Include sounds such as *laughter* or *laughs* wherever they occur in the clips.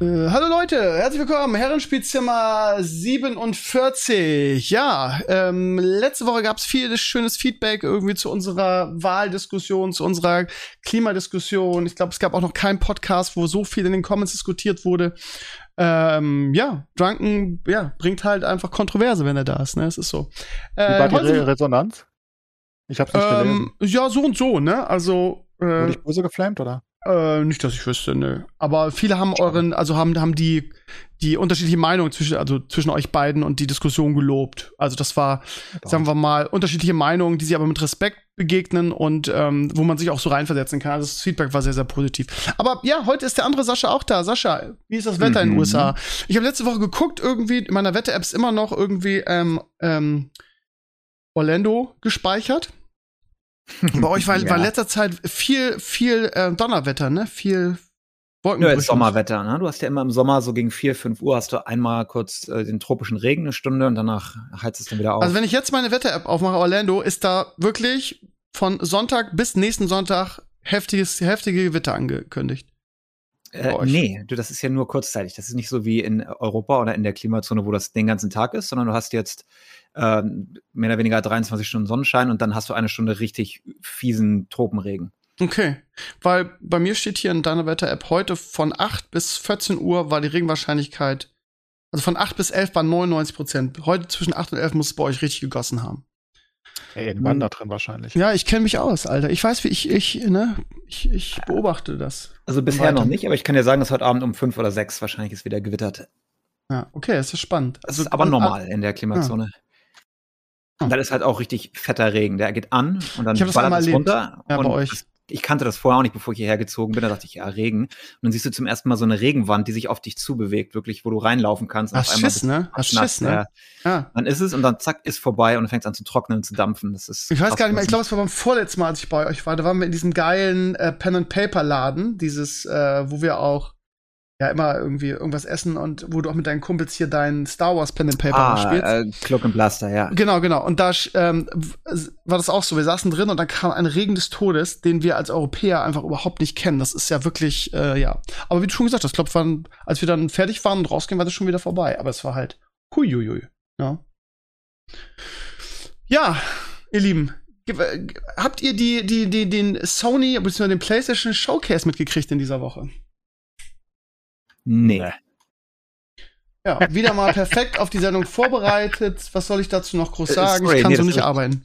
Äh, hallo Leute, herzlich willkommen, Herrenspielzimmer 47. Ja, ähm, letzte Woche gab es viel schönes Feedback irgendwie zu unserer Wahldiskussion, zu unserer Klimadiskussion. Ich glaube, es gab auch noch keinen Podcast, wo so viel in den Comments diskutiert wurde. Ähm, ja, Drunken, ja, bringt halt einfach Kontroverse, wenn er da ist, ne? Es ist so. Äh, Wie war die Re Resonanz? Ich hab's nicht ähm, gelesen. Ja, so und so, ne? Also. Äh, Wurde ich böse geflamed, oder? Äh, nicht, dass ich wüsste, ne. Aber viele haben euren, also haben, haben die, die unterschiedliche Meinung zwischen, also zwischen euch beiden und die Diskussion gelobt. Also das war, ja, sagen wir mal, unterschiedliche Meinungen, die sich aber mit Respekt begegnen und ähm, wo man sich auch so reinversetzen kann. Also das Feedback war sehr, sehr positiv. Aber ja, heute ist der andere Sascha auch da. Sascha, wie ist das Wetter mhm. in den USA? Ich habe letzte Woche geguckt, irgendwie, in meiner Wette-App ist immer noch irgendwie ähm, ähm, Orlando gespeichert. Bei euch war, *laughs* ja. war in letzter Zeit viel, viel äh, Donnerwetter, ne? Viel Wolkenbrüche. Ja, Sommerwetter, ne? Du hast ja immer im Sommer so gegen 4, 5 Uhr hast du einmal kurz äh, den tropischen Regen eine Stunde und danach heizt es dann wieder auf. Also wenn ich jetzt meine Wetter-App aufmache, Orlando, ist da wirklich von Sonntag bis nächsten Sonntag heftiges, heftige Gewitter angekündigt. Äh, nee, du, das ist ja nur kurzzeitig. Das ist nicht so wie in Europa oder in der Klimazone, wo das den ganzen Tag ist, sondern du hast jetzt äh, mehr oder weniger 23 Stunden Sonnenschein und dann hast du eine Stunde richtig fiesen Tropenregen. Okay, weil bei mir steht hier in deiner Wetter-App heute von 8 bis 14 Uhr war die Regenwahrscheinlichkeit, also von 8 bis 11 war 99 Prozent. Heute zwischen 8 und 11 muss es bei euch richtig gegossen haben. Ey, in Wander drin wahrscheinlich. Ja, ich kenne mich aus, Alter. Ich weiß, wie ich, ich, ne, ich, ich beobachte das. Also bisher noch nicht, aber ich kann dir sagen, dass heute Abend um 5 oder 6 wahrscheinlich ist wieder gewittert. Ja, okay, das ist spannend. Also, das ist aber normal in der Klimazone. Ja. Und dann ist halt auch richtig fetter Regen. Der geht an und dann ballert es runter. Ja, und bei euch. Ich kannte das vorher auch nicht, bevor ich hierher gezogen bin. Da dachte ich, ja, Regen. Und dann siehst du zum ersten Mal so eine Regenwand, die sich auf dich zubewegt, wirklich, wo du reinlaufen kannst. Hast Schiss, ne? Hast Schiss, ne? Ja. Dann ist es und dann zack, ist vorbei und dann fängt es an zu trocknen und zu dampfen. Das ist ich weiß gar nicht mehr, ich glaube, es war beim vorletzten Mal, als ich bei euch war. Da waren wir in diesem geilen äh, Pen-and-Paper-Laden, dieses, äh, wo wir auch ja immer irgendwie irgendwas essen und wo du auch mit deinen Kumpels hier deinen Star Wars Pen and Paper ah, spielst. Äh, Cloak and Blaster, ja. Genau, genau. Und da ähm, war das auch so. Wir saßen drin und dann kam ein Regen des Todes, den wir als Europäer einfach überhaupt nicht kennen. Das ist ja wirklich, äh, ja. Aber wie du schon gesagt hast, glaube, als wir dann fertig waren und rausgehen, war das schon wieder vorbei. Aber es war halt huiuiui. Ja. Ja, ihr Lieben, habt ihr die, die, die, den Sony bzw. den PlayStation Showcase mitgekriegt in dieser Woche? Nee. Ja, wieder mal perfekt auf die Sendung vorbereitet. Was soll ich dazu noch groß äh, sagen? Sorry, ich kann nee, so nicht arbeiten.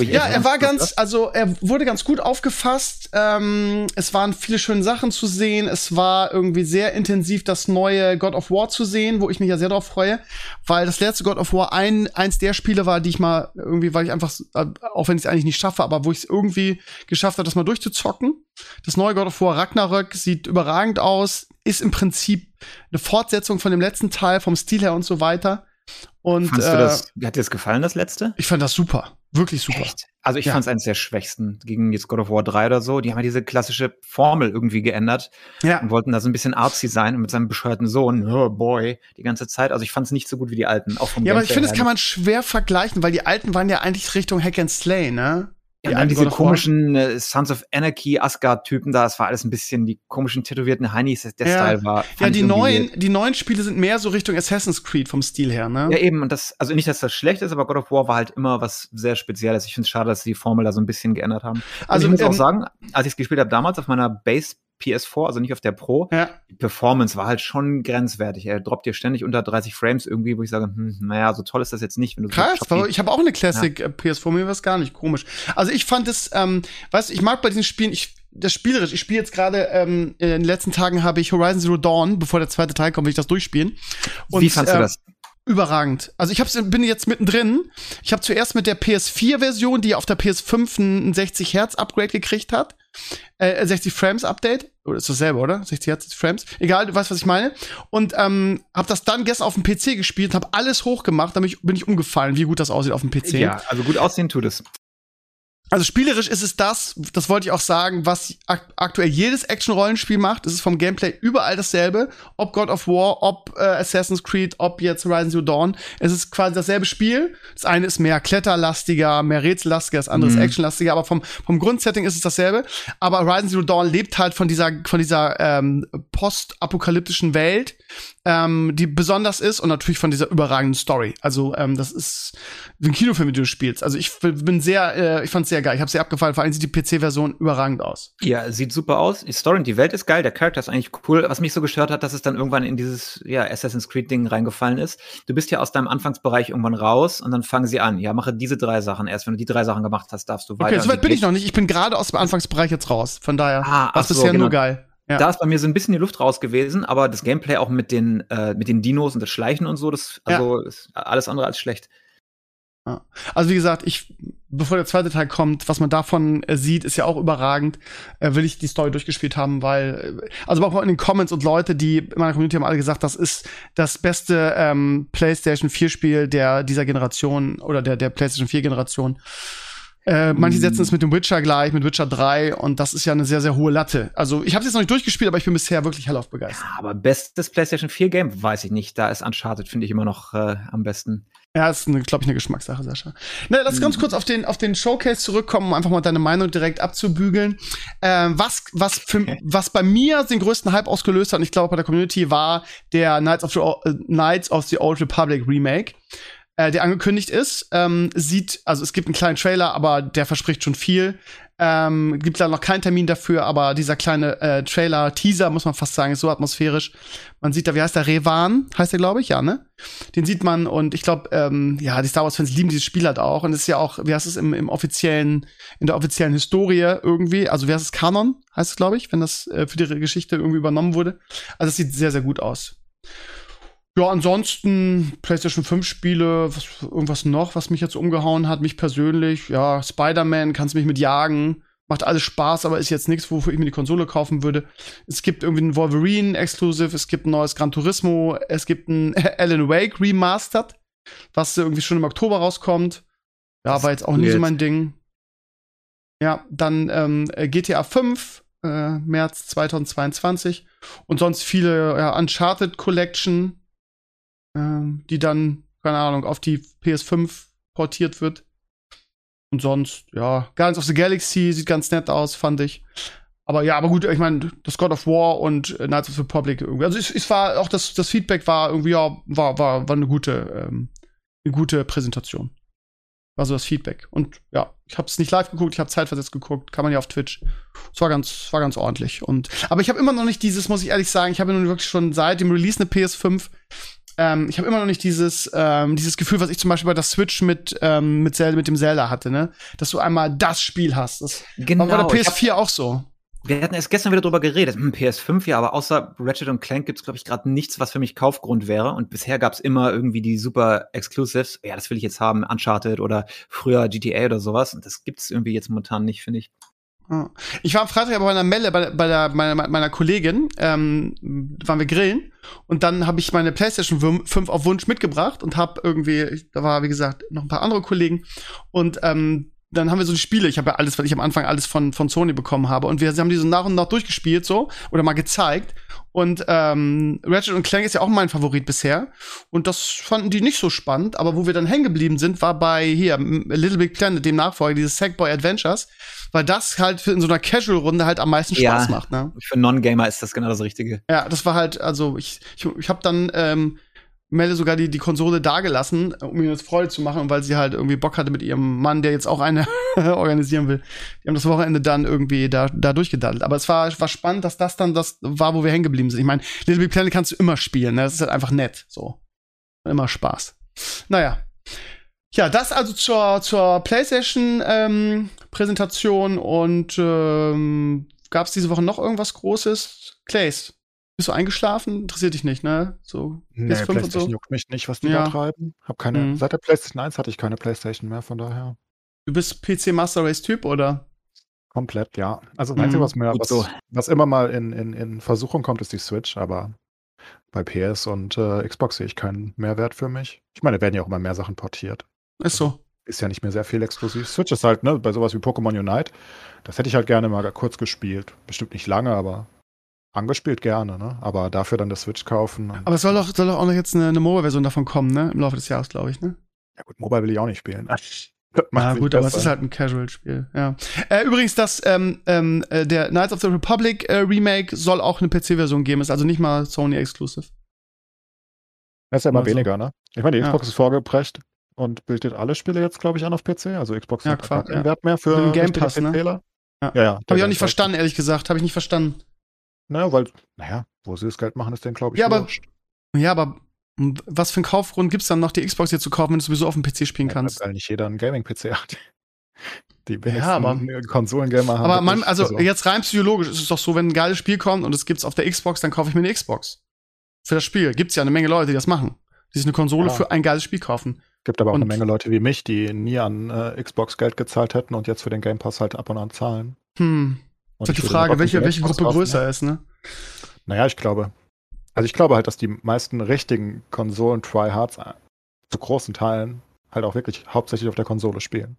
Ja, er war ganz, also er wurde ganz gut aufgefasst. Ähm, es waren viele schöne Sachen zu sehen. Es war irgendwie sehr intensiv das neue God of War zu sehen, wo ich mich ja sehr darauf freue, weil das letzte God of War ein, eins der Spiele war, die ich mal irgendwie, weil ich einfach, äh, auch wenn ich es eigentlich nicht schaffe, aber wo ich es irgendwie geschafft habe, das mal durchzuzocken. Das neue God of War Ragnarök sieht überragend aus, ist im Prinzip eine Fortsetzung von dem letzten Teil vom Stil her und so weiter. Und, Fandst äh, das, hat dir das gefallen, das letzte? Ich fand das super. Wirklich super. Echt? Also ich ja. fand es eines der schwächsten gegen jetzt God of War 3 oder so. Die haben ja diese klassische Formel irgendwie geändert ja. und wollten da so ein bisschen artsy sein und mit seinem bescheuerten Sohn, oh boy, die ganze Zeit. Also ich fand es nicht so gut wie die alten. Auch vom ja, aber ich finde, das kann man schwer vergleichen, weil die alten waren ja eigentlich Richtung Hack and Slay, ne? Ja, und dann diese komischen äh, Sons of Anarchy Asgard-Typen da, das war alles ein bisschen die komischen tätowierten Heinis, der ja. Style war. Ja, die neuen, die neuen Spiele sind mehr so Richtung Assassin's Creed vom Stil her, ne? Ja, eben, und das, also nicht, dass das schlecht ist, aber God of War war halt immer was sehr Spezielles. Ich finde es schade, dass sie die Formel da so ein bisschen geändert haben. Also, und ich muss ähm, auch sagen, als ich es gespielt habe damals auf meiner Base PS4, also nicht auf der Pro, ja. die Performance war halt schon grenzwertig. Er droppt dir ständig unter 30 Frames irgendwie, wo ich sage, hm, naja, so toll ist das jetzt nicht. Wenn du Krass, so ich habe auch eine Classic ja. Äh, PS4, mir war es gar nicht komisch. Also ich fand es, ähm, weißt du, ich mag bei diesen Spielen, ich das spielerisch. Ich spiele jetzt gerade, ähm, in den letzten Tagen habe ich Horizon Zero Dawn, bevor der zweite Teil kommt, will ich das durchspielen. Und, Wie fandst äh, du das? Überragend. Also ich hab's, bin jetzt mittendrin. Ich habe zuerst mit der PS4-Version, die auf der PS5 ein 60 Hertz Upgrade gekriegt hat, äh, 60 Frames Update. Oder ist dasselbe, oder? 60 Hertz Frames. Egal, du weißt, was ich meine. Und ähm, habe das dann gestern auf dem PC gespielt, habe alles hochgemacht, damit bin ich umgefallen, wie gut das aussieht auf dem PC. Ja, also gut aussehen tut es. Also spielerisch ist es das, das wollte ich auch sagen, was ak aktuell jedes Action-Rollenspiel macht. Es ist vom Gameplay überall dasselbe. Ob God of War, ob äh, Assassin's Creed, ob jetzt Horizon Zero Dawn. Es ist quasi dasselbe Spiel. Das eine ist mehr kletterlastiger, mehr rätsellastiger, das andere mhm. ist actionlastiger, aber vom, vom Grundsetting ist es dasselbe. Aber Horizon Zero Dawn lebt halt von dieser, von dieser ähm, postapokalyptischen Welt, ähm, die besonders ist und natürlich von dieser überragenden Story. Also ähm, das ist ein Kinofilm, den du spielst. Also ich bin sehr, äh, ich fand's sehr geil. Ich habe sehr abgefallen. Vor allem sieht die PC-Version überragend aus. Ja, sieht super aus. Die Story und die Welt ist geil. Der Charakter ist eigentlich cool. Was mich so gestört hat, dass es dann irgendwann in dieses ja, Assassin's Creed-Ding reingefallen ist. Du bist ja aus deinem Anfangsbereich irgendwann raus und dann fangen sie an. Ja, mache diese drei Sachen. Erst wenn du die drei Sachen gemacht hast, darfst du weiter. Okay, so weit bin ich noch nicht. Ich bin gerade aus dem Anfangsbereich jetzt raus. Von daher ah, war bisher genau. nur geil. Ja. Da ist bei mir so ein bisschen die Luft raus gewesen, aber das Gameplay auch mit den, äh, mit den Dinos und das Schleichen und so, das also ja. ist alles andere als schlecht. Ja. Also wie gesagt, ich, bevor der zweite Teil kommt, was man davon äh, sieht, ist ja auch überragend. Äh, will ich die Story durchgespielt haben, weil, äh, also auch in den Comments und Leute, die in meiner Community haben alle gesagt, das ist das beste ähm, PlayStation 4 Spiel der dieser Generation oder der der PlayStation 4 Generation. Äh, manche setzen es mit dem Witcher gleich, mit Witcher 3 und das ist ja eine sehr, sehr hohe Latte. Also ich habe es jetzt noch nicht durchgespielt, aber ich bin bisher wirklich hellauf begeistert. Ja, aber bestes PlayStation 4 Game weiß ich nicht. Da ist Uncharted, finde ich immer noch äh, am besten. Ja, ist, glaube ich, eine Geschmackssache, Sascha. Na, lass mhm. ganz kurz auf den, auf den Showcase zurückkommen, um einfach mal deine Meinung direkt abzubügeln. Äh, was, was, für, was bei mir den größten Hype ausgelöst hat, und ich glaube bei der Community, war der Knights of the, uh, Knights of the Old Republic Remake äh, der angekündigt ist. Ähm, sieht, also es gibt einen kleinen Trailer, aber der verspricht schon viel. Ähm, gibt leider noch keinen Termin dafür, aber dieser kleine äh, Trailer, Teaser, muss man fast sagen, ist so atmosphärisch. Man sieht da, wie heißt der? Revan, heißt der, glaube ich, ja, ne? Den sieht man und ich glaube, ähm, ja, die Star Wars-Fans lieben dieses Spiel halt auch. Und es ist ja auch, wie heißt es im, im offiziellen, in der offiziellen Historie irgendwie, also wie heißt es, Kanon, heißt es, glaube ich, wenn das äh, für die Geschichte irgendwie übernommen wurde. Also es sieht sehr, sehr gut aus. Ja, ansonsten PlayStation 5 Spiele, was, irgendwas noch, was mich jetzt umgehauen hat, mich persönlich. Ja, Spider-Man, kannst mich mit jagen. Macht alles Spaß, aber ist jetzt nichts, wofür ich mir die Konsole kaufen würde. Es gibt irgendwie ein Wolverine Exclusive, es gibt ein neues Gran Turismo, es gibt ein *laughs* Alan Wake Remastered, was irgendwie schon im Oktober rauskommt. Ja, war jetzt auch nie so mein Ding. Ja, dann ähm, GTA 5, äh, März 2022. Und sonst viele ja, Uncharted Collection, ähm, die dann, keine Ahnung, auf die PS5 portiert wird. Und sonst, ja, Guardians of the Galaxy sieht ganz nett aus, fand ich. Aber ja, aber gut, ich meine, das God of War und äh, Knights of the Republic irgendwie. Also es, es war auch das, das Feedback war irgendwie, ja, war, war, war eine gute, ähm, eine gute Präsentation. War so das Feedback. Und ja, ich habe es nicht live geguckt, ich habe zeitversetzt geguckt, kann man ja auf Twitch. Es war ganz, war ganz ordentlich. Und, aber ich habe immer noch nicht dieses, muss ich ehrlich sagen, ich habe nun wirklich schon seit dem Release eine PS5 ähm, ich habe immer noch nicht dieses, ähm, dieses Gefühl, was ich zum Beispiel bei der Switch mit, ähm, mit, Zelda, mit dem Zelda hatte, ne? Dass du einmal das Spiel hast. Das genau, war bei der PS4 auch so. Wir hatten erst gestern wieder drüber geredet. Hm, PS5, ja, aber außer Ratchet und Clank gibt's glaube ich, gerade nichts, was für mich Kaufgrund wäre. Und bisher gab's immer irgendwie die super Exclusives. Ja, das will ich jetzt haben, Uncharted oder früher GTA oder sowas. Und das gibt's irgendwie jetzt momentan nicht, finde ich. Ich war am Freitag aber bei einer Melle bei, bei der, meiner, meiner Kollegin, ähm, waren wir grillen und dann habe ich meine PlayStation 5 auf Wunsch mitgebracht und habe irgendwie, da war wie gesagt noch ein paar andere Kollegen und ähm, dann haben wir so die Spiele, ich habe ja alles, weil ich am Anfang alles von, von Sony bekommen habe und wir haben die so nach und nach durchgespielt so oder mal gezeigt und ähm, Ratchet und Clank ist ja auch mein Favorit bisher. Und das fanden die nicht so spannend. Aber wo wir dann hängen geblieben sind, war bei hier Little Big Planet, dem Nachfolger, dieses Sackboy Adventures. Weil das halt in so einer Casual-Runde halt am meisten Spaß ja, macht. Ne? Für Non-Gamer ist das genau das Richtige. Ja, das war halt, also ich, ich, ich habe dann ähm, Melle sogar die, die Konsole dagelassen, um ihr das Freude zu machen, weil sie halt irgendwie Bock hatte mit ihrem Mann, der jetzt auch eine *laughs* organisieren will. Die haben das Wochenende dann irgendwie da, da durchgedaddelt. Aber es war, war spannend, dass das dann das war, wo wir hängen geblieben sind. Ich meine, Little Big Planet kannst du immer spielen, ne? Das ist halt einfach nett. So. Immer Spaß. Naja. Ja, das also zur, zur PlayStation-Präsentation ähm, und ähm, gab es diese Woche noch irgendwas Großes? Clays, Bist du eingeschlafen? Interessiert dich nicht, ne? So nee, PS5 PlayStation und so? juckt mich nicht, was die ja. da treiben. Hab keine, mhm. Seit der PlayStation 1 hatte ich keine PlayStation mehr, von daher. Du bist PC Master Race Typ, oder? Komplett, ja. Also das Einzige, mhm. was mir, was, so. was, immer mal in, in, in Versuchung kommt, ist die Switch, aber bei PS und äh, Xbox sehe ich keinen Mehrwert für mich. Ich meine, werden ja auch immer mehr Sachen portiert. Ist so. Ist ja nicht mehr sehr viel exklusiv. Switch ist halt, ne, bei sowas wie Pokémon Unite, das hätte ich halt gerne mal kurz gespielt. Bestimmt nicht lange, aber angespielt gerne, ne? Aber dafür dann das Switch kaufen. Aber es soll doch, soll doch auch noch jetzt eine, eine Mobile-Version davon kommen, ne? Im Laufe des Jahres, glaube ich, ne? Ja gut, Mobile will ich auch nicht spielen. *laughs* Na gut, aber es ist halt ein Casual-Spiel, ja. Äh, übrigens, das, ähm, ähm, äh, der Knights of the Republic äh, Remake soll auch eine PC-Version geben, ist also nicht mal Sony-exclusive. Das ist ja immer also. weniger, ne? Ich meine, die Xbox ja. ist vorgeprescht und bildet alle Spiele jetzt, glaube ich, an auf PC. Also Xbox ja, hat keinen ja. Wert mehr für Game Pass, ne? Ja, ja. ja Habe ich auch nicht verstanden, ehrlich gesagt. Habe ich nicht verstanden. Naja, weil, naja, wo sie das Geld machen, ist denn, glaube ich, ja, aber, Ja, aber was für einen Kaufgrund gibt es dann noch, die Xbox hier zu kaufen, wenn du sowieso auf dem PC spielen kannst? Weil nicht jeder einen Gaming-PC hat. Die ja, aber Konsolengamer haben. Aber man, also so. jetzt rein psychologisch ist es doch so, wenn ein geiles Spiel kommt und es gibt's auf der Xbox, dann kaufe ich mir eine Xbox. Für das Spiel gibt's ja eine Menge Leute, die das machen. Die sich eine Konsole ja. für ein geiles Spiel kaufen. Gibt aber auch und eine Menge Leute wie mich, die nie an äh, Xbox Geld gezahlt hätten und jetzt für den Game Pass halt ab und an zahlen. Hm. Und ist halt die Frage, welche, welche Gruppe größer ne? ist, ne? Naja, ich glaube, also ich glaube halt, dass die meisten richtigen Konsolen-Tryhards zu großen Teilen halt auch wirklich hauptsächlich auf der Konsole spielen.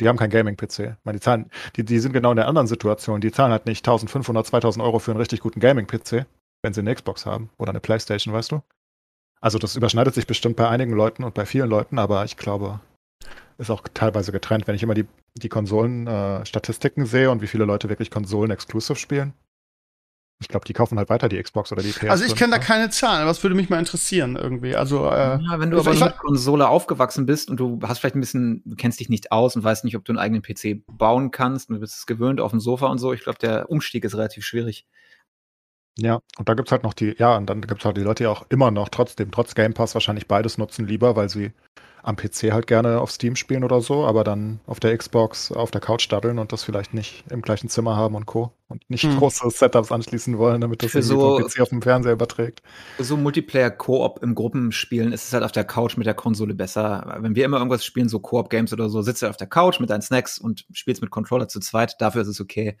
Die haben kein Gaming-PC. Die, zahlen, die, die sind genau in der anderen Situation. Die zahlen halt nicht 1500, 2000 Euro für einen richtig guten Gaming-PC, wenn sie eine Xbox haben oder eine Playstation, weißt du? Also das überschneidet sich bestimmt bei einigen Leuten und bei vielen Leuten, aber ich glaube, ist auch teilweise getrennt. Wenn ich immer die, die Konsolen-Statistiken äh, sehe und wie viele Leute wirklich Konsolen-exclusive spielen, ich glaube, die kaufen halt weiter die Xbox oder die PS. Also ich kenne da keine Zahlen, aber es würde mich mal interessieren irgendwie. Also äh, ja, wenn du aber mit Konsole aufgewachsen bist und du hast vielleicht ein bisschen, du kennst dich nicht aus und weißt nicht, ob du einen eigenen PC bauen kannst und du bist es gewöhnt auf dem Sofa und so. Ich glaube, der Umstieg ist relativ schwierig. Ja, und da gibt es halt noch die, ja, und dann gibt es halt die Leute, die auch immer noch trotzdem, trotz Game Pass wahrscheinlich beides nutzen lieber, weil sie am PC halt gerne auf Steam spielen oder so, aber dann auf der Xbox auf der Couch daddeln und das vielleicht nicht im gleichen Zimmer haben und Co. Und nicht hm. große Setups anschließen wollen, damit das so, PC auf dem Fernseher überträgt. So Multiplayer-Koop im Gruppenspielen ist es halt auf der Couch mit der Konsole besser. Wenn wir immer irgendwas spielen, so Koop-Games oder so, sitzt du auf der Couch mit deinen Snacks und spielst mit Controller zu zweit. Dafür ist es okay.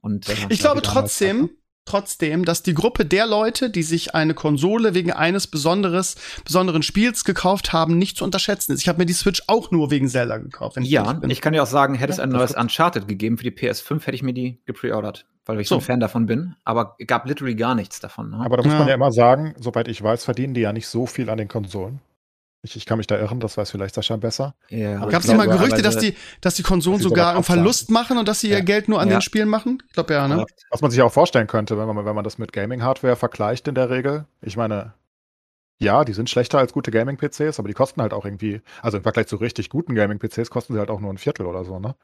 Und, äh, ich glaube trotzdem, trotzdem, dass die Gruppe der Leute, die sich eine Konsole wegen eines besonderes, besonderen Spiels gekauft haben, nicht zu unterschätzen ist. Ich habe mir die Switch auch nur wegen Zelda gekauft. ja, ich, ich, kann dir auch sagen, hätte es ein neues Uncharted gegeben für die PS5, hätte ich mir die gepreordert, weil ich so ein Fan davon bin. Aber gab literally gar nichts davon. Ne? Aber da muss ja. man ja immer sagen, soweit ich weiß, verdienen die ja nicht so viel an den Konsolen. Ich, ich, kann mich da irren, das weiß vielleicht Sascha besser. Ja, Gab es mal Gerüchte, dass die, dass die Konsolen sogar einen Verlust machen und dass sie ja. ihr Geld nur an ja. den Spielen machen? Ich glaube ja, ne? Was man sich auch vorstellen könnte, wenn man, wenn man das mit Gaming-Hardware vergleicht in der Regel. Ich meine, ja, die sind schlechter als gute Gaming-PCs, aber die kosten halt auch irgendwie, also im Vergleich zu richtig guten Gaming-PCs kosten sie halt auch nur ein Viertel oder so, ne?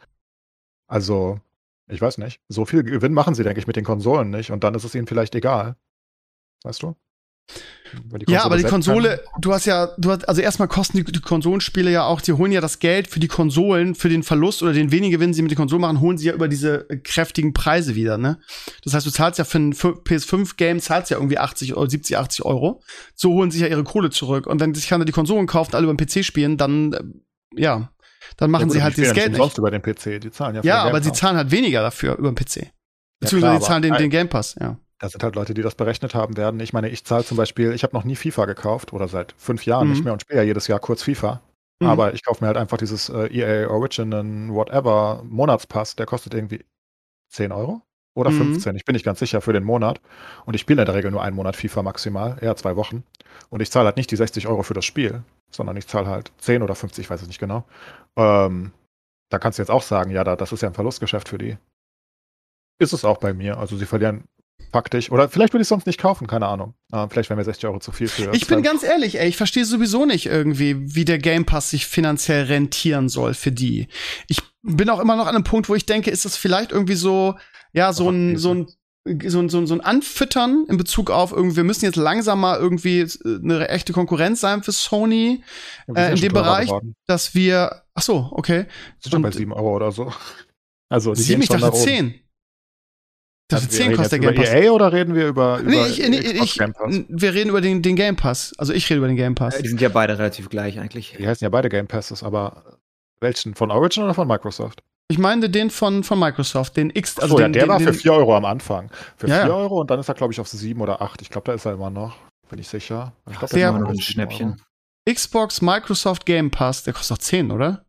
Also, ich weiß nicht. So viel Gewinn machen sie, denke ich, mit den Konsolen nicht und dann ist es ihnen vielleicht egal. Weißt du? Ja, aber die Konsole, kann. du hast ja, du hast, also erstmal kosten die, die, Konsolenspiele ja auch, die holen ja das Geld für die Konsolen, für den Verlust oder den wenigen Gewinn, sie mit den Konsolen machen, holen sie ja über diese kräftigen Preise wieder, ne? Das heißt, du zahlst ja für ein PS5-Game, zahlst ja irgendwie 80 oder 70, 80 Euro. So holen sie ja ihre Kohle zurück. Und wenn sich keiner die Konsolen kauft, alle über den PC spielen, dann, äh, ja, dann machen ja, gut, sie halt dieses Geld nicht. über den PC, die zahlen ja Ja, aber sie zahlen halt weniger dafür über den PC. Beziehungsweise ja, klar, sie zahlen den, den Game Pass, ja da sind halt Leute, die das berechnet haben werden. Ich meine, ich zahle zum Beispiel, ich habe noch nie FIFA gekauft oder seit fünf Jahren mhm. nicht mehr und spiele ja jedes Jahr kurz FIFA. Mhm. Aber ich kaufe mir halt einfach dieses äh, EA Origin Whatever Monatspass, der kostet irgendwie 10 Euro oder 15, mhm. ich bin nicht ganz sicher für den Monat. Und ich spiele in der Regel nur einen Monat FIFA maximal, eher zwei Wochen. Und ich zahle halt nicht die 60 Euro für das Spiel, sondern ich zahle halt 10 oder 50, ich weiß es nicht genau. Ähm, da kannst du jetzt auch sagen, ja, da, das ist ja ein Verlustgeschäft für die. Ist es auch bei mir. Also sie verlieren faktisch. Oder vielleicht würde ich es sonst nicht kaufen, keine Ahnung. Uh, vielleicht wären mir 60 Euro zu viel für. Ich bin ganz ehrlich, ey, ich verstehe sowieso nicht irgendwie, wie der Game Pass sich finanziell rentieren soll für die. Ich bin auch immer noch an einem Punkt, wo ich denke, ist das vielleicht irgendwie so, ja, so ein, so ein so ein, so, ein, so ein Anfüttern in Bezug auf irgendwie, wir müssen jetzt langsam mal irgendwie eine echte Konkurrenz sein für Sony ja, äh, in dem Bereich, geworden. dass wir, ach so, okay. Sind schon bei 7 Euro oder so. Also, die 7, ich dachte 10. Das also 10 kostet der Game Pass. EA oder reden wir über, über nee, ich, nee, ich, Game Pass? Wir reden über den, den Game Pass. Also ich rede über den Game Pass. die sind ja beide relativ gleich eigentlich. Die heißen ja beide Game Passes, aber welchen? Von Origin oder von Microsoft? Ich meine den von, von Microsoft, den X. Also so, den, ja, der den, war für 4 Euro am Anfang. Für ja, 4 Euro und dann ist er, glaube ich, auf 7 oder 8. Ich glaube, da ist er immer noch. Bin ich sicher. Ich glaube, der ist immer noch ein Schnäppchen. Xbox Microsoft Game Pass, der kostet doch 10, oder?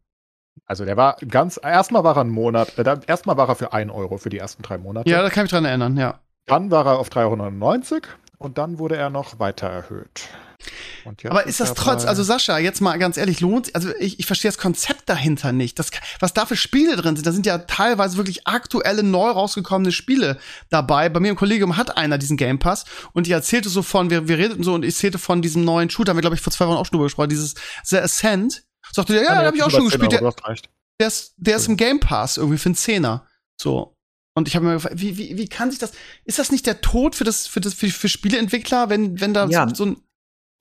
Also der war ganz, erstmal war er einen Monat, äh, erstmal war er für 1 Euro für die ersten drei Monate. Ja, da kann ich mich dran erinnern, ja. Dann war er auf 399 Euro und dann wurde er noch weiter erhöht. Aber ist das trotz, also Sascha, jetzt mal ganz ehrlich, lohnt, also ich, ich verstehe das Konzept dahinter nicht. Das, was da für Spiele drin sind, da sind ja teilweise wirklich aktuelle, neu rausgekommene Spiele dabei. Bei mir im Kollegium hat einer diesen Game Pass und die erzählte so von, wir, wir redeten so und ich erzählte von diesem neuen Shooter, haben wir glaube ich vor zwei Wochen auch schon drüber gesprochen, dieses The Ascent. Sagte der, ja, ja den habe ich auch schon gespielt. Der, der, ist, der ist im Game Pass irgendwie für einen Zehner. So. Und ich habe mir gefragt, wie, wie, wie kann sich das, ist das nicht der Tod für das, für das, für, für Spieleentwickler, wenn, wenn da ja. so, so ein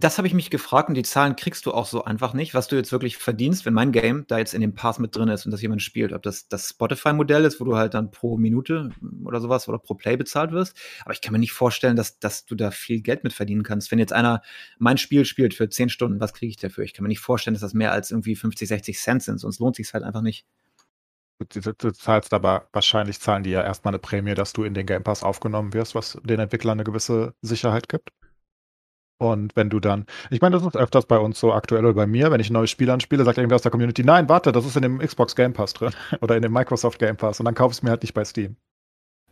das habe ich mich gefragt und die Zahlen kriegst du auch so einfach nicht, was du jetzt wirklich verdienst, wenn mein Game da jetzt in dem Pass mit drin ist und das jemand spielt. Ob das das Spotify-Modell ist, wo du halt dann pro Minute oder sowas oder pro Play bezahlt wirst. Aber ich kann mir nicht vorstellen, dass, dass du da viel Geld mit verdienen kannst. Wenn jetzt einer mein Spiel spielt für 10 Stunden, was kriege ich dafür? Ich kann mir nicht vorstellen, dass das mehr als irgendwie 50, 60 Cent sind, sonst lohnt sich halt einfach nicht. Du, zahlst aber wahrscheinlich zahlen die ja erstmal eine Prämie, dass du in den Game Pass aufgenommen wirst, was den Entwicklern eine gewisse Sicherheit gibt. Und wenn du dann, ich meine, das ist öfters bei uns so aktuell oder bei mir, wenn ich ein neues Spiel anspiele, sagt irgendwer aus der Community, nein, warte, das ist in dem Xbox Game Pass drin *laughs* oder in dem Microsoft Game Pass und dann kauf es mir halt nicht bei Steam.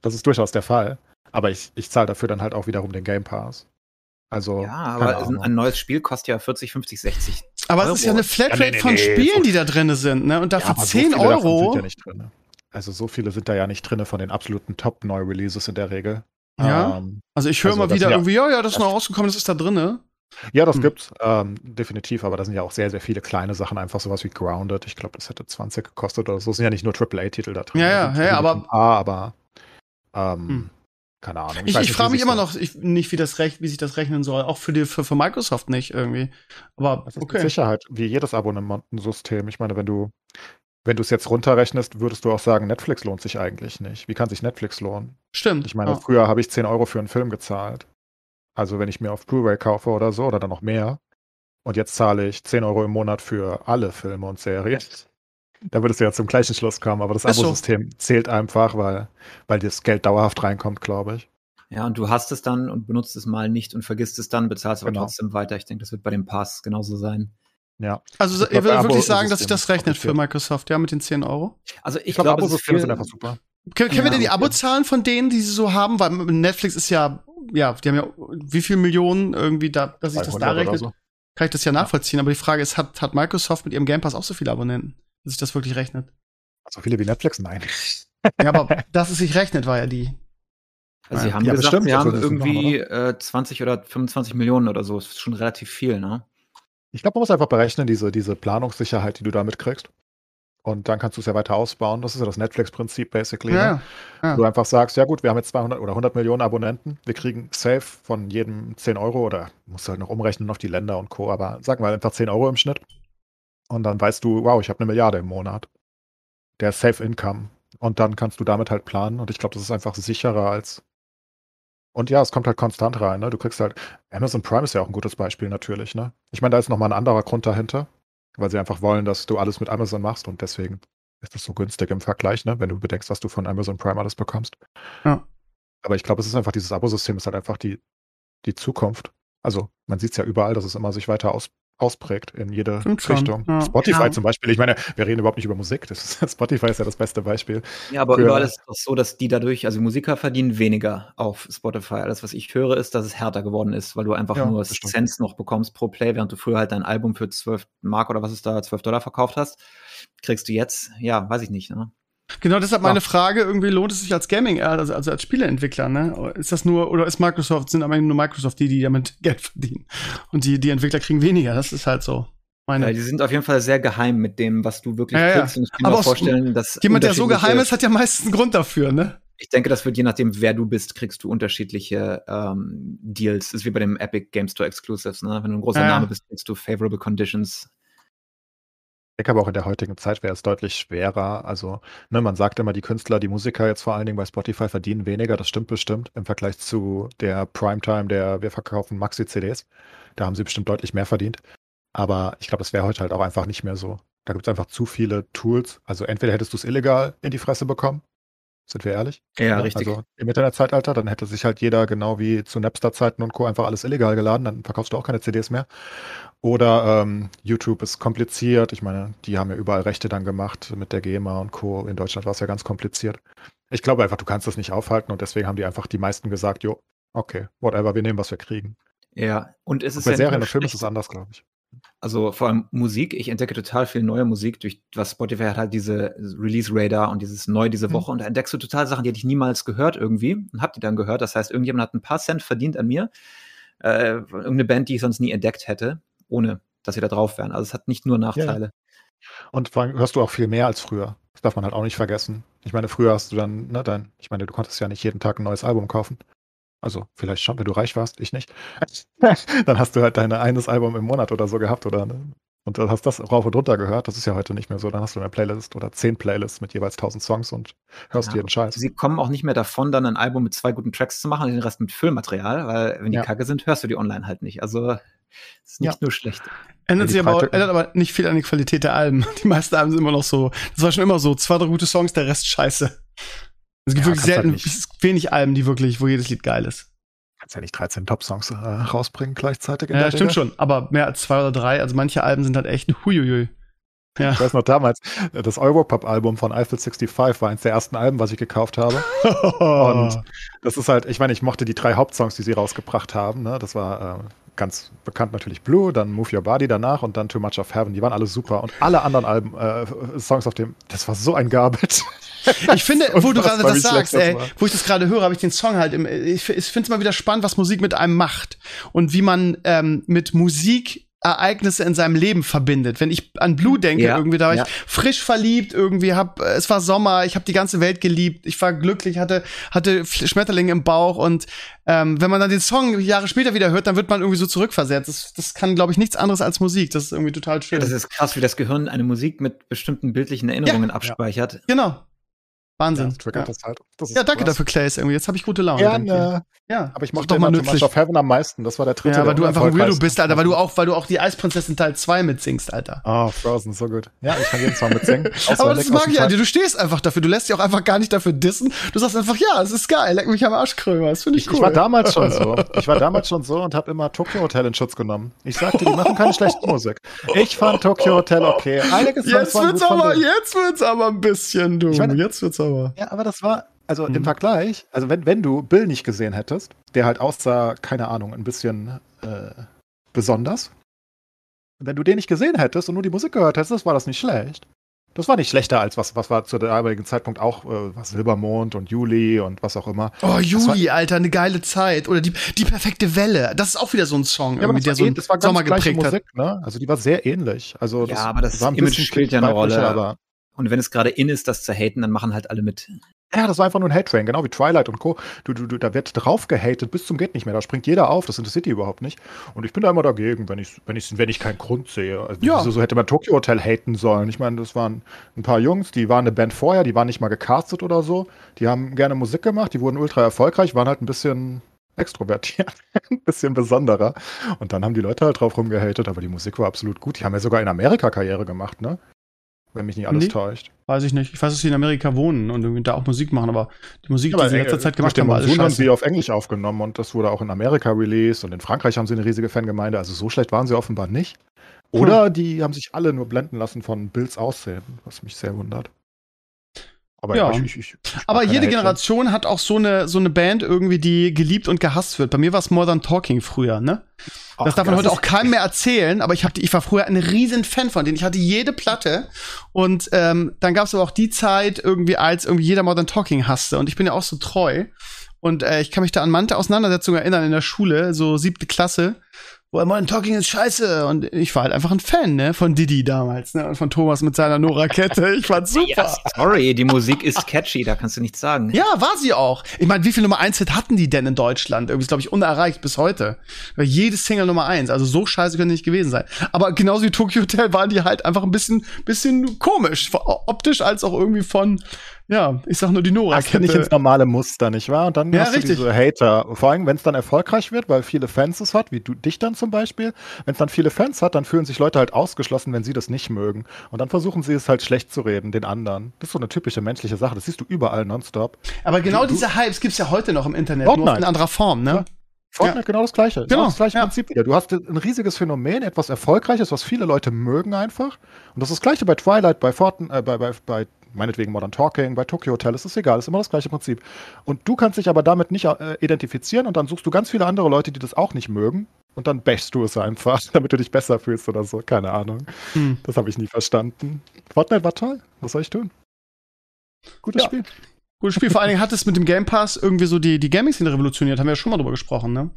Das ist durchaus der Fall. Aber ich, ich zahle dafür dann halt auch wiederum den Game Pass. Also. Ja, aber ein, ein, neues Spiel kostet ja 40, 50, 60. Aber Euro. es ist ja eine Flatrate ja, nee, nee, von nee, Spielen, so die da drin sind, ne? Und dafür ja, 10 so Euro. Sind ja nicht drin. Also so viele sind da ja nicht drin von den absoluten Top-Neu-Releases in der Regel. Ja. Ähm, also ich höre also mal wieder irgendwie, ja, ja, das ist noch rausgekommen, das ist da drin, ne? Ja, das hm. gibt's ähm, definitiv, aber da sind ja auch sehr, sehr viele kleine Sachen, einfach sowas wie Grounded. Ich glaube, das hätte 20 gekostet oder so. Es sind ja nicht nur AAA-Titel da drin. Ja, ja, ja, aber. A, aber ähm, hm. keine Ahnung. Ich, ich, ich frage mich immer noch ich, nicht, wie das recht, wie sich das rechnen soll. Auch für die, für, für Microsoft nicht irgendwie. Aber das ist okay. mit Sicherheit wie jedes Abonnementensystem. Ich meine, wenn du wenn du es jetzt runterrechnest, würdest du auch sagen, Netflix lohnt sich eigentlich nicht. Wie kann sich Netflix lohnen? Stimmt. Ich meine, ja. früher habe ich 10 Euro für einen Film gezahlt. Also wenn ich mir auf Blu-ray kaufe oder so oder dann noch mehr. Und jetzt zahle ich 10 Euro im Monat für alle Filme und Serien. *laughs* Da würdest du ja zum gleichen Schluss kommen, aber das Abo-System so. zählt einfach, weil, weil das Geld dauerhaft reinkommt, glaube ich. Ja, und du hast es dann und benutzt es mal nicht und vergisst es dann, bezahlst aber genau. trotzdem weiter. Ich denke, das wird bei dem Pass genauso sein. Ja. Also ihr würdet wirklich sagen, dass sich das rechnet für Microsoft, ja, mit den 10 Euro? Also ich, ich glaube, Abo-Systeme sind einfach super. Können, können ja, wir denn die Abozahlen von denen, die sie so haben? Weil Netflix ist ja ja, die haben ja wie viel Millionen irgendwie da, dass sich das da rechnet, so. kann ich das ja nachvollziehen. Aber die Frage ist, hat, hat Microsoft mit ihrem Game Pass auch so viele Abonnenten, dass sich das wirklich rechnet? So viele wie Netflix? Nein. *laughs* ja, aber dass es sich rechnet, war ja die. Also sie haben ja, gesagt, sie haben irgendwie äh, 20 oder 25 Millionen oder so. Das ist schon relativ viel, ne? Ich glaube, man muss einfach berechnen, diese, diese Planungssicherheit, die du damit kriegst. Und dann kannst du es ja weiter ausbauen. Das ist ja das Netflix-Prinzip, basically. Ja, ne? ja. Du einfach sagst, ja gut, wir haben jetzt 200 oder 100 Millionen Abonnenten. Wir kriegen safe von jedem 10 Euro oder musst du halt noch umrechnen auf die Länder und Co. Aber sagen wir einfach 10 Euro im Schnitt. Und dann weißt du, wow, ich habe eine Milliarde im Monat. Der Safe Income. Und dann kannst du damit halt planen. Und ich glaube, das ist einfach sicherer als. Und ja, es kommt halt konstant rein. Ne? Du kriegst halt. Amazon Prime ist ja auch ein gutes Beispiel natürlich. Ne? Ich meine, da ist nochmal ein anderer Grund dahinter weil sie einfach wollen, dass du alles mit Amazon machst und deswegen ist das so günstig im Vergleich, ne? wenn du bedenkst, was du von Amazon Prime alles bekommst. Ja. Aber ich glaube, es ist einfach, dieses Abosystem ist halt einfach die, die Zukunft. Also man sieht es ja überall, dass es immer sich weiter aus, ausprägt in jede Stimmt Richtung. Ja. Spotify ja. zum Beispiel. Ich meine, wir reden überhaupt nicht über Musik. Ist, *laughs* Spotify ist ja das beste Beispiel. Ja, aber überall ist es so, dass die dadurch, also Musiker verdienen weniger auf Spotify. Alles, was ich höre, ist, dass es härter geworden ist, weil du einfach ja, nur Cents noch bekommst pro Play, während du früher halt dein Album für 12 Mark oder was ist da, 12 Dollar verkauft hast. Kriegst du jetzt, ja, weiß ich nicht, ne? Genau, deshalb meine Frage, irgendwie lohnt es sich als Gaming, also, also als Spieleentwickler, ne? Ist das nur, oder ist Microsoft, sind aber nur Microsoft die, die damit *laughs* Geld verdienen? Und die, die Entwickler kriegen weniger, das ist halt so. Meine. Ja, die sind auf jeden Fall sehr geheim mit dem, was du wirklich ja, kriegst. Und ich kann aber mir vorstellen, dass. Jemand, der so geheim ist, hat ja meistens einen Grund dafür, ne? Ich denke, das wird je nachdem, wer du bist, kriegst du unterschiedliche ähm, Deals. Das ist wie bei dem Epic Game Store Exclusives, ne? Wenn du ein großer ja, Name bist, kriegst du favorable conditions denke aber auch in der heutigen Zeit wäre es deutlich schwerer. Also, ne, man sagt immer, die Künstler, die Musiker jetzt vor allen Dingen bei Spotify verdienen weniger. Das stimmt bestimmt im Vergleich zu der Primetime, der wir verkaufen Maxi-CDs. Da haben sie bestimmt deutlich mehr verdient. Aber ich glaube, das wäre heute halt auch einfach nicht mehr so. Da gibt es einfach zu viele Tools. Also entweder hättest du es illegal in die Fresse bekommen, sind wir ehrlich? Ja, richtig. Also im Internetzeitalter, dann hätte sich halt jeder genau wie zu Napster-Zeiten und Co. einfach alles illegal geladen, dann verkaufst du auch keine CDs mehr. Oder ähm, YouTube ist kompliziert. Ich meine, die haben ja überall Rechte dann gemacht mit der GEMA und Co. In Deutschland war es ja ganz kompliziert. Ich glaube einfach, du kannst das nicht aufhalten und deswegen haben die einfach die meisten gesagt, jo, okay, whatever, wir nehmen, was wir kriegen. Ja, und es ist bei ja Serien und Filmen ist es anders, glaube ich. Also vor allem Musik, ich entdecke total viel neue Musik durch was Spotify hat halt diese Release Radar und dieses neu diese mhm. Woche mhm. und da entdeckst du total Sachen, die hätte ich niemals gehört irgendwie und hab die dann gehört. Das heißt, irgendjemand hat ein paar Cent verdient an mir. Äh, irgendeine Band, die ich sonst nie entdeckt hätte, ohne dass sie da drauf wären. Also es hat nicht nur Nachteile. Ja. Und vor allem hörst du auch viel mehr als früher. Das darf man halt auch nicht vergessen. Ich meine, früher hast du dann, ne, dein, ich meine, du konntest ja nicht jeden Tag ein neues Album kaufen. Also vielleicht schon, wenn du reich warst, ich nicht. *laughs* dann hast du halt dein eines Album im Monat oder so gehabt oder ne? und dann hast das rauf und runter gehört. Das ist ja heute nicht mehr so. Dann hast du eine Playlist oder zehn Playlists mit jeweils tausend Songs und hörst ja, jeden Scheiß. Sie kommen auch nicht mehr davon, dann ein Album mit zwei guten Tracks zu machen und den Rest mit Füllmaterial, weil wenn die ja. kacke sind, hörst du die online halt nicht. Also ist nicht ja. nur schlecht. Ändert sich aber, ändert aber nicht viel an die Qualität der Alben. *laughs* Die meisten Alben sind immer noch so. Das war schon immer so. Zwei, drei gute Songs, der Rest scheiße. Es gibt ja, wirklich selten, halt wenig Alben, die wirklich, wo jedes Lied geil ist. Kannst ja nicht 13 Top-Songs äh, rausbringen gleichzeitig. ja, stimmt schon. Aber mehr als zwei oder drei. Also manche Alben sind halt echt huiuiui. Ja. Ich weiß noch damals, das Europop-Album von Eiffel 65 war eins der ersten Alben, was ich gekauft habe. *laughs* und das ist halt, ich meine, ich mochte die drei Hauptsongs, die sie rausgebracht haben. Ne? Das war äh, ganz bekannt natürlich Blue, dann Move Your Body danach und dann Too Much of Heaven. Die waren alle super. Und alle anderen Alben, äh, Songs auf dem, das war so ein Garbage. *laughs* Ich finde, wo du gerade das sagst, ey, wo ich das gerade höre, habe ich den Song halt im, ich, ich finde es mal wieder spannend, was Musik mit einem macht und wie man ähm, mit Musik Ereignisse in seinem Leben verbindet. Wenn ich an Blue denke, ja, irgendwie, da war ja. ich frisch verliebt, irgendwie hab, es war Sommer, ich habe die ganze Welt geliebt, ich war glücklich, hatte, hatte Schmetterlinge im Bauch und ähm, wenn man dann den Song Jahre später wieder hört, dann wird man irgendwie so zurückversetzt. Das, das kann, glaube ich, nichts anderes als Musik. Das ist irgendwie total schön. Ja, das ist krass, wie das Gehirn eine Musik mit bestimmten bildlichen Erinnerungen abspeichert. Genau. Wahnsinn. Ja, ja. Halt. Ja danke krass. dafür, Clays. Irgendwie. Jetzt habe ich gute Laune. Gerne. Ja, aber ich mochte doch mal nützlich. of Heaven am meisten. Das war der dritte. Ja, weil du einfach ein Weirdo bist, Alter. Weil du auch, weil du auch die Eisprinzessin Teil 2 mitsingst, Alter. Oh, Frozen, so gut. Ja, ich kann jeden Song mitsingen. *laughs* aber das mag ich, Alter. Du stehst einfach dafür. Du lässt dich auch einfach gar nicht dafür dissen. Du sagst einfach, ja, es ist geil. Leck mich am Arschkrömer. Das finde ich, ich cool. Ich war damals schon so. *laughs* Ich war damals schon so und habe immer Tokyo Hotel in Schutz genommen. Ich sagte, die machen keine schlechte Musik. Ich fand Tokyo Hotel okay. Einige Songs jetzt wird's aber, jetzt wird's aber ein bisschen dumm. Jetzt wird's aber. Ja, aber das war war, also mhm. im Vergleich, also wenn, wenn du Bill nicht gesehen hättest, der halt aussah, keine Ahnung, ein bisschen äh, besonders. Wenn du den nicht gesehen hättest und nur die Musik gehört hättest, war das nicht schlecht. Das war nicht schlechter als was, was war zu der damaligen Zeitpunkt auch äh, was Silbermond und Juli und was auch immer. Oh, Juli, Alter, eine geile Zeit. Oder die, die perfekte Welle. Das ist auch wieder so ein Song, ja, der so einen das war Sommer geprägt Musik, hat. Ne? Also die war sehr ähnlich. Also ja, aber das war ein Image spielt ja eine Rolle. Aber und wenn es gerade in ist, das zu haten, dann machen halt alle mit. Ja, das war einfach nur ein Hate-Train, genau wie Twilight und Co. Du, du, du, da wird drauf gehatet bis zum geht nicht mehr. Da springt jeder auf, das interessiert die überhaupt nicht. Und ich bin da immer dagegen, wenn ich, wenn ich, wenn ich keinen Grund sehe. Also, ja. so, so hätte man Tokyo Hotel haten sollen. Ich meine, das waren ein paar Jungs, die waren eine Band vorher, die waren nicht mal gecastet oder so. Die haben gerne Musik gemacht, die wurden ultra erfolgreich, waren halt ein bisschen extrovertiert, *laughs* ein bisschen besonderer. Und dann haben die Leute halt drauf rumgehatet, aber die Musik war absolut gut. Die haben ja sogar in Amerika Karriere gemacht, ne? Wenn mich nicht alles nee, täuscht. Weiß ich nicht. Ich weiß, dass sie in Amerika wohnen und da auch Musik machen, aber die Musik, ja, die sie in letzter Zeit gemacht haben, war alles haben sie auf Englisch aufgenommen und das wurde auch in Amerika released und in Frankreich haben sie eine riesige Fangemeinde. Also so schlecht waren sie offenbar nicht. Oder hm. die haben sich alle nur blenden lassen von Bills Aussehen, was mich sehr wundert. Aber, ja. ich, ich, ich, aber jede Hate. Generation hat auch so eine, so eine Band irgendwie, die geliebt und gehasst wird. Bei mir war es Modern Talking früher, ne? Ach, das darf man heute auch keinem mehr erzählen, aber ich, hab, ich war früher ein riesen Fan von denen. Ich hatte jede Platte und ähm, dann gab es aber auch die Zeit irgendwie, als irgendwie jeder Modern Talking hasste und ich bin ja auch so treu und äh, ich kann mich da an manche Auseinandersetzungen erinnern in der Schule, so siebte Klasse, Well, Modern Talking ist scheiße. Und ich war halt einfach ein Fan, ne, von Didi damals, ne, und von Thomas mit seiner Nora-Kette. Ich fand's super. Ja, sorry, die Musik ist catchy, da kannst du nichts sagen. Ja, war sie auch. Ich meine, wie viel Nummer 1 Hit hatten die denn in Deutschland? Irgendwie ist, glaube ich, unerreicht bis heute. Weil jedes Single Nummer 1. Also so scheiße können die nicht gewesen sein. Aber genauso wie Tokyo Hotel waren die halt einfach ein bisschen, bisschen komisch. Optisch als auch irgendwie von, ja, ich sag nur die Nora. Passt nicht ins normale Muster, nicht wahr? Und dann ja, hast richtig. du diese Hater. Vor allem, wenn es dann erfolgreich wird, weil viele Fans es hat, wie du dich dann zum Beispiel. Wenn es dann viele Fans hat, dann fühlen sich Leute halt ausgeschlossen, wenn sie das nicht mögen. Und dann versuchen sie es halt schlecht zu reden, den anderen. Das ist so eine typische menschliche Sache. Das siehst du überall nonstop. Aber genau du, diese Hypes gibt's ja heute noch im Internet, Fortnite. nur in anderer Form, ne? Ja. Fortnite ja. genau das gleiche. Genau, das gleiche ja. Prinzip wieder. Du hast ein riesiges Phänomen, etwas Erfolgreiches, was viele Leute mögen einfach. Und das ist das gleiche bei Twilight, bei Fortnite, äh, bei, bei, bei meinetwegen Modern Talking, bei Tokyo Hotel, ist es egal, ist immer das gleiche Prinzip. Und du kannst dich aber damit nicht äh, identifizieren und dann suchst du ganz viele andere Leute, die das auch nicht mögen und dann bashst du es einfach, *laughs* damit du dich besser fühlst oder so, keine Ahnung. Hm. Das habe ich nie verstanden. Fortnite war toll, was soll ich tun? Gutes ja. Spiel. Gutes Spiel, vor allen Dingen hat es mit dem Game Pass irgendwie so die, die Gaming-Szene revolutioniert, haben wir ja schon mal drüber gesprochen, ne?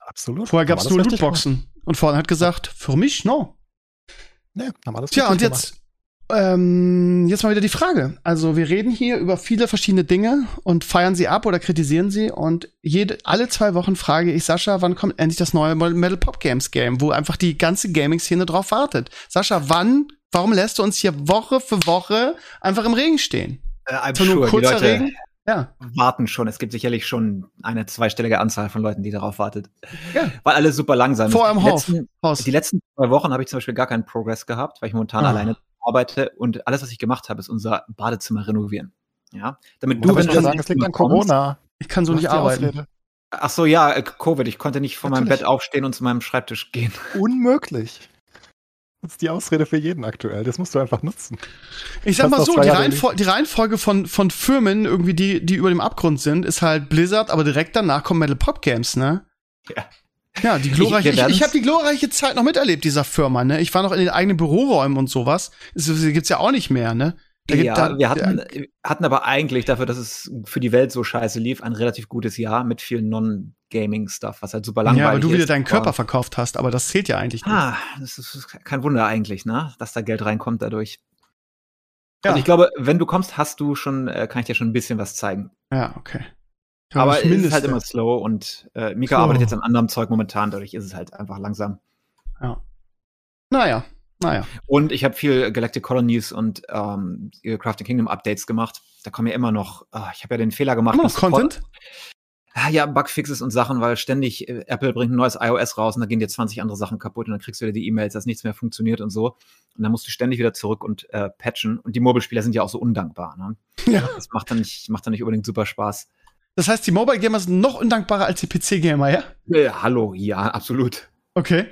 Absolut. Vorher gab es nur Lootboxen. Und vorhin hat gesagt, für mich, no. Nee, haben das Tja, und jetzt, gemacht. Ähm, jetzt mal wieder die Frage. Also wir reden hier über viele verschiedene Dinge und feiern sie ab oder kritisieren sie. Und jede, alle zwei Wochen frage ich Sascha, wann kommt endlich das neue Metal Pop Games Game, wo einfach die ganze Gaming-Szene drauf wartet. Sascha, wann, warum lässt du uns hier Woche für Woche einfach im Regen stehen? Äh, I'm sure, nur kurzer Regen? Ja. warten schon. Es gibt sicherlich schon eine zweistellige Anzahl von Leuten, die darauf wartet. Ja. Weil alles super langsam Vor allem Haus. Die letzten zwei Wochen habe ich zum Beispiel gar keinen Progress gehabt, weil ich momentan ah. alleine arbeite und alles, was ich gemacht habe, ist unser Badezimmer renovieren. Ja, damit du, wenn du sagen, es liegt an Corona. Ich kann so nicht arbeiten. Ausrede. Ach so, ja, äh, Covid. Ich konnte nicht von Natürlich. meinem Bett aufstehen und zu meinem Schreibtisch gehen. Unmöglich. Das ist die Ausrede für jeden aktuell. Das musst du einfach nutzen. Ich sag mal so, die, Reihenfol die, Reihenfolge von, von Firmen, irgendwie, die, die über dem Abgrund sind, ist halt Blizzard, aber direkt danach kommen Metal Pop Games, ne? Ja. Ja, die glorreiche. Ich, ich, habe die glorreiche Zeit noch miterlebt dieser Firma. Ne, ich war noch in den eigenen Büroräumen und sowas. Das, gibt's ja auch nicht mehr. Ne. Da ja, da, wir hatten, äh, hatten aber eigentlich dafür, dass es für die Welt so scheiße lief, ein relativ gutes Jahr mit viel Non-Gaming-Stuff, was halt super langweilig ist. Ja, weil du wieder deinen Körper verkauft hast, aber das zählt ja eigentlich nicht. Ah, das ist kein Wunder eigentlich, ne, dass da Geld reinkommt dadurch. Ja. Und ich glaube, wenn du kommst, hast du schon, äh, kann ich dir schon ein bisschen was zeigen. Ja, okay. Aber es ist halt immer slow und äh, Mika slow. arbeitet jetzt an anderem Zeug momentan, dadurch ist es halt einfach langsam. Ja. Naja, naja. Und ich habe viel Galactic Colonies und ähm, Crafting Kingdom Updates gemacht. Da kommen ja immer noch, oh, ich habe ja den Fehler gemacht. Immer noch Content? Ah, ja, Bugfixes und Sachen, weil ständig äh, Apple bringt ein neues iOS raus und da gehen dir 20 andere Sachen kaputt und dann kriegst du wieder die E-Mails, dass nichts mehr funktioniert und so. Und dann musst du ständig wieder zurück und äh, patchen. Und die Mobile-Spieler sind ja auch so undankbar. Ne? *laughs* Ja. Das macht dann, nicht, macht dann nicht unbedingt super Spaß. Das heißt, die Mobile Gamer sind noch undankbarer als die PC Gamer, ja? Äh, hallo, ja, absolut. Okay.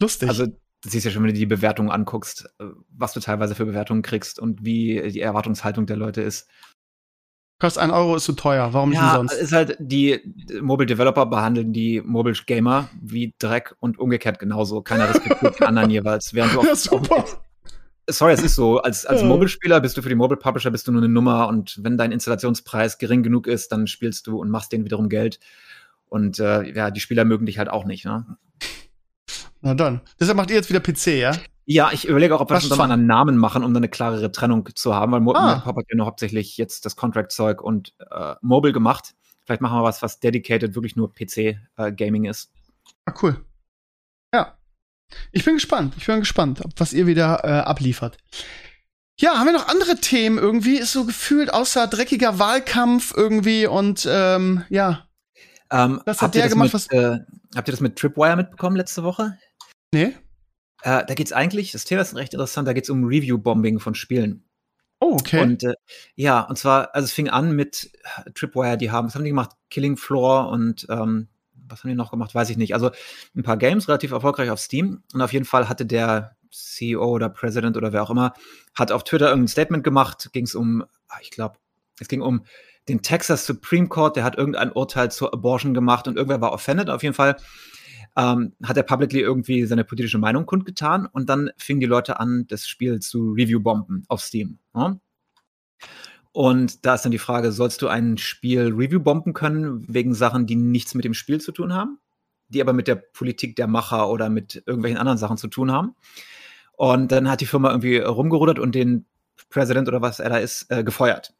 Lustig. Also, du siehst ja schon, wenn du die Bewertungen anguckst, äh, was du teilweise für Bewertungen kriegst und wie die Erwartungshaltung der Leute ist. Kostet ein Euro ist zu teuer, warum nicht ja, umsonst? ist halt, die Mobile Developer behandeln die Mobile Gamer wie Dreck und umgekehrt genauso. Keiner respektiert den *laughs* anderen jeweils. Während du ja, super *laughs* sorry, es ist so, als, als Mobile-Spieler bist du für die Mobile-Publisher bist du nur eine Nummer und wenn dein Installationspreis gering genug ist, dann spielst du und machst denen wiederum Geld. Und äh, ja, die Spieler mögen dich halt auch nicht, ne? Na dann. Deshalb macht ihr jetzt wieder PC, ja? Ja, ich überlege auch, ob wir schon mal einen Namen machen, um dann eine klarere Trennung zu haben, weil Mo ah. Pop hat ja nur hauptsächlich jetzt das Contract-Zeug und äh, Mobile gemacht. Vielleicht machen wir was, was dedicated wirklich nur PC-Gaming äh, ist. Ah, cool. Ich bin gespannt. Ich bin gespannt, was ihr wieder äh, abliefert. Ja, haben wir noch andere Themen irgendwie? Ist so gefühlt außer dreckiger Wahlkampf irgendwie und ähm, ja. Ähm, das hat der gemacht, mit, was. Äh, habt ihr das mit Tripwire mitbekommen letzte Woche? Nee. Äh, da geht's eigentlich, das Thema ist recht interessant, da geht's um Review-Bombing von Spielen. Oh, okay. Und äh, ja, und zwar, also es fing an mit äh, Tripwire, die haben, was haben die gemacht? Killing Floor und ähm, was haben die noch gemacht? Weiß ich nicht. Also ein paar Games, relativ erfolgreich auf Steam. Und auf jeden Fall hatte der CEO oder President oder wer auch immer, hat auf Twitter irgendein Statement gemacht. Ging es um, ah, ich glaube, es ging um den Texas Supreme Court, der hat irgendein Urteil zur Abortion gemacht und irgendwer war offended. Auf jeden Fall ähm, hat er publicly irgendwie seine politische Meinung kundgetan und dann fingen die Leute an, das Spiel zu review-bomben auf Steam. Ne? Und da ist dann die Frage, sollst du ein Spiel review bomben können wegen Sachen, die nichts mit dem Spiel zu tun haben? die aber mit der Politik der Macher oder mit irgendwelchen anderen Sachen zu tun haben. Und dann hat die Firma irgendwie rumgerudert und den Präsident oder was er da ist, äh, gefeuert.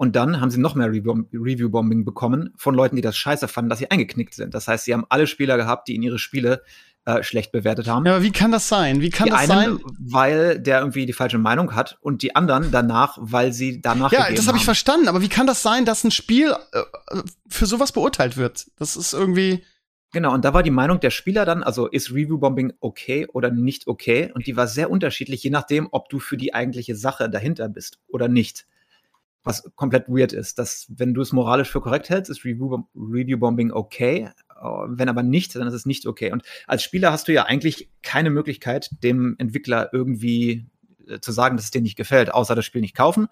Und dann haben sie noch mehr Review-Bombing bekommen von Leuten, die das scheiße fanden, dass sie eingeknickt sind. Das heißt, sie haben alle Spieler gehabt, die in ihre Spiele äh, schlecht bewertet haben. Ja, aber wie kann das sein? Wie kann die das einen, sein? Weil der irgendwie die falsche Meinung hat und die anderen danach, weil sie danach. Ja, das habe ich verstanden. Aber wie kann das sein, dass ein Spiel äh, für sowas beurteilt wird? Das ist irgendwie. Genau, und da war die Meinung der Spieler dann, also ist Review-Bombing okay oder nicht okay? Und die war sehr unterschiedlich, je nachdem, ob du für die eigentliche Sache dahinter bist oder nicht. Was komplett weird ist, dass wenn du es moralisch für korrekt hältst, ist Review-Bombing okay, äh, wenn aber nicht, dann ist es nicht okay. Und als Spieler hast du ja eigentlich keine Möglichkeit, dem Entwickler irgendwie äh, zu sagen, dass es dir nicht gefällt, außer das Spiel nicht kaufen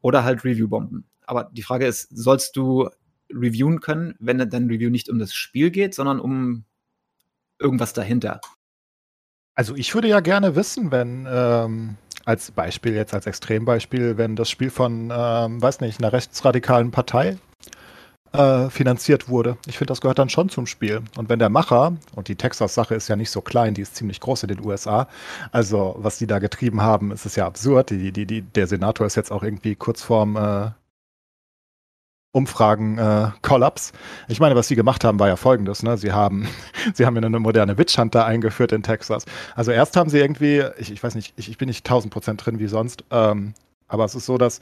oder halt Review-Bomben. Aber die Frage ist, sollst du reviewen können, wenn dein Review nicht um das Spiel geht, sondern um irgendwas dahinter. Also ich würde ja gerne wissen, wenn ähm, als Beispiel jetzt als Extrembeispiel, wenn das Spiel von, ähm, weiß nicht, einer rechtsradikalen Partei äh, finanziert wurde. Ich finde, das gehört dann schon zum Spiel. Und wenn der Macher, und die Texas-Sache ist ja nicht so klein, die ist ziemlich groß in den USA, also was die da getrieben haben, ist es ja absurd. Die, die, die, der Senator ist jetzt auch irgendwie kurz vorm äh, Umfragen äh, Kollaps. Ich meine, was sie gemacht haben, war ja folgendes. Ne? Sie haben, *laughs* sie haben eine moderne Witch Hunter eingeführt in Texas. Also erst haben sie irgendwie, ich, ich weiß nicht, ich, ich bin nicht 1000 Prozent drin wie sonst, ähm, aber es ist so, dass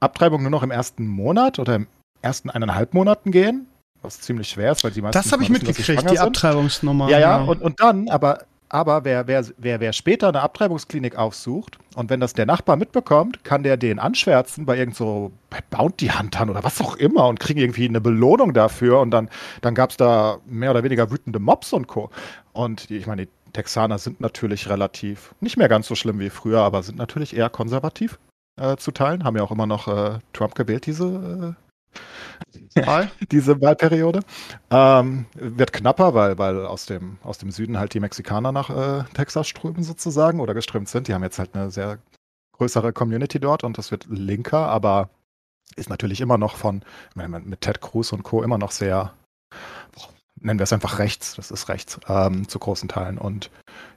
Abtreibungen nur noch im ersten Monat oder im ersten eineinhalb Monaten gehen, was ziemlich schwer ist, weil die meisten. Das habe ich mitgekriegt, die Abtreibungsnummer. Ja, ja, ja. Und, und dann, aber aber wer, wer, wer, wer später eine Abtreibungsklinik aufsucht und wenn das der Nachbar mitbekommt, kann der den anschwärzen bei irgend so Bounty Huntern oder was auch immer und kriegen irgendwie eine Belohnung dafür und dann, dann gab es da mehr oder weniger wütende Mobs und Co. Und die, ich meine, die Texaner sind natürlich relativ, nicht mehr ganz so schlimm wie früher, aber sind natürlich eher konservativ äh, zu teilen, haben ja auch immer noch äh, Trump gewählt, diese äh, Wahl, diese Wahlperiode. Ähm, wird knapper, weil, weil aus, dem, aus dem Süden halt die Mexikaner nach äh, Texas strömen sozusagen oder geströmt sind. Die haben jetzt halt eine sehr größere Community dort und das wird linker, aber ist natürlich immer noch von, mit Ted Cruz und Co. immer noch sehr, nennen wir es einfach rechts, das ist rechts, ähm, zu großen Teilen. Und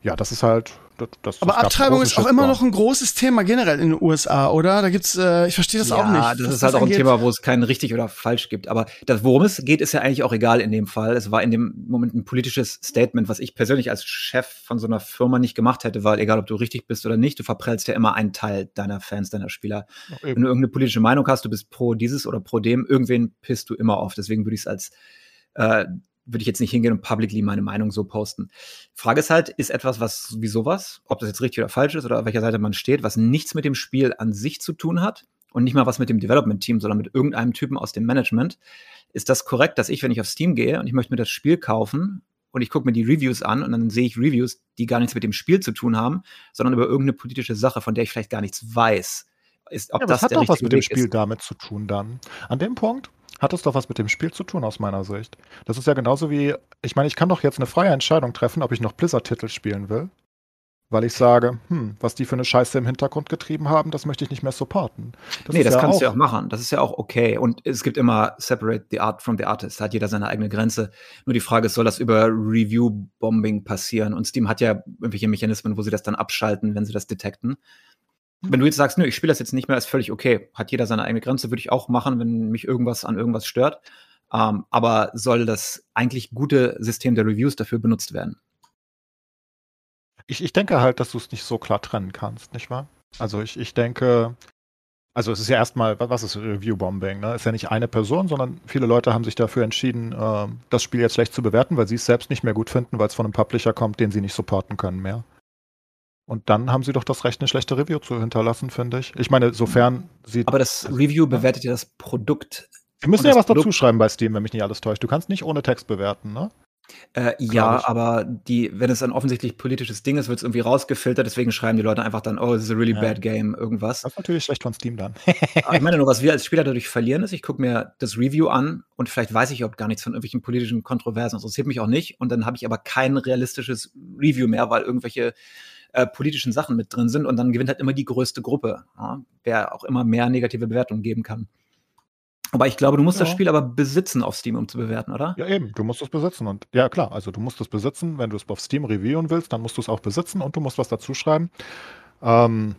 ja, das ist halt das, Aber Abtreibung ist auch immer noch ein großes Thema generell in den USA, oder? Da gibt's, äh, ich verstehe das ja, auch nicht. Ja, das ist halt auch ein Thema, wo es kein richtig oder falsch gibt. Aber das, worum es geht, ist ja eigentlich auch egal in dem Fall. Es war in dem Moment ein politisches Statement, was ich persönlich als Chef von so einer Firma nicht gemacht hätte, weil egal, ob du richtig bist oder nicht, du verprellst ja immer einen Teil deiner Fans, deiner Spieler. Wenn du irgendeine politische Meinung hast, du bist pro dieses oder pro dem, irgendwen pisst du immer auf. Deswegen würde ich es als äh, würde ich jetzt nicht hingehen und publicly meine Meinung so posten. Frage ist halt, ist etwas, was wie sowas, ob das jetzt richtig oder falsch ist oder auf welcher Seite man steht, was nichts mit dem Spiel an sich zu tun hat und nicht mal was mit dem Development-Team, sondern mit irgendeinem Typen aus dem Management, ist das korrekt, dass ich, wenn ich auf Steam gehe und ich möchte mir das Spiel kaufen und ich gucke mir die Reviews an und dann sehe ich Reviews, die gar nichts mit dem Spiel zu tun haben, sondern über irgendeine politische Sache, von der ich vielleicht gar nichts weiß. Ist, ob ja, das, das hat doch was mit dem Spiel ist. damit zu tun dann. An dem Punkt hat es doch was mit dem Spiel zu tun aus meiner Sicht. Das ist ja genauso wie, ich meine, ich kann doch jetzt eine freie Entscheidung treffen, ob ich noch Blizzard-Titel spielen will. Weil ich sage, hm, was die für eine Scheiße im Hintergrund getrieben haben, das möchte ich nicht mehr supporten. Das nee, das ja kannst du ja auch machen. Das ist ja auch okay. Und es gibt immer separate the art from the artist. Da hat jeder seine eigene Grenze. Nur die Frage ist, soll das über Review-Bombing passieren? Und Steam hat ja irgendwelche Mechanismen, wo sie das dann abschalten, wenn sie das detekten. Wenn du jetzt sagst, nö, ich spiele das jetzt nicht mehr, ist völlig okay. Hat jeder seine eigene Grenze, würde ich auch machen, wenn mich irgendwas an irgendwas stört. Ähm, aber soll das eigentlich gute System der Reviews dafür benutzt werden? Ich, ich denke halt, dass du es nicht so klar trennen kannst, nicht wahr? Also ich, ich denke, also es ist ja erstmal, was ist Review-Bombing? Ne? Ist ja nicht eine Person, sondern viele Leute haben sich dafür entschieden, äh, das Spiel jetzt schlecht zu bewerten, weil sie es selbst nicht mehr gut finden, weil es von einem Publisher kommt, den sie nicht supporten können mehr. Und dann haben sie doch das Recht, eine schlechte Review zu hinterlassen, finde ich. Ich meine, sofern sie. Aber das Review bewertet ja das Produkt. Sie müssen ja was Produkt dazu schreiben bei Steam, wenn mich nicht alles täuscht. Du kannst nicht ohne Text bewerten, ne? Äh, ja, aber die, wenn es ein offensichtlich politisches Ding ist, wird es irgendwie rausgefiltert, deswegen schreiben die Leute einfach dann, oh, this is a really ja. bad game, irgendwas. Das ist natürlich schlecht von Steam dann. ich meine *laughs* nur, was wir als Spieler dadurch verlieren, ist, ich gucke mir das Review an und vielleicht weiß ich überhaupt gar nichts von irgendwelchen politischen Kontroversen, das interessiert mich auch nicht und dann habe ich aber kein realistisches Review mehr, weil irgendwelche äh, politischen Sachen mit drin sind und dann gewinnt halt immer die größte Gruppe, ja, wer auch immer mehr negative Bewertungen geben kann. Aber ich glaube, du musst ja. das Spiel aber besitzen auf Steam, um zu bewerten, oder? Ja, eben, du musst es besitzen. Und ja, klar, also du musst es besitzen. Wenn du es auf Steam reviewen willst, dann musst du es auch besitzen und du musst was dazu schreiben. Ähm,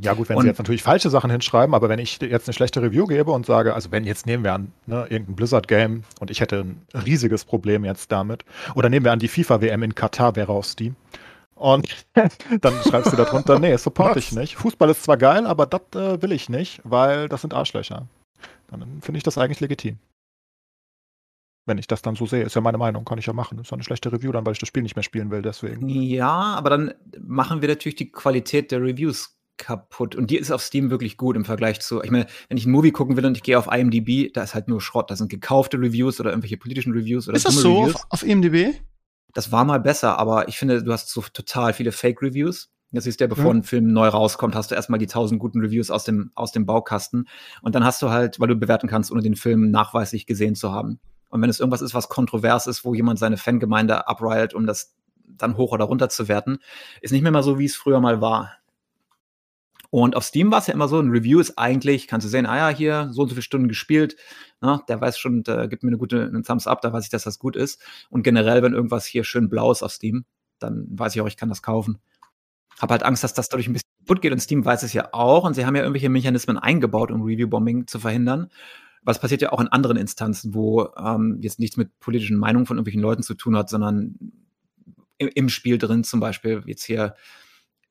ja, gut, wenn und sie jetzt natürlich falsche Sachen hinschreiben, aber wenn ich jetzt eine schlechte Review gebe und sage, also wenn jetzt nehmen wir an, ne, irgendein Blizzard-Game und ich hätte ein riesiges Problem jetzt damit, oder nehmen wir an, die FIFA-WM in Katar wäre auf Steam. Und *laughs* dann schreibst du darunter, nee, support ich nicht. Fußball ist zwar geil, aber das äh, will ich nicht, weil das sind Arschlöcher. Dann finde ich das eigentlich legitim. Wenn ich das dann so sehe, ist ja meine Meinung, kann ich ja machen. Ist ja eine schlechte Review dann, weil ich das Spiel nicht mehr spielen will, deswegen. Ja, aber dann machen wir natürlich die Qualität der Reviews kaputt. Und die ist auf Steam wirklich gut im Vergleich zu, ich meine, wenn ich ein Movie gucken will und ich gehe auf IMDb, da ist halt nur Schrott. Da sind gekaufte Reviews oder irgendwelche politischen Reviews oder Ist das so auf, auf IMDb? Das war mal besser, aber ich finde, du hast so total viele Fake-Reviews. Das ist ja, bevor ja. ein Film neu rauskommt, hast du erstmal die tausend guten Reviews aus dem, aus dem Baukasten. Und dann hast du halt, weil du bewerten kannst, ohne den Film nachweislich gesehen zu haben. Und wenn es irgendwas ist, was kontrovers ist, wo jemand seine Fangemeinde abreilt, um das dann hoch oder runter zu werten, ist nicht mehr mal so, wie es früher mal war. Und auf Steam war es ja immer so, ein Review ist eigentlich, kannst du sehen, ah ja, hier so und so viele Stunden gespielt, na, der weiß schon, der gibt mir eine gute, einen Thumbs up, da weiß ich, dass das gut ist. Und generell, wenn irgendwas hier schön blau ist auf Steam, dann weiß ich auch, ich kann das kaufen. Hab halt Angst, dass das dadurch ein bisschen kaputt geht und Steam weiß es ja auch und sie haben ja irgendwelche Mechanismen eingebaut, um Review-Bombing zu verhindern. Was passiert ja auch in anderen Instanzen, wo ähm, jetzt nichts mit politischen Meinungen von irgendwelchen Leuten zu tun hat, sondern im, im Spiel drin zum Beispiel jetzt hier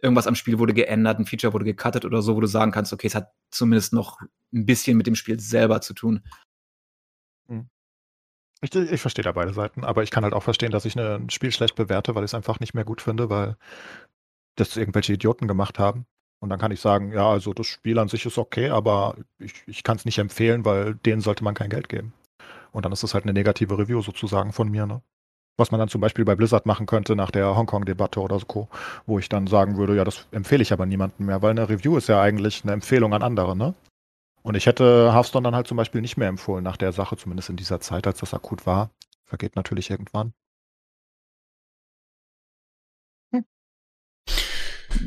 irgendwas am Spiel wurde geändert, ein Feature wurde gecuttet oder so, wo du sagen kannst, okay, es hat zumindest noch ein bisschen mit dem Spiel selber zu tun. Hm. Ich, ich verstehe da beide Seiten, aber ich kann halt auch verstehen, dass ich ein Spiel schlecht bewerte, weil ich es einfach nicht mehr gut finde, weil das irgendwelche Idioten gemacht haben. Und dann kann ich sagen, ja, also das Spiel an sich ist okay, aber ich, ich kann es nicht empfehlen, weil denen sollte man kein Geld geben. Und dann ist es halt eine negative Review sozusagen von mir, ne? Was man dann zum Beispiel bei Blizzard machen könnte nach der Hongkong-Debatte oder so, wo ich dann sagen würde, ja, das empfehle ich aber niemandem mehr, weil eine Review ist ja eigentlich eine Empfehlung an andere, ne? Und ich hätte Hearthstone dann halt zum Beispiel nicht mehr empfohlen nach der Sache, zumindest in dieser Zeit, als das akut war. Vergeht natürlich irgendwann. Hm.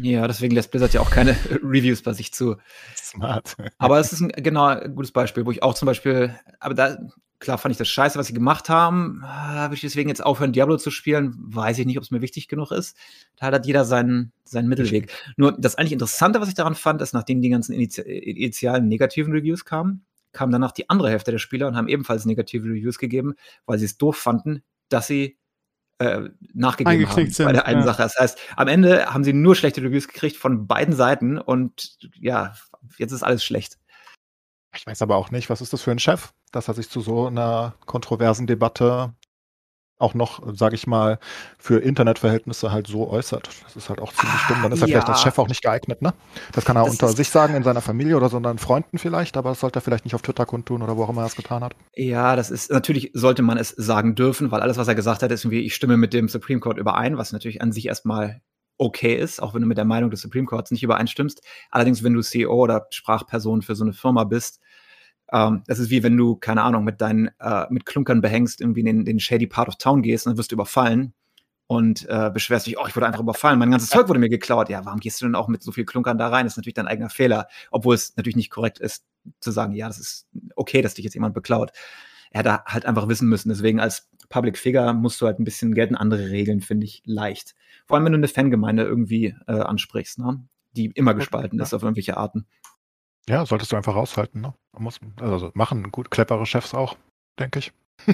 Ja, deswegen lässt Blizzard ja auch keine *laughs* Reviews bei sich zu. Smart. Aber es ist ein genau ein gutes Beispiel, wo ich auch zum Beispiel, aber da, Klar fand ich das scheiße, was sie gemacht haben. Ah, Würde ich deswegen jetzt aufhören, Diablo zu spielen? Weiß ich nicht, ob es mir wichtig genug ist. Da hat jeder seinen, seinen Mittelweg. Nur das eigentlich Interessante, was ich daran fand, ist, nachdem die ganzen Initi initialen negativen Reviews kamen, kam danach die andere Hälfte der Spieler und haben ebenfalls negative Reviews gegeben, weil sie es doof fanden, dass sie äh, nachgegeben haben sind, bei der einen ja. Sache. Das heißt, am Ende haben sie nur schlechte Reviews gekriegt von beiden Seiten und ja, jetzt ist alles schlecht. Ich weiß aber auch nicht, was ist das für ein Chef, dass er sich zu so einer kontroversen Debatte auch noch, sage ich mal, für Internetverhältnisse halt so äußert. Das ist halt auch ziemlich dumm. Dann ist er ja. vielleicht als Chef auch nicht geeignet, ne? Das kann er das unter sich sagen, in seiner Familie oder so seinen Freunden vielleicht, aber das sollte er vielleicht nicht auf Twitter kundtun oder wo auch immer er es getan hat. Ja, das ist, natürlich sollte man es sagen dürfen, weil alles, was er gesagt hat, ist irgendwie, ich stimme mit dem Supreme Court überein, was natürlich an sich erstmal okay ist, auch wenn du mit der Meinung des Supreme Courts nicht übereinstimmst. Allerdings, wenn du CEO oder Sprachperson für so eine Firma bist, ähm, das ist wie wenn du, keine Ahnung, mit deinen, äh, mit Klunkern behängst, irgendwie in den, den shady part of town gehst und dann wirst du überfallen und äh, beschwerst dich, oh, ich wurde einfach überfallen, mein ganzes Zeug wurde mir geklaut. Ja, warum gehst du denn auch mit so viel Klunkern da rein? Das ist natürlich dein eigener Fehler, obwohl es natürlich nicht korrekt ist, zu sagen, ja, das ist okay, dass dich jetzt jemand beklaut. Er hätte halt einfach wissen müssen. Deswegen als Public Figure musst du halt ein bisschen gelten andere Regeln, finde ich leicht. Vor allem, wenn du eine Fangemeinde irgendwie äh, ansprichst, ne? die immer gespalten ja. ist auf irgendwelche Arten. Ja, solltest du einfach raushalten. Ne? Muss, also machen gut clevere Chefs auch, denke ich. *laughs*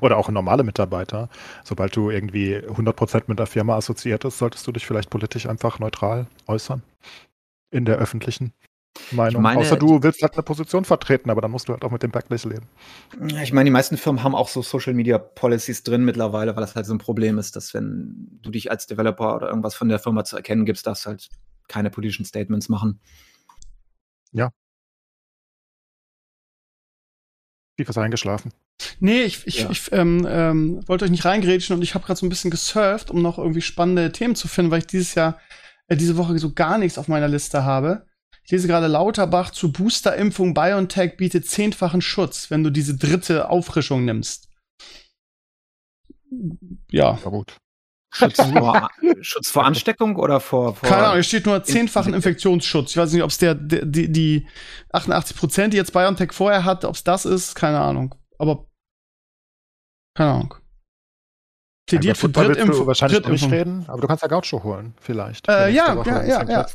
Oder auch normale Mitarbeiter. Sobald du irgendwie 100% mit der Firma assoziiert bist, solltest du dich vielleicht politisch einfach neutral äußern. In der öffentlichen Meinung. Meine, Außer du willst halt eine Position vertreten, aber dann musst du halt auch mit dem Backlash leben. Ich meine, die meisten Firmen haben auch so Social Media Policies drin mittlerweile, weil das halt so ein Problem ist, dass wenn du dich als Developer oder irgendwas von der Firma zu erkennen gibst, darfst du halt keine politischen Statements machen. Ja. Tief ist eingeschlafen. Nee, ich, ich, ja. ich ähm, ähm, wollte euch nicht reingrätschen und ich habe gerade so ein bisschen gesurft, um noch irgendwie spannende Themen zu finden, weil ich dieses Jahr, äh, diese Woche so gar nichts auf meiner Liste habe. Ich lese gerade Lauterbach zu Boosterimpfung BioNTech bietet zehnfachen Schutz, wenn du diese dritte Auffrischung nimmst. Ja. Ja gut. Schutz vor, *laughs* Schutz vor Ansteckung oder vor, vor Keine Ahnung, es steht nur zehnfachen Infektionsschutz. Ich weiß nicht, ob es der, der, die, die 88 Prozent, die jetzt BioNTech vorher hat, ob es das ist, keine Ahnung. Aber keine Ahnung. Plädiert für Drittimpfung. wahrscheinlich Drittimpfung. reden, aber du kannst ja Gaucho holen, vielleicht. Äh, ja, ja, ja, ja.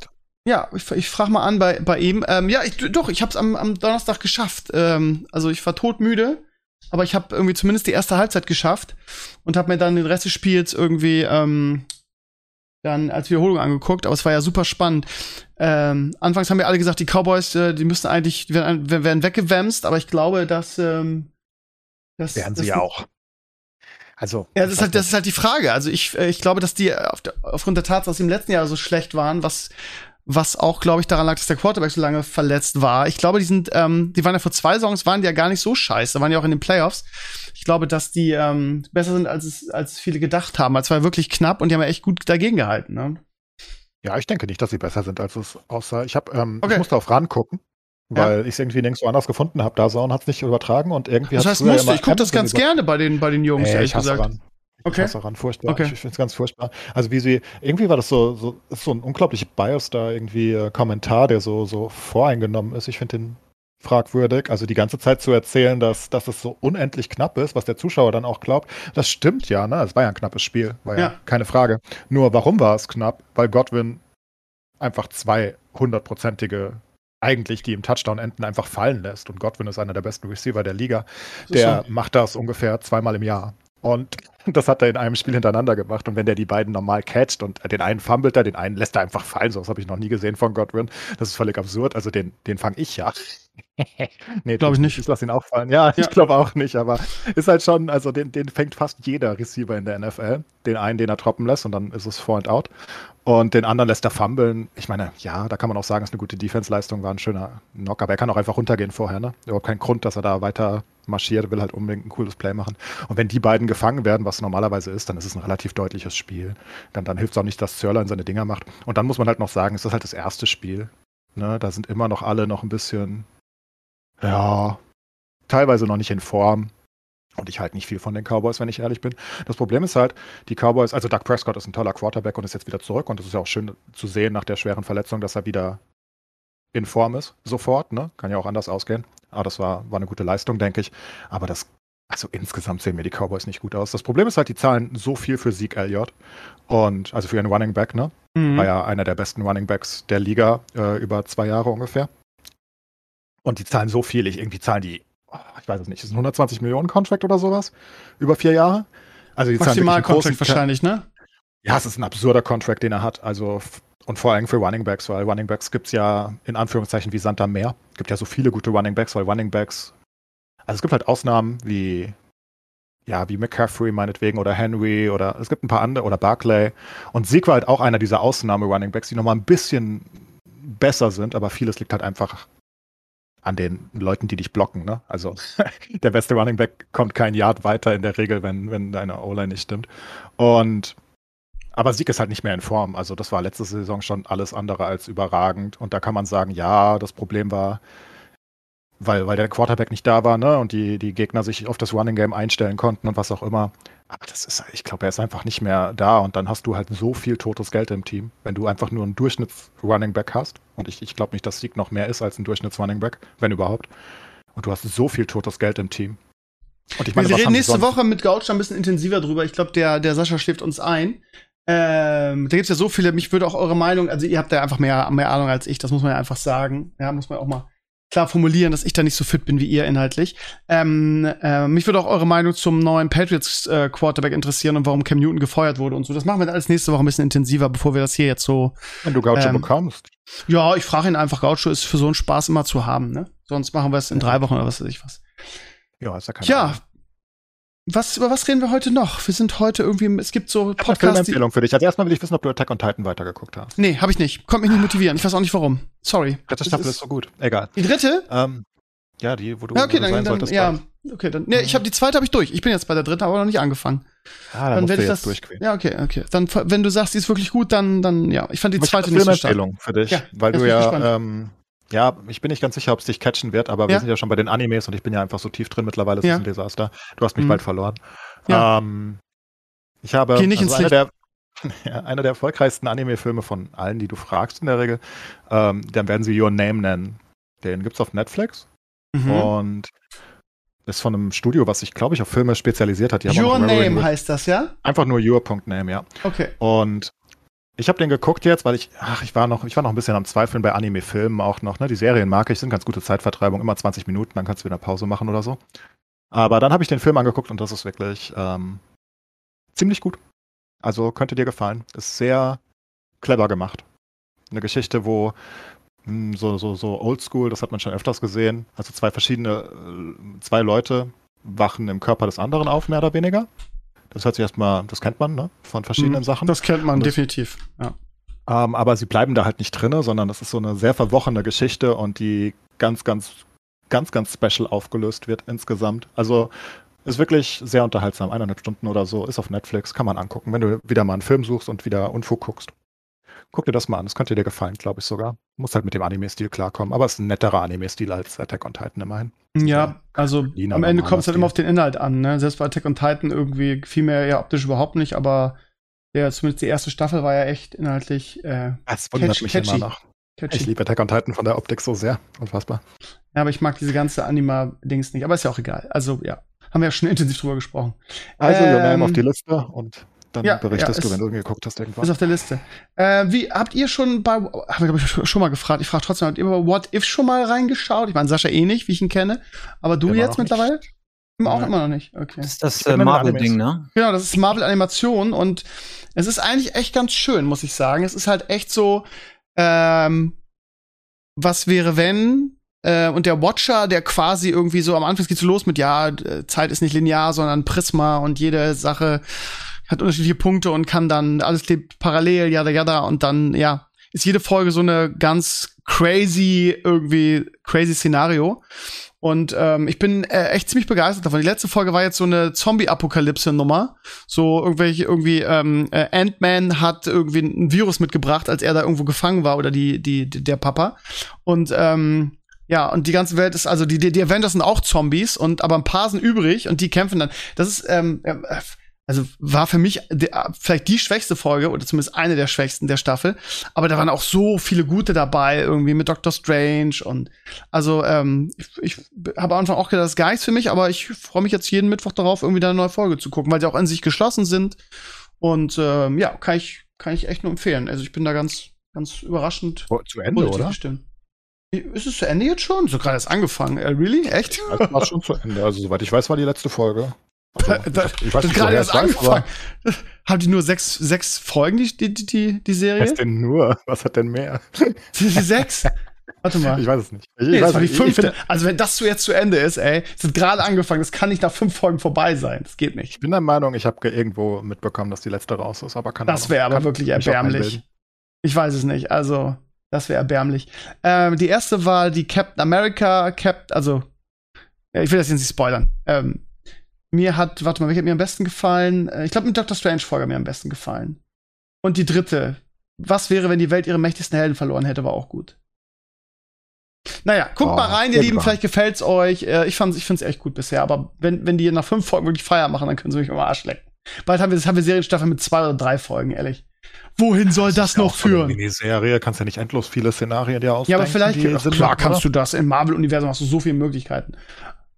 Ja, ich, ich frage mal an bei, bei ihm. Ähm, ja, ich, doch, ich habe es am, am Donnerstag geschafft. Ähm, also ich war todmüde, aber ich habe irgendwie zumindest die erste Halbzeit geschafft und habe mir dann den Rest des Spiels irgendwie ähm, dann als Wiederholung angeguckt. Aber es war ja super spannend. Ähm, anfangs haben wir alle gesagt, die Cowboys, äh, die müssten eigentlich, die werden, werden weggewämst, aber ich glaube, dass ähm, das, werden sie ja auch. Also. Ja, das ist halt, das ist halt die Frage. Also ich, äh, ich glaube, dass die auf der, aufgrund der Tatsache, dass sie im letzten Jahr so schlecht waren, was, was auch, glaube ich, daran lag, dass der Quarterback so lange verletzt war. Ich glaube, die sind, ähm, die waren ja vor zwei Songs, waren die ja gar nicht so scheiße, da waren ja auch in den Playoffs. Ich glaube, dass die ähm, besser sind, als es, als viele gedacht haben. Es war wirklich knapp und die haben ja echt gut dagegen gehalten. Ne? Ja, ich denke nicht, dass sie besser sind, als es aussah. Ich habe, ähm, okay. ich musste auf RAN gucken weil ja. ich es irgendwie nirgendwo anders gefunden habe. Da Zone hat es nicht übertragen und irgendwie Das heißt, musste, ich gucke das ganz gerne bei den, bei den Jungs, nee, ehrlich ich gesagt. Ran. Okay. Ich ran, furchtbar. Okay. Ich finde es ganz furchtbar. Also wie sie, irgendwie war das so, so, ist so ein unglaublicher Bios da irgendwie äh, Kommentar, der so, so voreingenommen ist. Ich finde den fragwürdig. Also die ganze Zeit zu erzählen, dass, dass es so unendlich knapp ist, was der Zuschauer dann auch glaubt, das stimmt ja, ne? Es war ja ein knappes Spiel, war ja, ja keine Frage. Nur warum war es knapp? Weil Godwin einfach zwei hundertprozentige eigentlich die im Touchdown enden, einfach fallen lässt. Und Godwin ist einer der besten Receiver der Liga. Der so. macht das ungefähr zweimal im Jahr. Und *laughs* das hat er in einem Spiel hintereinander gemacht. Und wenn der die beiden normal catcht und den einen fummelt er, den einen lässt er einfach fallen. So was habe ich noch nie gesehen von Godwin. Das ist völlig absurd. Also den, den fange ich ja. *laughs* nee, glaube ich nicht. Ich lasse ihn auch fallen. Ja, ja. ich glaube auch nicht. Aber ist halt schon, also den, den fängt fast jeder Receiver in der NFL. Den einen, den er droppen lässt und dann ist es Four and Out. Und den anderen lässt er fummeln. Ich meine, ja, da kann man auch sagen, es ist eine gute Defense-Leistung, war ein schöner Knock, aber er kann auch einfach runtergehen vorher, ne? Überhaupt kein Grund, dass er da weiter marschiert, will halt unbedingt ein cooles Play machen. Und wenn die beiden gefangen werden, was normalerweise ist, dann ist es ein relativ deutliches Spiel. Dann, dann hilft es auch nicht, dass Zörlein seine Dinger macht. Und dann muss man halt noch sagen, es ist halt das erste Spiel. Ne? Da sind immer noch alle noch ein bisschen, ja, teilweise noch nicht in Form. Und ich halte nicht viel von den Cowboys, wenn ich ehrlich bin. Das Problem ist halt, die Cowboys, also Doug Prescott ist ein toller Quarterback und ist jetzt wieder zurück. Und es ist ja auch schön zu sehen nach der schweren Verletzung, dass er wieder in Form ist, sofort. Ne? Kann ja auch anders ausgehen. Aber das war, war eine gute Leistung, denke ich. Aber das, also insgesamt sehen mir die Cowboys nicht gut aus. Das Problem ist halt, die zahlen so viel für Sieg Elliott. Und also für einen Running Back, ne? Mhm. War ja einer der besten Running Backs der Liga äh, über zwei Jahre ungefähr. Und die zahlen so viel, ich irgendwie zahlen die, oh, ich weiß es nicht, ist ein 120 Millionen Contract oder sowas? Über vier Jahre? Also die Maximal Contract wahrscheinlich, ne? Ja, es ist ein absurder Contract, den er hat. Also und vor allem für Running Backs, weil Running Backs gibt es ja in Anführungszeichen wie Santa Meer. Es gibt ja so viele gute Running Backs, weil Running Backs. Also es gibt halt Ausnahmen wie, ja, wie McCaffrey meinetwegen oder Henry oder es gibt ein paar andere oder Barclay. Und Sieg war halt auch einer dieser Ausnahme-Running Backs, die nochmal ein bisschen besser sind, aber vieles liegt halt einfach an den Leuten, die dich blocken. Ne? Also *laughs* der beste Running Back kommt kein Yard weiter in der Regel, wenn, wenn deine O-Line nicht stimmt. Und aber Sieg ist halt nicht mehr in Form. Also das war letzte Saison schon alles andere als überragend. Und da kann man sagen, ja, das Problem war, weil, weil der Quarterback nicht da war, ne? Und die, die Gegner sich auf das Running Game einstellen konnten und was auch immer. Aber das ist, ich glaube, er ist einfach nicht mehr da und dann hast du halt so viel totes Geld im Team, wenn du einfach nur einen Durchschnitts-Running Back hast. Und ich, ich glaube nicht, dass Sieg noch mehr ist als ein Durchschnitts-Running Back, wenn überhaupt. Und du hast so viel totes Geld im Team. Und ich meine, wir reden nächste Woche mit Gouch ein bisschen intensiver drüber. Ich glaube, der, der Sascha schläft uns ein. Ähm, da gibt es ja so viele, mich würde auch eure Meinung, also ihr habt ja einfach mehr, mehr Ahnung als ich, das muss man ja einfach sagen. Ja, muss man auch mal klar formulieren, dass ich da nicht so fit bin wie ihr inhaltlich. Ähm, äh, mich würde auch eure Meinung zum neuen Patriots äh, Quarterback interessieren und warum Cam Newton gefeuert wurde und so. Das machen wir dann alles nächste Woche ein bisschen intensiver, bevor wir das hier jetzt so. Wenn du Gaucho ähm, bekommst. Ja, ich frage ihn einfach, Gaucho ist für so einen Spaß immer zu haben, ne? Sonst machen wir es in drei Wochen oder was weiß ich was. Ja, ist ja kein Ja, was, über was reden wir heute noch? Wir sind heute irgendwie, es gibt so Podcasts. Ich habe eine Empfehlung für dich. Also erstmal will ich wissen, ob du Attack on Titan weitergeguckt hast. Nee, habe ich nicht. Kommt mich nicht motivieren. Ich weiß auch nicht warum. Sorry. Dritte Staffel ist, ist so gut. Egal. Die dritte? Ähm, ja, die, wo du ja, okay, dann, sein dann, solltest. Ja, okay, dann. Nee, ich habe die zweite habe ich durch. Ich bin jetzt bei der dritten, aber noch nicht angefangen. Ah, dann, dann werde ich das durchqueren. Ja, okay, okay. Dann, wenn du sagst, die ist wirklich gut, dann, dann ja. Ich fand die zweite nicht so stark. Empfehlung für dich, ja, weil du ja ähm, ja, ich bin nicht ganz sicher, ob es dich catchen wird, aber ja. wir sind ja schon bei den Animes und ich bin ja einfach so tief drin mittlerweile, es ja. ist ein Desaster. Du hast mich mhm. bald verloren. Ja. Ähm, ich habe Geh nicht also ins Licht. Der, *laughs* ja, einer der erfolgreichsten Anime-Filme von allen, die du fragst in der Regel. Ähm, dann werden sie Your Name nennen. Den gibt es auf Netflix. Mhm. Und ist von einem Studio, was sich, glaube ich, auf Filme spezialisiert hat. Die Your Name heißt das, ja? Einfach nur Your.name, ja. Okay. Und ich habe den geguckt jetzt, weil ich, ach, ich war noch, ich war noch ein bisschen am Zweifeln bei Anime-Filmen auch noch. Ne? Die Serien mag ich, sind ganz gute Zeitvertreibung, immer 20 Minuten, dann kannst du wieder Pause machen oder so. Aber dann habe ich den Film angeguckt und das ist wirklich ähm, ziemlich gut. Also könnte dir gefallen. Ist sehr clever gemacht. Eine Geschichte, wo hm, so, so, so oldschool, das hat man schon öfters gesehen. Also zwei verschiedene, äh, zwei Leute wachen im Körper des anderen auf, mehr oder weniger. Das hört sich erstmal, das kennt man, ne? Von verschiedenen mhm, Sachen. Das kennt man das, definitiv, ja. Ähm, aber sie bleiben da halt nicht drinne, sondern das ist so eine sehr verwochene Geschichte und die ganz, ganz, ganz, ganz special aufgelöst wird insgesamt. Also ist wirklich sehr unterhaltsam. Eineinhalb Stunden oder so, ist auf Netflix, kann man angucken, wenn du wieder mal einen Film suchst und wieder Unfug guckst. Guck dir das mal an, das könnte dir gefallen, glaube ich sogar. Muss halt mit dem Anime-Stil klarkommen, aber es ist ein netterer Anime-Stil als Attack on Titan immerhin. Ja, also am Ende kommt es halt immer auf den Inhalt an, ne? Selbst bei Attack on Titan irgendwie fiel mir ja optisch überhaupt nicht, aber der, zumindest die erste Staffel war ja echt inhaltlich. Äh, das wundert catch, mich catchy. immer noch. Catchy. Ich liebe Attack on Titan von der Optik so sehr. Unfassbar. Ja, aber ich mag diese ganze Anima-Dings nicht. Aber ist ja auch egal. Also, ja. Haben wir ja schon *laughs* intensiv drüber gesprochen. Also, ähm, Your Name auf die Liste und dann ja, berichtest ja, du, wenn du geguckt hast irgendwann. Ist auf der Liste. Äh, wie, habt ihr schon bei, haben wir glaube ich schon mal gefragt, ich frage trotzdem, habt ihr bei What If schon mal reingeschaut? Ich meine, Sascha eh nicht, wie ich ihn kenne. Aber du Immer jetzt mittlerweile? Nicht. Immer auch immer noch nicht. Okay. Das ist das äh, Marvel-Ding, ne? Genau, das ist Marvel-Animation und es ist eigentlich echt ganz schön, muss ich sagen. Es ist halt echt so, ähm, was wäre, wenn äh, und der Watcher, der quasi irgendwie so am Anfang geht so los mit, ja, Zeit ist nicht linear, sondern Prisma und jede Sache hat unterschiedliche Punkte und kann dann, alles lebt parallel, jada, jada, und dann, ja, ist jede Folge so eine ganz crazy, irgendwie crazy Szenario. Und ähm, ich bin äh, echt ziemlich begeistert davon. Die letzte Folge war jetzt so eine Zombie-Apokalypse-Nummer. So irgendwelche, irgendwie, ähm, äh, Ant-Man hat irgendwie ein Virus mitgebracht, als er da irgendwo gefangen war, oder die, die, der Papa. Und ähm, ja, und die ganze Welt ist, also die, die Avengers sind auch Zombies und aber ein paar sind übrig und die kämpfen dann. Das ist, ähm, äh, also war für mich der, vielleicht die schwächste Folge oder zumindest eine der schwächsten der Staffel. Aber da waren auch so viele gute dabei, irgendwie mit Doctor Strange und also ähm, ich, ich habe am Anfang auch gedacht, das ist gar nichts für mich, aber ich freue mich jetzt jeden Mittwoch darauf, irgendwie da eine neue Folge zu gucken, weil sie auch in sich geschlossen sind. Und ähm, ja, kann ich, kann ich echt nur empfehlen. Also ich bin da ganz, ganz überraschend. Oh, zu Ende, oder? Gestimmt. Ist es zu Ende jetzt schon? So gerade erst angefangen. Uh, really? Echt? Das war schon zu Ende. Also, soweit ich weiß, war die letzte Folge. Also, da, ich weiß nicht, gerade erst angefangen. *laughs* Haben die nur sechs, sechs Folgen, die, die, die, die Serie? Was denn nur? Was hat denn mehr? Sechs? Warte mal. Ich weiß es nicht. Ich, nee, das war die fünfte. Also wenn das so jetzt zu Ende ist, ey, es hat gerade angefangen, das kann nicht nach fünf Folgen vorbei sein. Das geht nicht. Ich bin der Meinung, ich habe irgendwo mitbekommen, dass die letzte raus ist, aber kann Das wäre aber wirklich erbärmlich. Ich weiß es nicht. Also, das wäre erbärmlich. Ähm, die erste war die Captain America, Cap, also, ich will das jetzt nicht spoilern. Ähm, mir hat, warte mal, welche hat mir am besten gefallen? Äh, ich glaube, mit Doctor Strange Folge mir am besten gefallen. Und die dritte. Was wäre, wenn die Welt ihre mächtigsten Helden verloren hätte, war auch gut. Naja, guckt oh, mal rein, ihr Lieben, vielleicht gefällt's euch. Äh, ich fand's, ich find's echt gut bisher, aber wenn, wenn die nach fünf Folgen wirklich Feier machen, dann können sie mich immer Arsch lecken. Bald haben wir, haben wir Serienstaffel mit zwei oder drei Folgen, ehrlich. Wohin soll das, das noch führen? Die Serie kannst ja nicht endlos viele Szenarien dir ausdenken. Ja, aber vielleicht, ach, klar kannst du das. Im Marvel-Universum hast du so viele Möglichkeiten.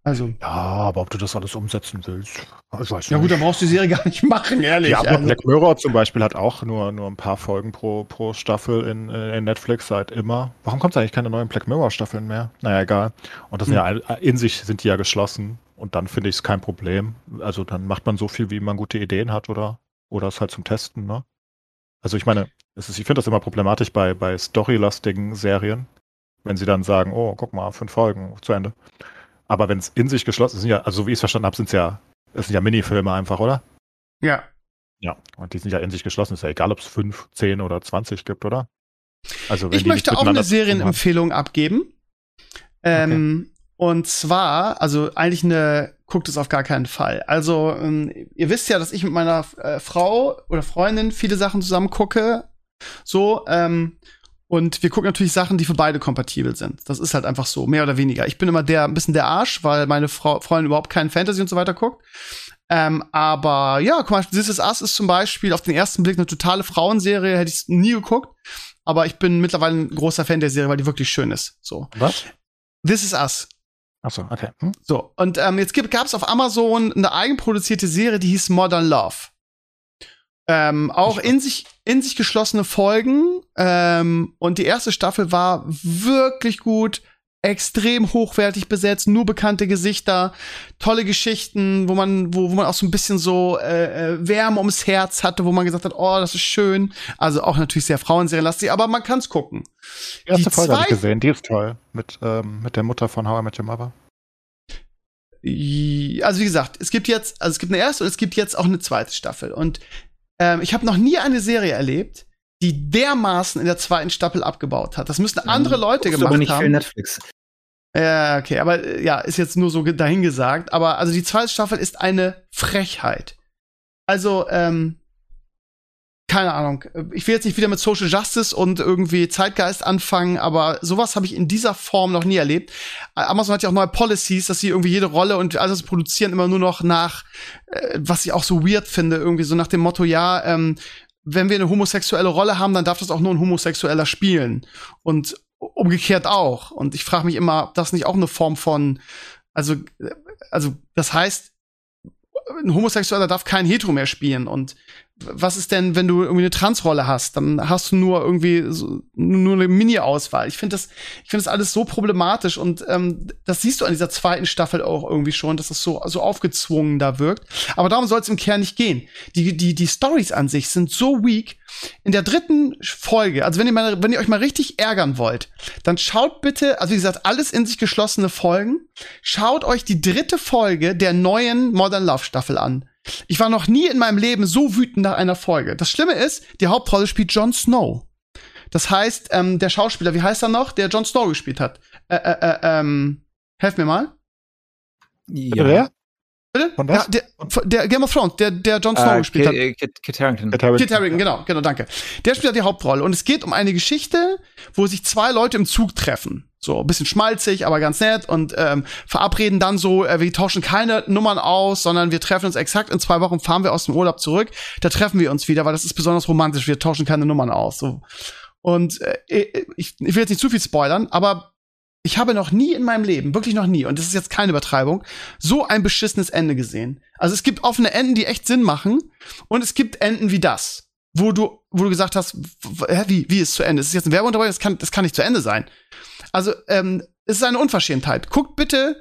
Also. Ja, aber ob du das alles umsetzen willst, ich weiß Ja, gut, dann brauchst du die Serie gar nicht *laughs* machen, ehrlich. Ja, aber also. Black Mirror zum Beispiel hat auch nur, nur ein paar Folgen pro, pro Staffel in, äh, in Netflix seit immer. Warum kommt es eigentlich keine neuen Black Mirror-Staffeln mehr? Naja, egal. Und das hm. sind ja in sich sind die ja geschlossen. Und dann finde ich es kein Problem. Also dann macht man so viel, wie man gute Ideen hat oder, oder es halt zum Testen, ne? Also ich meine, ist, ich finde das immer problematisch bei, bei storylastigen Serien, wenn sie dann sagen, oh, guck mal, fünf Folgen zu Ende. Aber wenn es in sich geschlossen ist, ja, also wie ich es verstanden habe, sind es ja, es sind ja Minifilme einfach, oder? Ja. Ja, und die sind ja in sich geschlossen. Ist ja egal, ob es fünf, zehn oder zwanzig gibt, oder? Also ich möchte auch eine Serienempfehlung abgeben. Ähm, okay. Und zwar, also eigentlich eine, guckt es auf gar keinen Fall. Also, ähm, ihr wisst ja, dass ich mit meiner äh, Frau oder Freundin viele Sachen zusammen gucke. So, ähm, und wir gucken natürlich Sachen, die für beide kompatibel sind. Das ist halt einfach so, mehr oder weniger. Ich bin immer der, ein bisschen der Arsch, weil meine Frau, Freundin überhaupt keinen Fantasy und so weiter guckt. Ähm, aber ja, guck mal, This Is Us ist zum Beispiel auf den ersten Blick eine totale Frauenserie, hätte ich nie geguckt. Aber ich bin mittlerweile ein großer Fan der Serie, weil die wirklich schön ist. So. Was? This Is Us. Ach so, okay. Hm? So, und ähm, jetzt gab es auf Amazon eine eigenproduzierte Serie, die hieß Modern Love. Ähm, auch in sich, in sich geschlossene Folgen. Ähm, und die erste Staffel war wirklich gut, extrem hochwertig besetzt, nur bekannte Gesichter, tolle Geschichten, wo man, wo, wo man auch so ein bisschen so äh, äh Wärme ums Herz hatte, wo man gesagt hat, oh, das ist schön. Also auch natürlich sehr frauenserienlastig, aber man kann's gucken. Die erste die Folge habe ich gesehen, die ist toll. Mit, ähm, mit der Mutter von How I Met Your Mother. Also wie gesagt, es gibt jetzt, also es gibt eine erste und es gibt jetzt auch eine zweite Staffel. Und ähm, ich habe noch nie eine Serie erlebt, die dermaßen in der zweiten Staffel abgebaut hat. Das müssten andere ähm, Leute gemacht aber nicht haben. Viel Netflix. Ja, okay, aber äh, ja, ist jetzt nur so dahingesagt. Aber also die zweite Staffel ist eine Frechheit. Also, ähm, keine Ahnung. Ich will jetzt nicht wieder mit Social Justice und irgendwie Zeitgeist anfangen, aber sowas habe ich in dieser Form noch nie erlebt. Amazon hat ja auch neue Policies, dass sie irgendwie jede Rolle und alles produzieren immer nur noch nach, äh, was ich auch so weird finde, irgendwie so nach dem Motto, ja, ähm, wenn wir eine homosexuelle Rolle haben, dann darf das auch nur ein Homosexueller spielen. Und umgekehrt auch. Und ich frage mich immer, ob das nicht auch eine Form von, also, also das heißt, ein Homosexueller darf kein Hetero mehr spielen. Und was ist denn, wenn du irgendwie eine Transrolle hast? Dann hast du nur irgendwie so, nur eine Mini-Auswahl. Ich finde das, ich finde das alles so problematisch und ähm, das siehst du an dieser zweiten Staffel auch irgendwie schon, dass das so so aufgezwungen da wirkt. Aber darum soll es im Kern nicht gehen. Die die die Stories an sich sind so weak. In der dritten Folge, also wenn ihr mal, wenn ihr euch mal richtig ärgern wollt, dann schaut bitte, also wie gesagt, alles in sich geschlossene Folgen. Schaut euch die dritte Folge der neuen Modern Love Staffel an. Ich war noch nie in meinem Leben so wütend nach einer Folge. Das Schlimme ist, die Hauptrolle spielt Jon Snow. Das heißt, ähm, der Schauspieler, wie heißt er noch, der Jon Snow gespielt hat? Äh, äh, äh, ähm, helf mir mal. Ja. Wer? Bitte? Von was? Ja, der, der, Game of Thrones, der, der Jon Snow uh, gespielt Kit, hat. Kit, Kit Harington. Kit Harington. Kit Harington, genau, genau, danke. Der spielt die Hauptrolle. Und es geht um eine Geschichte, wo sich zwei Leute im Zug treffen. So, ein bisschen schmalzig, aber ganz nett und ähm, verabreden dann so, äh, wir tauschen keine Nummern aus, sondern wir treffen uns exakt in zwei Wochen, fahren wir aus dem Urlaub zurück, da treffen wir uns wieder, weil das ist besonders romantisch, wir tauschen keine Nummern aus. So. Und äh, ich, ich will jetzt nicht zu viel spoilern, aber ich habe noch nie in meinem Leben, wirklich noch nie, und das ist jetzt keine Übertreibung, so ein beschissenes Ende gesehen. Also es gibt offene Enden, die echt Sinn machen, und es gibt Enden wie das wo du, wo du gesagt hast, wie, wie ist zu Ende? Es ist jetzt ein Werbeunterbrechung, das kann, das kann nicht zu Ende sein. Also, ähm, es ist eine Unverschämtheit. Guckt bitte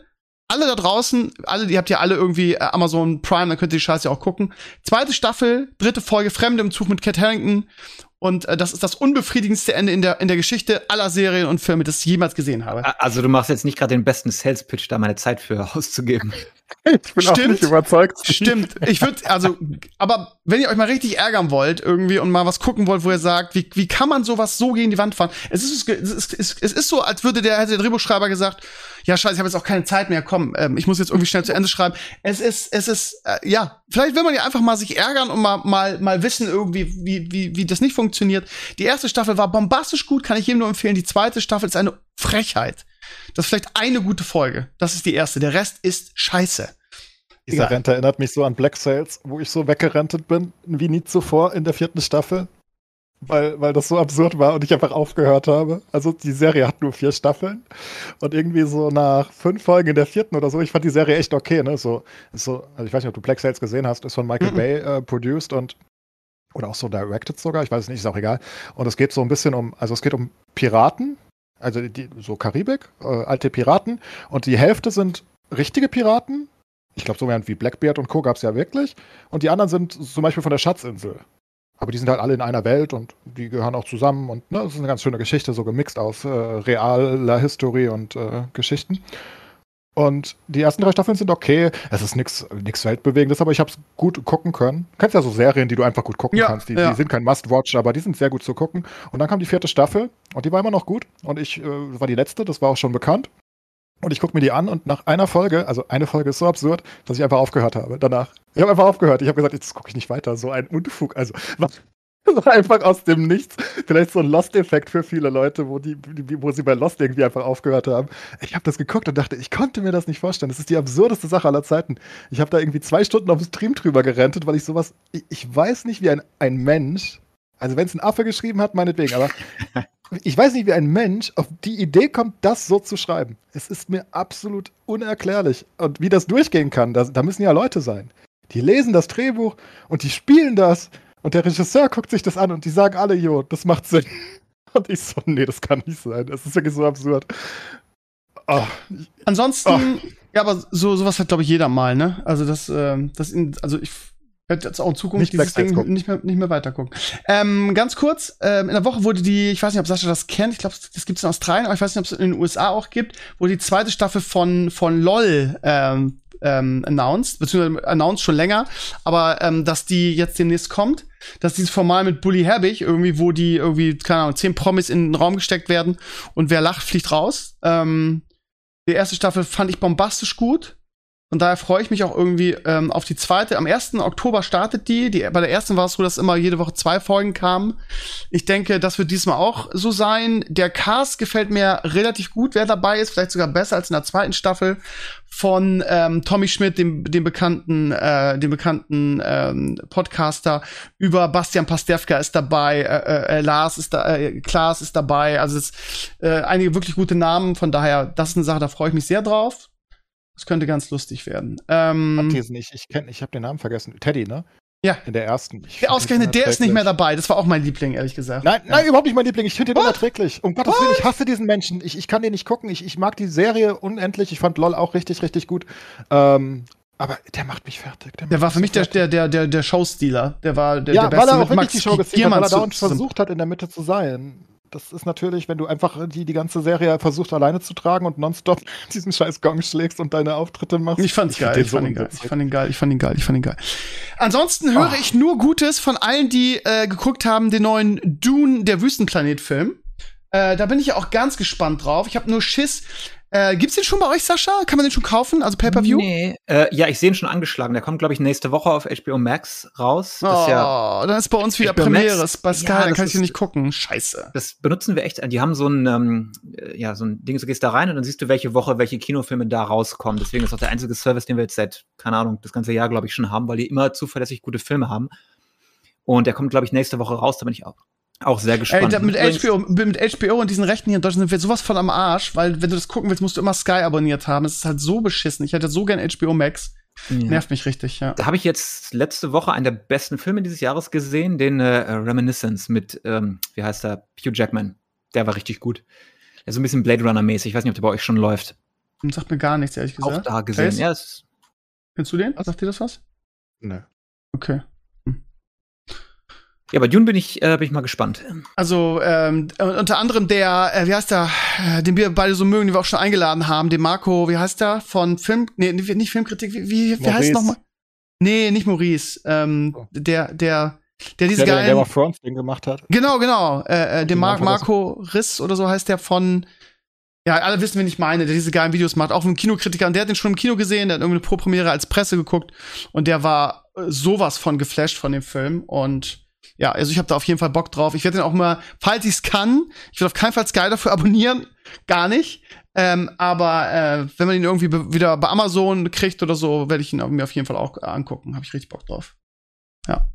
alle da draußen, alle, ihr habt ja alle irgendwie äh, Amazon Prime, dann könnt ihr die Scheiße auch gucken. Zweite Staffel, dritte Folge, Fremde im Zug mit Cat Harrington. Und äh, das ist das unbefriedigendste Ende in der, in der Geschichte aller Serien und Filme, das ich jemals gesehen habe. Also du machst jetzt nicht gerade den besten Sales-Pitch, da meine Zeit für auszugeben. *laughs* Ich bin Stimmt. auch nicht überzeugt. Stimmt. Ich würde, also, aber wenn ihr euch mal richtig ärgern wollt irgendwie und mal was gucken wollt, wo ihr sagt, wie, wie kann man sowas so gegen die Wand fahren? Es ist, es ist, es ist, es ist so, als würde der, hätte der Drehbuchschreiber gesagt, ja, scheiße, ich habe jetzt auch keine Zeit mehr, komm, ähm, ich muss jetzt irgendwie schnell zu Ende schreiben. Es ist, es ist, äh, ja, vielleicht will man ja einfach mal sich ärgern und mal, mal, mal wissen irgendwie, wie, wie, wie das nicht funktioniert. Die erste Staffel war bombastisch gut, kann ich jedem nur empfehlen. Die zweite Staffel ist eine Frechheit. Das ist vielleicht eine gute Folge. Das ist die erste. Der Rest ist scheiße. Dieser Rente erinnert mich so an Black Sales, wo ich so weggerentet bin, wie nie zuvor in der vierten Staffel. Weil, weil das so absurd war und ich einfach aufgehört habe. Also die Serie hat nur vier Staffeln. Und irgendwie so nach fünf Folgen in der vierten oder so, ich fand die Serie echt okay, ne? So, so, also ich weiß nicht, ob du Black Sales gesehen hast, ist von Michael mhm. Bay äh, produced und oder auch so directed sogar, ich weiß es nicht, ist auch egal. Und es geht so ein bisschen um, also es geht um Piraten, also die, so Karibik, äh, alte Piraten. Und die Hälfte sind richtige Piraten. Ich glaube, so wie Blackbeard und Co. gab es ja wirklich. Und die anderen sind zum Beispiel von der Schatzinsel. Aber die sind halt alle in einer Welt und die gehören auch zusammen. Und ne, das ist eine ganz schöne Geschichte, so gemixt aus äh, realer Historie und äh, Geschichten. Und die ersten drei Staffeln sind okay. Es ist nichts Weltbewegendes, aber ich habe es gut gucken können. Du kennst ja so Serien, die du einfach gut gucken ja, kannst. Die, ja. die, sind kein Must-Watch, aber die sind sehr gut zu gucken. Und dann kam die vierte Staffel und die war immer noch gut. Und ich äh, war die letzte, das war auch schon bekannt. Und ich gucke mir die an und nach einer Folge, also eine Folge ist so absurd, dass ich einfach aufgehört habe. Danach. Ich habe einfach aufgehört. Ich habe gesagt, jetzt gucke ich nicht weiter. So ein Unfug. Also, *laughs* was, einfach aus dem Nichts. Vielleicht so ein Lost-Effekt für viele Leute, wo, die, wo sie bei Lost irgendwie einfach aufgehört haben. Ich habe das geguckt und dachte, ich konnte mir das nicht vorstellen. Das ist die absurdeste Sache aller Zeiten. Ich habe da irgendwie zwei Stunden auf dem Stream drüber gerentet, weil ich sowas. Ich, ich weiß nicht, wie ein, ein Mensch. Also, wenn es ein Affe geschrieben hat, meinetwegen, aber *laughs* ich weiß nicht, wie ein Mensch auf die Idee kommt, das so zu schreiben. Es ist mir absolut unerklärlich. Und wie das durchgehen kann, da, da müssen ja Leute sein. Die lesen das Drehbuch und die spielen das und der Regisseur guckt sich das an und die sagen alle, jo, das macht Sinn. *laughs* Und ich so, nee, das kann nicht sein. Das ist wirklich so absurd. Oh. Ansonsten, oh. ja, aber so sowas hat, glaube ich, jeder mal, ne? Also das, ähm, das in, also ich werde jetzt auch in Zukunft nicht dieses Ding nicht mehr, nicht mehr weitergucken. Ähm, ganz kurz, ähm, in der Woche wurde die, ich weiß nicht, ob Sascha das kennt, ich glaube, das gibt es in Australien, aber ich weiß nicht, ob es in den USA auch gibt, wo die zweite Staffel von, von LOL ähm, ähm, announced, beziehungsweise announced schon länger, aber ähm, dass die jetzt demnächst kommt, dass dieses Format mit Bully Herbig irgendwie, wo die irgendwie, keine Ahnung, zehn Promis in den Raum gesteckt werden und wer lacht, fliegt raus. Ähm, die erste Staffel fand ich bombastisch gut. Und daher freue ich mich auch irgendwie ähm, auf die zweite. Am 1. Oktober startet die. die. Bei der ersten war es so, dass immer jede Woche zwei Folgen kamen. Ich denke, das wird diesmal auch so sein. Der Cast gefällt mir relativ gut, wer dabei ist. Vielleicht sogar besser als in der zweiten Staffel von ähm, Tommy Schmidt, dem, dem bekannten, äh, dem bekannten ähm, Podcaster, über Bastian Pastewka ist dabei, äh, äh, Lars ist da, äh, Klaas ist dabei. Also es äh, einige wirklich gute Namen. Von daher, das ist eine Sache, da freue ich mich sehr drauf. Das könnte ganz lustig werden. Ähm, ich nicht. Ich, kenn, ich habe den Namen vergessen. Teddy, ne? Ja. In der ersten. Ich der ausgerechnet, der ist nicht mehr dabei. Das war auch mein Liebling, ehrlich gesagt. Nein, ja. nein, überhaupt nicht mein Liebling. Ich finde den What? unerträglich. Um Gottes Willen, ich hasse diesen Menschen. Ich, ich kann den nicht gucken. Ich, ich mag die Serie unendlich. Ich fand LOL auch richtig, richtig gut. Ähm, aber der macht mich fertig. Der, der war für mich der, der, der, der, der Showstealer. Der war der, ja, der Beste weil er auch wirklich die Show gestealt hat, weil er dauernd versucht hat, in der Mitte zu sein das ist natürlich, wenn du einfach die, die ganze Serie versucht alleine zu tragen und nonstop *laughs* diesen scheiß Gong schlägst und deine Auftritte machst. Ich fand's ich geil, ich fand, ihn geil. ich fand ihn geil, ich fand ihn geil, ich fand ihn geil. Ansonsten höre oh. ich nur Gutes von allen, die äh, geguckt haben, den neuen Dune, der Wüstenplanet-Film. Äh, da bin ich ja auch ganz gespannt drauf. Ich habe nur Schiss, äh, gibt's den schon bei euch, Sascha? Kann man den schon kaufen? Also Pay-Per-View? Nee. Äh, ja, ich sehe ihn schon angeschlagen. Der kommt, glaube ich, nächste Woche auf HBO Max raus. Das oh, ja, dann ist bei uns wieder HBO Premiere. Max, bei Sky, ja, dann kann ich den nicht gucken. Scheiße. Das benutzen wir echt. Die haben so ein, ähm, ja, so ein Ding, du gehst da rein und dann siehst du, welche Woche, welche Kinofilme da rauskommen. Deswegen ist auch der einzige Service, den wir jetzt seit, keine Ahnung, das ganze Jahr, glaube ich, schon haben, weil die immer zuverlässig gute Filme haben. Und der kommt, glaube ich, nächste Woche raus. Da bin ich auch auch sehr gespannt. Ey, mit, HBO, mit HBO und diesen Rechten hier in Deutschland sind wir sowas von am Arsch, weil wenn du das gucken willst, musst du immer Sky abonniert haben. Es ist halt so beschissen. Ich hätte so gern HBO Max. Ja. Nervt mich richtig, ja. Da habe ich jetzt letzte Woche einen der besten Filme dieses Jahres gesehen, den äh, Reminiscence mit, ähm, wie heißt der, Hugh Jackman. Der war richtig gut. Der ist so ein bisschen Blade Runner-mäßig. Ich weiß nicht, ob der bei euch schon läuft. Sagt mir gar nichts, ehrlich gesagt. Auch da gesehen, Face? ja. Kennst du den? Sagt dir das was? Nee. Okay. Ja, bei Dune bin ich, äh, bin ich mal gespannt. Also ähm, unter anderem der, äh, wie heißt der, äh, den wir beide so mögen, den wir auch schon eingeladen haben, den Marco, wie heißt der, von Film, nee, nicht Filmkritik, wie, wie, wie heißt nochmal? Nee, nicht Maurice, ähm, oh. der, der, der diese der, geilen, der, der Fronts Ding gemacht hat. Genau, genau, äh, äh, den Mar Marco Riss oder so heißt der von, ja, alle wissen, wen ich meine, der diese geilen Videos macht, auch ein Kinokritiker, und der hat den schon im Kino gesehen, der hat irgendeine Pro-Premiere als Presse geguckt und der war äh, sowas von geflasht von dem Film und ja, also ich habe da auf jeden Fall Bock drauf. Ich werde den auch mal, falls ich es kann, ich will auf keinen Fall Sky dafür *laughs* abonnieren, gar nicht. Ähm, aber äh, wenn man ihn irgendwie wieder bei Amazon kriegt oder so, werde ich ihn mir auf jeden Fall auch angucken. Habe ich richtig Bock drauf. Ja.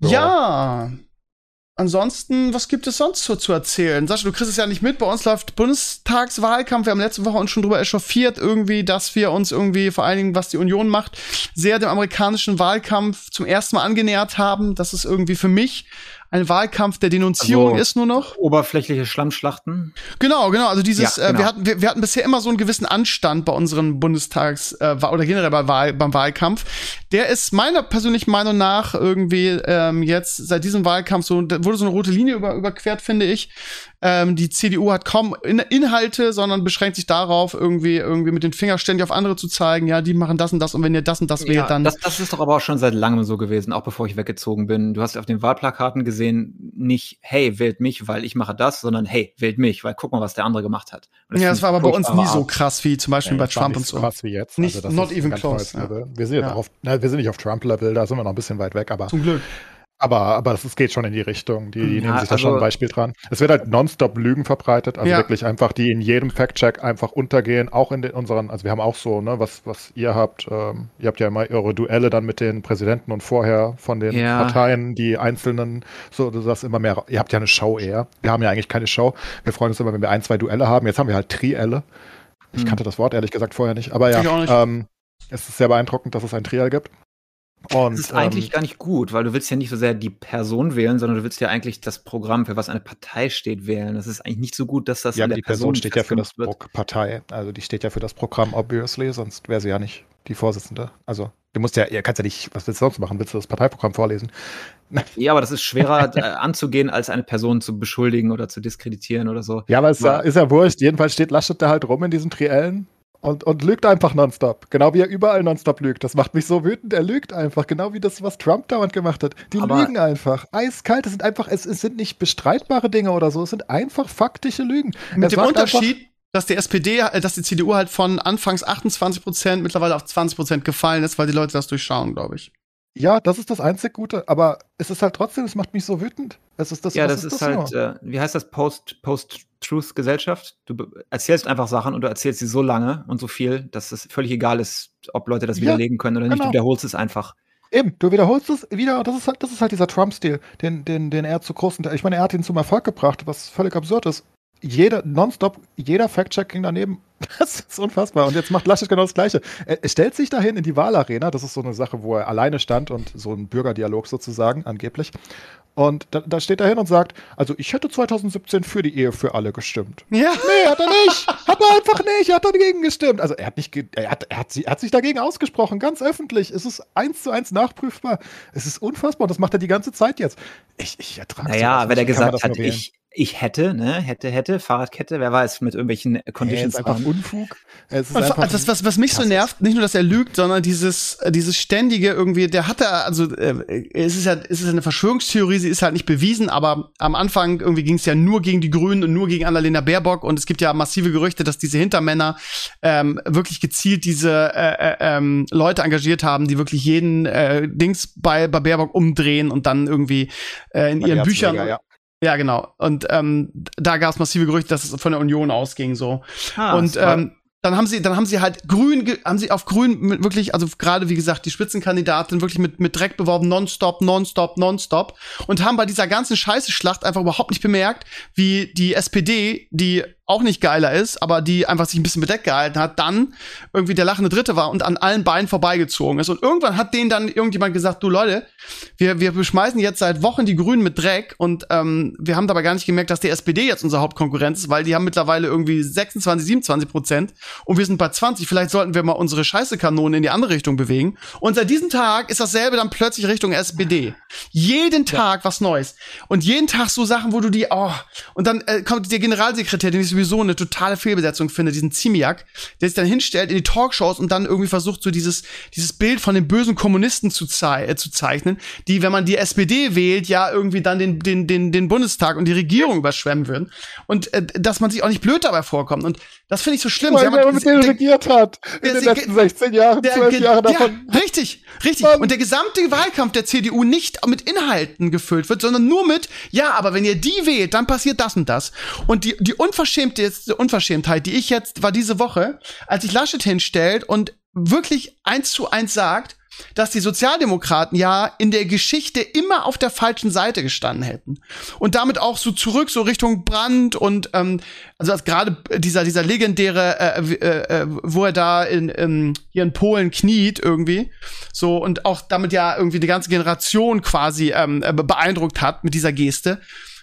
Ja. ja. Ansonsten, was gibt es sonst so zu erzählen? Sascha, du kriegst es ja nicht mit. Bei uns läuft Bundestagswahlkampf. Wir haben letzte Woche uns schon drüber echauffiert, irgendwie, dass wir uns irgendwie, vor allen Dingen, was die Union macht, sehr dem amerikanischen Wahlkampf zum ersten Mal angenähert haben. Das ist irgendwie für mich ein Wahlkampf der Denunzierung also, ist nur noch. Oberflächliche Schlammschlachten. Genau, genau. Also dieses, ja, genau. Äh, wir, hatten, wir, wir, hatten bisher immer so einen gewissen Anstand bei unseren Bundestags- äh, oder generell bei Wahl, beim Wahlkampf. Der ist meiner persönlichen Meinung nach irgendwie ähm, jetzt seit diesem Wahlkampf so, da wurde so eine rote Linie über, überquert, finde ich. Ähm, die CDU hat kaum in Inhalte, sondern beschränkt sich darauf, irgendwie, irgendwie mit den Fingern ständig auf andere zu zeigen, ja, die machen das und das und wenn ihr das und das wählt, ja, dann. Das, das ist doch aber auch schon seit langem so gewesen, auch bevor ich weggezogen bin. Du hast auf den Wahlplakaten gesehen, nicht, hey, wählt mich, weil ich mache das, sondern hey, wählt mich, weil guck mal, was der andere gemacht hat. Ja, das war aber bei uns nie so krass wie zum Beispiel ja, bei Trump und so. krass wie jetzt. Nicht, also not even close. Ja. Wir, sind jetzt ja. auf, na, wir sind nicht auf Trump-Level, da sind wir noch ein bisschen weit weg, aber. Zum Glück. Aber, aber es geht schon in die Richtung. Die, die ja, nehmen sich da also, schon ein Beispiel dran. Es wird halt nonstop Lügen verbreitet, also ja. wirklich einfach, die in jedem Fact-Check einfach untergehen, auch in den, unseren, also wir haben auch so, ne, was, was ihr habt, ähm, ihr habt ja immer eure Duelle dann mit den Präsidenten und vorher von den ja. Parteien, die einzelnen, so, das immer mehr, ihr habt ja eine Show eher. Wir haben ja eigentlich keine Show. Wir freuen uns immer, wenn wir ein, zwei Duelle haben. Jetzt haben wir halt Trielle. Ich hm. kannte das Wort ehrlich gesagt vorher nicht, aber ja, ähm, es ist sehr beeindruckend, dass es ein Triell gibt. Und, das ist eigentlich ähm, gar nicht gut, weil du willst ja nicht so sehr die Person wählen, sondern du willst ja eigentlich das Programm, für was eine Partei steht, wählen. Das ist eigentlich nicht so gut, dass das ja, die Person, Person steht ja für das wird. Partei, also die steht ja für das Programm obviously, sonst wäre sie ja nicht die Vorsitzende. Also du musst ja, ihr kannst ja nicht, was willst du sonst machen? Willst du das Parteiprogramm vorlesen? *laughs* Ja, aber das ist schwerer äh, anzugehen, als eine Person zu beschuldigen oder zu diskreditieren oder so. Ja, aber es ist ja, ist ja wurscht. Jedenfalls steht Laschet da halt rum in diesen Triellen und, und lügt einfach nonstop. Genau wie er überall nonstop lügt. Das macht mich so wütend. Er lügt einfach. Genau wie das, was Trump dauernd gemacht hat. Die Aber lügen einfach. Eiskalt. Es sind einfach, es, es, sind nicht bestreitbare Dinge oder so. Es sind einfach faktische Lügen. Mit dem Unterschied, dass die SPD, äh, dass die CDU halt von anfangs 28 Prozent mittlerweile auf 20 Prozent gefallen ist, weil die Leute das durchschauen, glaube ich. Ja, das ist das einzig Gute, aber es ist halt trotzdem, es macht mich so wütend. Es ist das, ja, das ist, ist das halt, äh, wie heißt das, Post, Post-Truth-Gesellschaft? Du erzählst einfach Sachen und du erzählst sie so lange und so viel, dass es völlig egal ist, ob Leute das widerlegen können oder genau. nicht. Du wiederholst es einfach. Eben, du wiederholst es wieder, das ist halt, das ist halt dieser Trump-Stil, den, den, den er zu großen, ich meine, er hat ihn zum Erfolg gebracht, was völlig absurd ist jeder, nonstop, jeder Fact-Check ging daneben. *laughs* Das ist unfassbar. Und jetzt macht Laschet genau das Gleiche. Er, er, stellt sich dahin in die Wahlarena. Das ist so eine Sache, wo er alleine stand und so ein Bürgerdialog sozusagen, angeblich. Und da, da steht er hin und sagt, also ich hätte 2017 für die Ehe für alle gestimmt. Ja. Nee, hat er nicht. Hat er einfach nicht. Er hat dagegen gestimmt. Also er hat nicht, er hat, er hat, er hat sich dagegen ausgesprochen, ganz öffentlich. Es ist eins zu eins nachprüfbar. Es ist unfassbar und das macht er die ganze Zeit jetzt. Ich, ich ertrage Naja, wenn er gesagt hat, ich, ich hätte, ne, hätte, hätte, Fahrradkette, wer weiß, mit irgendwelchen Conditions. Hey, ist einfach Unfug. Es ist einfach das, was, was mich so nervt, nicht nur, dass er lügt, sondern dieses, äh, dieses ständige irgendwie, der hat da, also äh, es ist ja, es ist eine Verschwörungstheorie, sie ist halt nicht bewiesen, aber am Anfang irgendwie ging es ja nur gegen die Grünen und nur gegen Annalena Baerbock und es gibt ja massive Gerüchte, dass diese Hintermänner ähm, wirklich gezielt diese äh, äh, ähm, Leute engagiert haben, die wirklich jeden äh, Dings bei, bei Baerbock umdrehen und dann irgendwie äh, in bei ihren Büchern. Ja. Ja, genau. Und ähm, da gab es massive Gerüchte, dass es von der Union ausging so. Ah, und ähm, dann haben sie, dann haben sie halt grün, haben sie auf grün mit wirklich, also gerade wie gesagt, die Spitzenkandidatin wirklich mit, mit Dreck beworben, nonstop, nonstop, nonstop und haben bei dieser ganzen Scheiße-Schlacht einfach überhaupt nicht bemerkt, wie die SPD, die auch nicht geiler ist, aber die einfach sich ein bisschen bedeckt gehalten hat, dann irgendwie der lachende Dritte war und an allen beiden vorbeigezogen ist. Und irgendwann hat denen dann irgendjemand gesagt, du Leute, wir, wir beschmeißen jetzt seit Wochen die Grünen mit Dreck und ähm, wir haben dabei gar nicht gemerkt, dass die SPD jetzt unsere Hauptkonkurrenz ist, weil die haben mittlerweile irgendwie 26, 27 Prozent und wir sind bei 20. Vielleicht sollten wir mal unsere Scheiße-Kanonen in die andere Richtung bewegen. Und seit diesem Tag ist dasselbe dann plötzlich Richtung SPD. Jeden Tag ja. was Neues. Und jeden Tag so Sachen, wo du die, oh, und dann äh, kommt der Generalsekretär, den ich sowieso eine totale Fehlbesetzung finde, diesen Ziemiak, der sich dann hinstellt in die Talkshows und dann irgendwie versucht, so dieses, dieses Bild von den bösen Kommunisten zu, zei äh, zu zeichnen, die, wenn man die SPD wählt, ja irgendwie dann den, den, den, den Bundestag und die Regierung überschwemmen würden. Und äh, dass man sich auch nicht blöd dabei vorkommt. Und das finde ich so schlimm. Weil der mit denen regiert hat in den letzten 16 Jahren, 12 Jahre davon. Ja, richtig, richtig. Mann. Und der gesamte Wahlkampf der CDU nicht mit Inhalten gefüllt wird, sondern nur mit, ja, aber wenn ihr die wählt, dann passiert das und das. Und die, die unverschämte Unverschämtheit, die ich jetzt war diese Woche, als ich Laschet hinstellt und wirklich eins zu eins sagt, dass die Sozialdemokraten ja in der Geschichte immer auf der falschen Seite gestanden hätten. Und damit auch so zurück so Richtung Brand und ähm, also gerade dieser dieser legendäre äh, äh, äh, wo er da in, in hier in Polen kniet irgendwie so und auch damit ja irgendwie die ganze Generation quasi ähm, äh, beeindruckt hat mit dieser Geste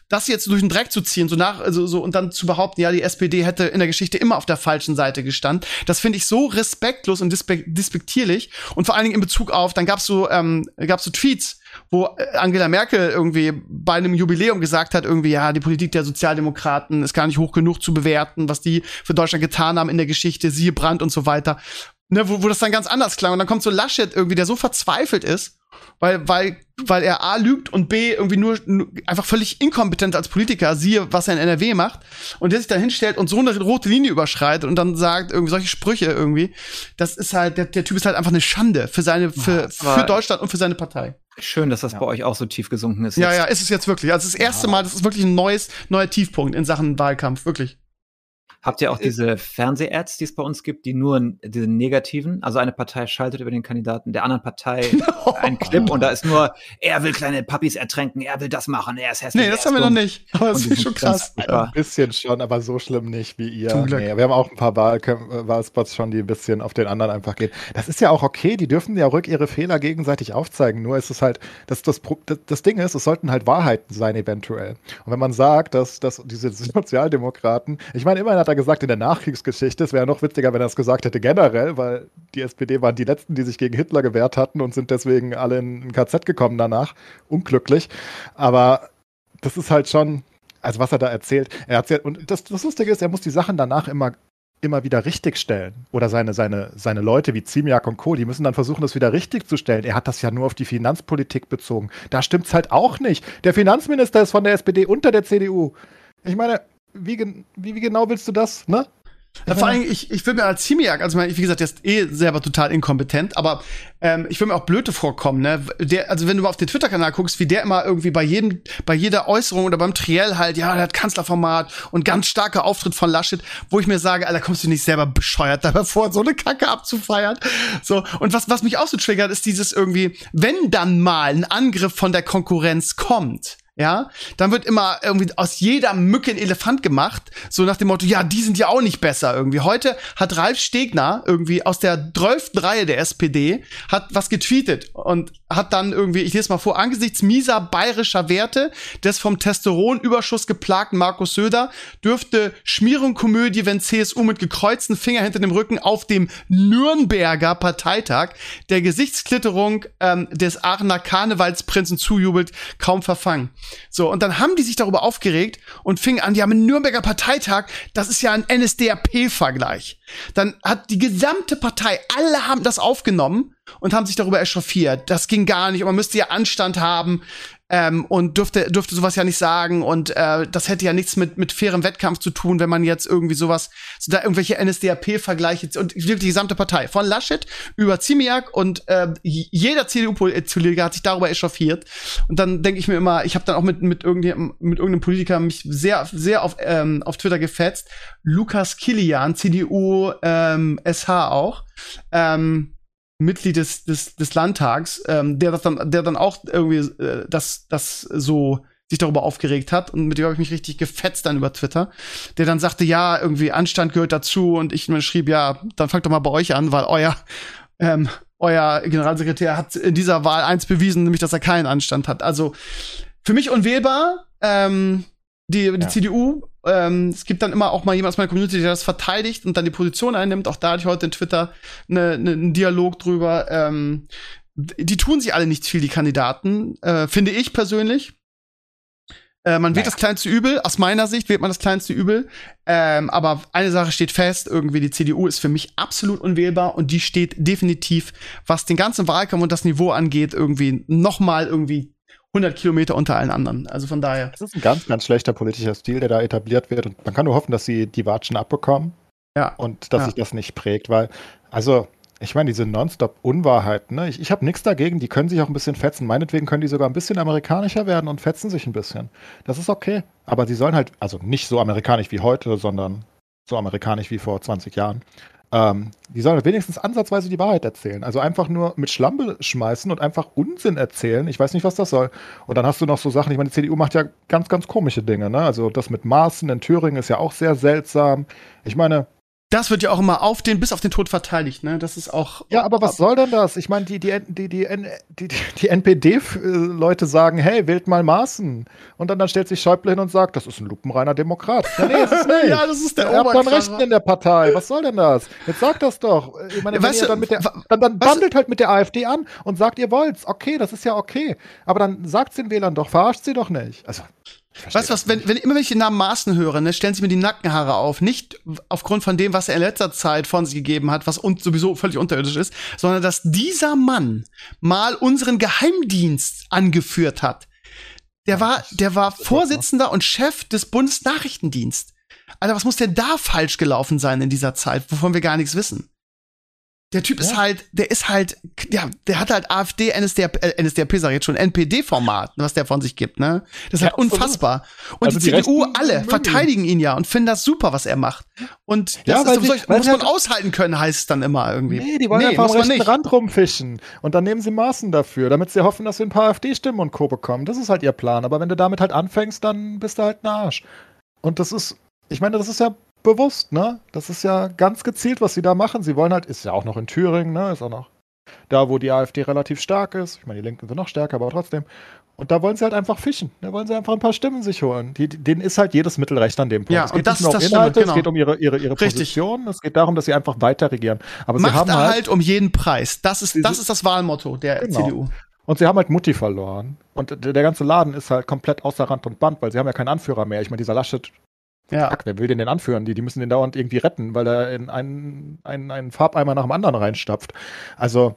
das jetzt durch den Dreck zu ziehen, so nach, also so und dann zu behaupten, ja, die SPD hätte in der Geschichte immer auf der falschen Seite gestanden, das finde ich so respektlos und despektierlich. Und vor allen Dingen in Bezug auf, dann gab's so, ähm, gab's so Tweets, wo äh, Angela Merkel irgendwie bei einem Jubiläum gesagt hat, irgendwie, ja, die Politik der Sozialdemokraten ist gar nicht hoch genug zu bewerten, was die für Deutschland getan haben in der Geschichte, siehe Brand und so weiter. Ne, wo, wo das dann ganz anders klang. Und dann kommt so Laschet irgendwie, der so verzweifelt ist weil, weil, weil er A lügt und B irgendwie nur, nur einfach völlig inkompetent als Politiker, siehe, was er in NRW macht, und der sich dann hinstellt und so eine rote Linie überschreitet und dann sagt irgendwie solche Sprüche irgendwie, das ist halt, der, der Typ ist halt einfach eine Schande für seine, für, für Deutschland und für seine Partei. Schön, dass das ja. bei euch auch so tief gesunken ist. Ja, jetzt. ja, ist es jetzt wirklich. Also das erste Mal, das ist wirklich ein neues, neuer Tiefpunkt in Sachen Wahlkampf, wirklich. Habt ihr auch äh, diese Fernseh-Ads, die es bei uns gibt, die nur diese negativen, also eine Partei schaltet über den Kandidaten der anderen Partei *laughs* einen Clip und da ist nur, er will kleine Puppies ertränken, er will das machen, er ist hässlich. Nee, das haben wir noch nicht. Aber das ist schon krass. Ein bisschen schon, aber so schlimm nicht wie ihr. Zum Glück. Nee, wir haben auch ein paar Wahlspots schon, die ein bisschen auf den anderen einfach gehen. Das ist ja auch okay, die dürfen ja ruhig ihre Fehler gegenseitig aufzeigen. Nur ist es halt, das, das, das, das Ding ist, es sollten halt Wahrheiten sein, eventuell. Und wenn man sagt, dass, dass diese *laughs* Sozialdemokraten, ich meine, immerhin hat er gesagt in der Nachkriegsgeschichte. Es wäre noch witziger, wenn er es gesagt hätte generell, weil die SPD waren die letzten, die sich gegen Hitler gewehrt hatten und sind deswegen alle in ein KZ gekommen danach. Unglücklich. Aber das ist halt schon, also was er da erzählt. Er erzählt, und das, das Lustige ist, er muss die Sachen danach immer immer wieder richtigstellen. Oder seine, seine, seine Leute wie Ziemiak und Co., die müssen dann versuchen, das wieder richtig zu stellen. Er hat das ja nur auf die Finanzpolitik bezogen. Da stimmt es halt auch nicht. Der Finanzminister ist von der SPD unter der CDU. Ich meine, wie, wie, wie genau willst du das, ne? Ja, vor allem, ich, ich will mir als Simiak, also wie gesagt, der ist eh selber total inkompetent, aber ähm, ich will mir auch blöde vorkommen, ne? Der, also wenn du mal auf den Twitter-Kanal guckst, wie der immer irgendwie bei jedem, bei jeder Äußerung oder beim Triell halt, ja, der hat Kanzlerformat und ganz starker Auftritt von Laschet, wo ich mir sage, Alter, kommst du nicht selber bescheuert dabei vor, so eine Kacke abzufeiern? So, und was, was mich auch so triggert, ist dieses irgendwie, wenn dann mal ein Angriff von der Konkurrenz kommt, ja, dann wird immer irgendwie aus jeder Mücke ein Elefant gemacht, so nach dem Motto, ja, die sind ja auch nicht besser irgendwie. Heute hat Ralf Stegner irgendwie aus der 12. Reihe der SPD hat was getweetet und hat dann irgendwie, ich lese mal vor, angesichts mieser bayerischer Werte des vom Testosteronüberschuss geplagten Markus Söder dürfte Schmierungskomödie, wenn CSU mit gekreuzten Finger hinter dem Rücken auf dem Nürnberger Parteitag der Gesichtsklitterung ähm, des Aachener Karnevalsprinzen zujubelt, kaum verfangen. So, und dann haben die sich darüber aufgeregt und fingen an, die haben einen Nürnberger Parteitag, das ist ja ein NSDAP-Vergleich. Dann hat die gesamte Partei, alle haben das aufgenommen und haben sich darüber echauffiert. Das ging gar nicht und man müsste ja Anstand haben ähm, und dürfte, dürfte sowas ja nicht sagen. Und äh, das hätte ja nichts mit, mit fairem Wettkampf zu tun, wenn man jetzt irgendwie sowas, so da irgendwelche NSDAP-Vergleiche und wirklich die gesamte Partei, von Laschet über Ziemiak und äh, jeder CDU-Politiker hat sich darüber echauffiert. Und dann denke ich mir immer, ich habe dann auch mit, mit, irgendeinem, mit irgendeinem Politiker mich sehr, sehr auf, ähm, auf Twitter gefetzt, Lukas Kilian, CDU ähm, SH auch, ähm, Mitglied des, des, des Landtags, ähm, der das dann, der dann auch irgendwie äh, das, das so sich darüber aufgeregt hat und mit dem habe ich mich richtig gefetzt dann über Twitter, der dann sagte, ja, irgendwie Anstand gehört dazu und ich mir schrieb, ja, dann fangt doch mal bei euch an, weil euer ähm, euer Generalsekretär hat in dieser Wahl eins bewiesen, nämlich dass er keinen Anstand hat. Also für mich unwählbar. Ähm, die, die ja. CDU, ähm, es gibt dann immer auch mal jemand aus meiner Community, der das verteidigt und dann die Position einnimmt. Auch da hatte ich heute in Twitter ne, ne, einen Dialog drüber. Ähm, die tun sich alle nicht viel, die Kandidaten, äh, finde ich persönlich. Äh, man wählt das kleinste Übel, aus meiner Sicht wählt man das kleinste Übel. Ähm, aber eine Sache steht fest, irgendwie die CDU ist für mich absolut unwählbar und die steht definitiv, was den ganzen Wahlkampf und das Niveau angeht, irgendwie noch mal irgendwie 100 Kilometer unter allen anderen. Also von daher. Das ist ein ganz, ganz schlechter politischer Stil, der da etabliert wird. Und man kann nur hoffen, dass sie die Watschen abbekommen. Ja. Und dass ja. sich das nicht prägt, weil, also, ich meine, diese Nonstop-Unwahrheiten, ne? ich, ich habe nichts dagegen, die können sich auch ein bisschen fetzen. Meinetwegen können die sogar ein bisschen amerikanischer werden und fetzen sich ein bisschen. Das ist okay. Aber sie sollen halt, also nicht so amerikanisch wie heute, sondern so amerikanisch wie vor 20 Jahren. Ähm, die sollen wenigstens ansatzweise die Wahrheit erzählen. Also einfach nur mit Schlampe schmeißen und einfach Unsinn erzählen. Ich weiß nicht, was das soll. Und dann hast du noch so Sachen, ich meine, die CDU macht ja ganz, ganz komische Dinge. Ne? Also das mit Maßen in Thüringen ist ja auch sehr seltsam. Ich meine, das wird ja auch immer auf den, bis auf den Tod verteidigt, ne? Das ist auch. Ja, aber was soll denn das? Ich meine, die, die, die, die, die, die NPD-Leute sagen, hey, wählt mal Maßen. Und dann, dann stellt sich Schäuble hin und sagt, das ist ein lupenreiner Demokrat. Ja, nee, ist es *laughs* nicht. ja, das ist der Er hat dann Rechten in der Partei. Was soll denn das? Jetzt sagt das doch. Ich meine, wenn ihr dann mit der, dann, dann bandelt halt mit der AfD an und sagt, ihr wollt's. Okay, das ist ja okay. Aber dann sagt den Wählern doch, verarscht sie doch nicht. Also. Weißt du was, wenn, wenn immer wenn ich den Namen Maaßen höre, ne, stellen sich mir die Nackenhaare auf. Nicht aufgrund von dem, was er in letzter Zeit von sich gegeben hat, was uns sowieso völlig unterirdisch ist, sondern dass dieser Mann mal unseren Geheimdienst angeführt hat. Der war, der war Vorsitzender und Chef des Bundesnachrichtendienst. Alter, was muss denn da falsch gelaufen sein in dieser Zeit, wovon wir gar nichts wissen? Der Typ ja. ist halt, der ist halt, ja, der hat halt AfD, NSDAP, äh, NSDAP sag ich jetzt schon, NPD-Format, was der von sich gibt, ne? Das ist ja, halt unfassbar. Und also die, die CDU, alle verteidigen ihn ja und finden das super, was er macht. Und das ja, ist, sie, muss man halt aushalten können, heißt es dann immer irgendwie. Nee, die wollen nee, einfach am rechten Rand rumfischen. Und dann nehmen sie Maßen dafür, damit sie hoffen, dass sie ein paar AfD-Stimmen und Co. bekommen. Das ist halt ihr Plan. Aber wenn du damit halt anfängst, dann bist du halt ein Arsch. Und das ist, ich meine, das ist ja bewusst, ne? Das ist ja ganz gezielt, was sie da machen. Sie wollen halt, ist ja auch noch in Thüringen, ne? Ist auch noch da, wo die AfD relativ stark ist. Ich meine, die Linken sind noch stärker, aber trotzdem. Und da wollen sie halt einfach fischen. Da wollen sie einfach ein paar Stimmen sich holen. Die, denen ist halt jedes Mittel recht an dem Punkt. Ja, es geht und das, nicht nur um Inhalte, genau. es geht um ihre, ihre, ihre Position. Es geht darum, dass sie einfach weiter regieren. Aber Macht sie haben halt, halt um jeden Preis. Das ist, das ist das Wahlmotto der genau. CDU. Und sie haben halt Mutti verloren. Und der, der ganze Laden ist halt komplett außer Rand und Band, weil sie haben ja keinen Anführer mehr. Ich meine, dieser Laschet ja. Fuck, wer will den denn anführen? Die, die müssen den dauernd irgendwie retten, weil er in einen, einen, einen Farbeimer nach dem anderen reinstapft. Also,